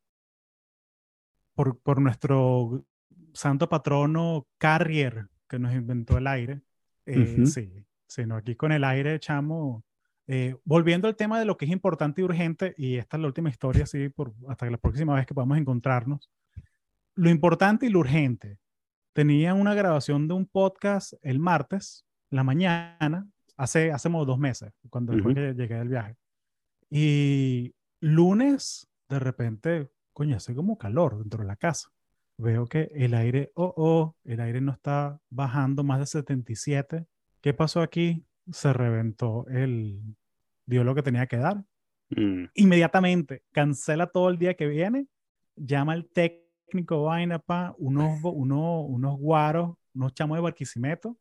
por, por nuestro santo patrono Carrier, que nos inventó el aire. Eh, Ujú. Sí, sí, no, aquí con el aire echamos. eh, volviendo al tema de lo que es importante y urgente, y esta es la última historia, sí, por, hasta la próxima vez que podamos encontrarnos. Lo importante y lo urgente. Tenía una grabación de un podcast el martes, la mañana, hace, hace como dos meses, cuando Ujú. que llegué del viaje. Y lunes, de repente, coño, hace como calor dentro de la casa. Veo que el aire, oh, oh, el aire no está bajando más de 77. ¿Qué pasó aquí? Se reventó el, dio lo que tenía que dar. Mm, Inmediatamente cancela todo el día que viene, llama al técnico vaina pa, unos, bo- uno- unos guaros, unos chamos de Barquisimeto.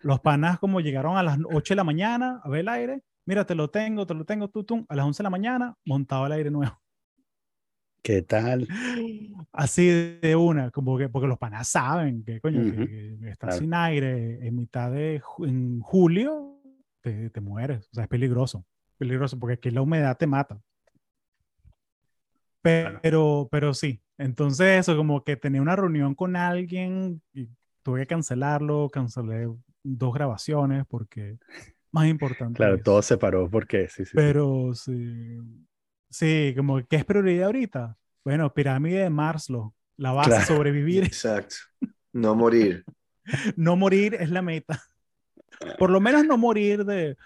Los panas como llegaron a las 8 de la mañana a ver el aire. Mira, te lo tengo, te lo tengo, tú, tú. A las 11 de la mañana montaba el aire nuevo. ¿Qué tal? [gasps] Así de una, como que, porque los panas saben que, coño, que- Ujú, que, estás claro. sin aire en mitad de en julio, te, te mueres. O sea, es peligroso. Peligroso, porque aquí la humedad te mata. Claro. Pero, pero sí. Entonces, eso, como que tenía una reunión con alguien y tuve que cancelarlo, cancelé dos grabaciones porque más importante. Claro, todo se paró porque sí, sí. Pero sí, sí, como que es prioridad ahorita. Bueno, pirámide de Maslow, la base, Claro. sobrevivir, Exacto. No morir. [laughs] no morir es la meta. Por lo menos no morir de...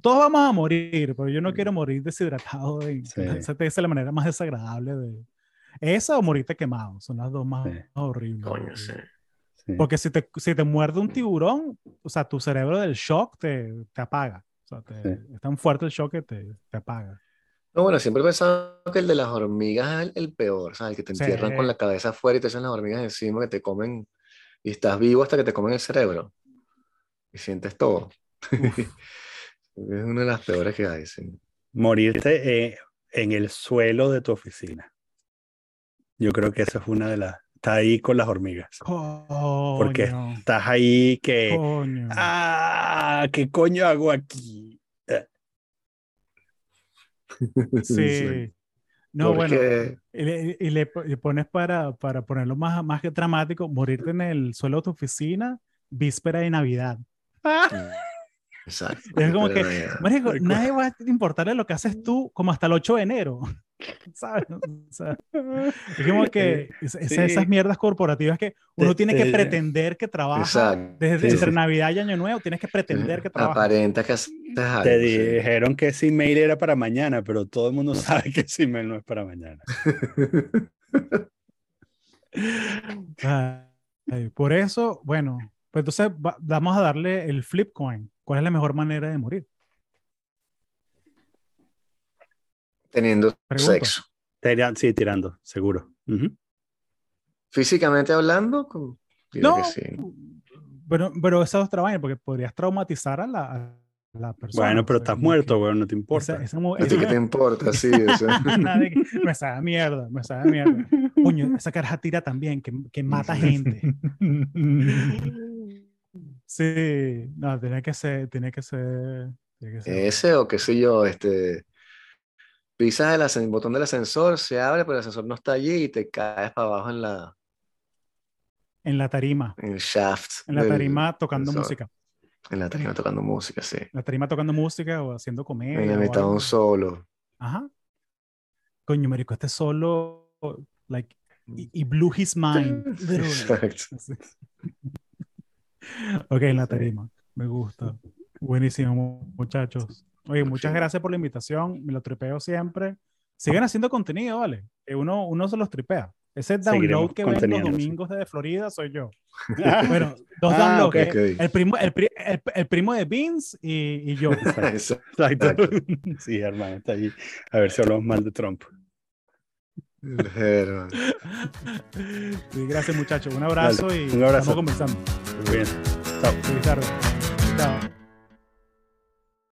Todos vamos a morir, pero yo no quiero morir deshidratado. de- Sí. Esa es la manera más desagradable de... Esa o morirte quemado, son las dos más Sí. horribles. Coño, sí. Sí. Porque si te, si te muerde un tiburón, o sea, tu cerebro del shock te, te apaga. O sea, te- Sí. es tan fuerte el shock que te, te apaga. No, bueno, siempre he pensado que el de las hormigas es el, el peor, ¿sabes? El que te Sí. entierran con la cabeza afuera y te echan las hormigas encima que te comen y estás vivo hasta que te comen el cerebro y sientes todo. [laughs] es una de las peores que hay, sí. Morirte eh, en el suelo de tu oficina. Yo creo que esa es una de las... Está ahí con las hormigas. Porque Coño, estás ahí que... coño. Ah, ¿qué coño hago aquí? [laughs] Sí. No, bueno, y le, pones para, para ponerlo más, más que dramático, morirte en el suelo de tu oficina, víspera de Navidad. Exacto. Es como que. Marico, nadie va a importarle lo que haces tú como hasta el 8 de enero. ¿Sabes? O sea, [laughs] es como que es- es- Sí. esas mierdas corporativas que uno Te- tiene que te- pretender que trabaja. Exacto. Desde Sí, entre sí. Navidad y Año Nuevo, tienes que pretender que trabajas. Aparenta que algo. Te sí. dijeron que ese email era para mañana, pero todo el mundo sabe que ese email no es para mañana. [laughs] Eh, por eso, bueno, pues entonces va- vamos a darle el flip coin. ¿Cuál es la mejor manera de morir? Teniendo Pregunto. sexo. Sí, tirando, seguro. Físicamente hablando, No, que sí. pero, pero esa es otra vaina, porque podrías traumatizar a la, a la persona. Bueno, pero estás muerto, weón, no te importa. esa- esa mu- ¿A ti qué te importa? Sí, o sea. [laughs] nadie que- me sabe mierda, me sabe mierda. Coño, esa caraja tira también, que, que mata gente. [laughs] Sí, no, tiene que ser, tiene que ser, tiene que ser. Ese o qué sé yo, este, pisas el, botón del ascensor, se abre, pero el ascensor no está allí y te caes para abajo en la En la tarima, en el shaft. en la del tarima tocando ascensor. música. En la tarima tocando música, sí. La tarima tocando música o haciendo comedia. En la mitad de un solo. Ajá. Coño, marico, este solo, like, y, y blew his mind. [laughs] Exacto. Ok, en la tarima. Me gusta. Buenísimo, mu- muchachos. Oye, muchas gracias por la invitación. Me lo tripeo siempre. Sigan haciendo contenido, ¿vale? Que uno, uno se los tripea. Ese download Seguiremos que ven los domingos de Florida soy yo. Ah, [laughs] Bueno, dos Ah, downloads. ok. eh. El, primo, el, pri- el- el primo de Vince y, y yo. [laughs] Exacto. Sí, hermano, está allí. A ver si hablamos mal de Trump. Sí, gracias, muchachos. Un abrazo Dale, y un abrazo. estamos conversando. Muy bien. Chao. Chao.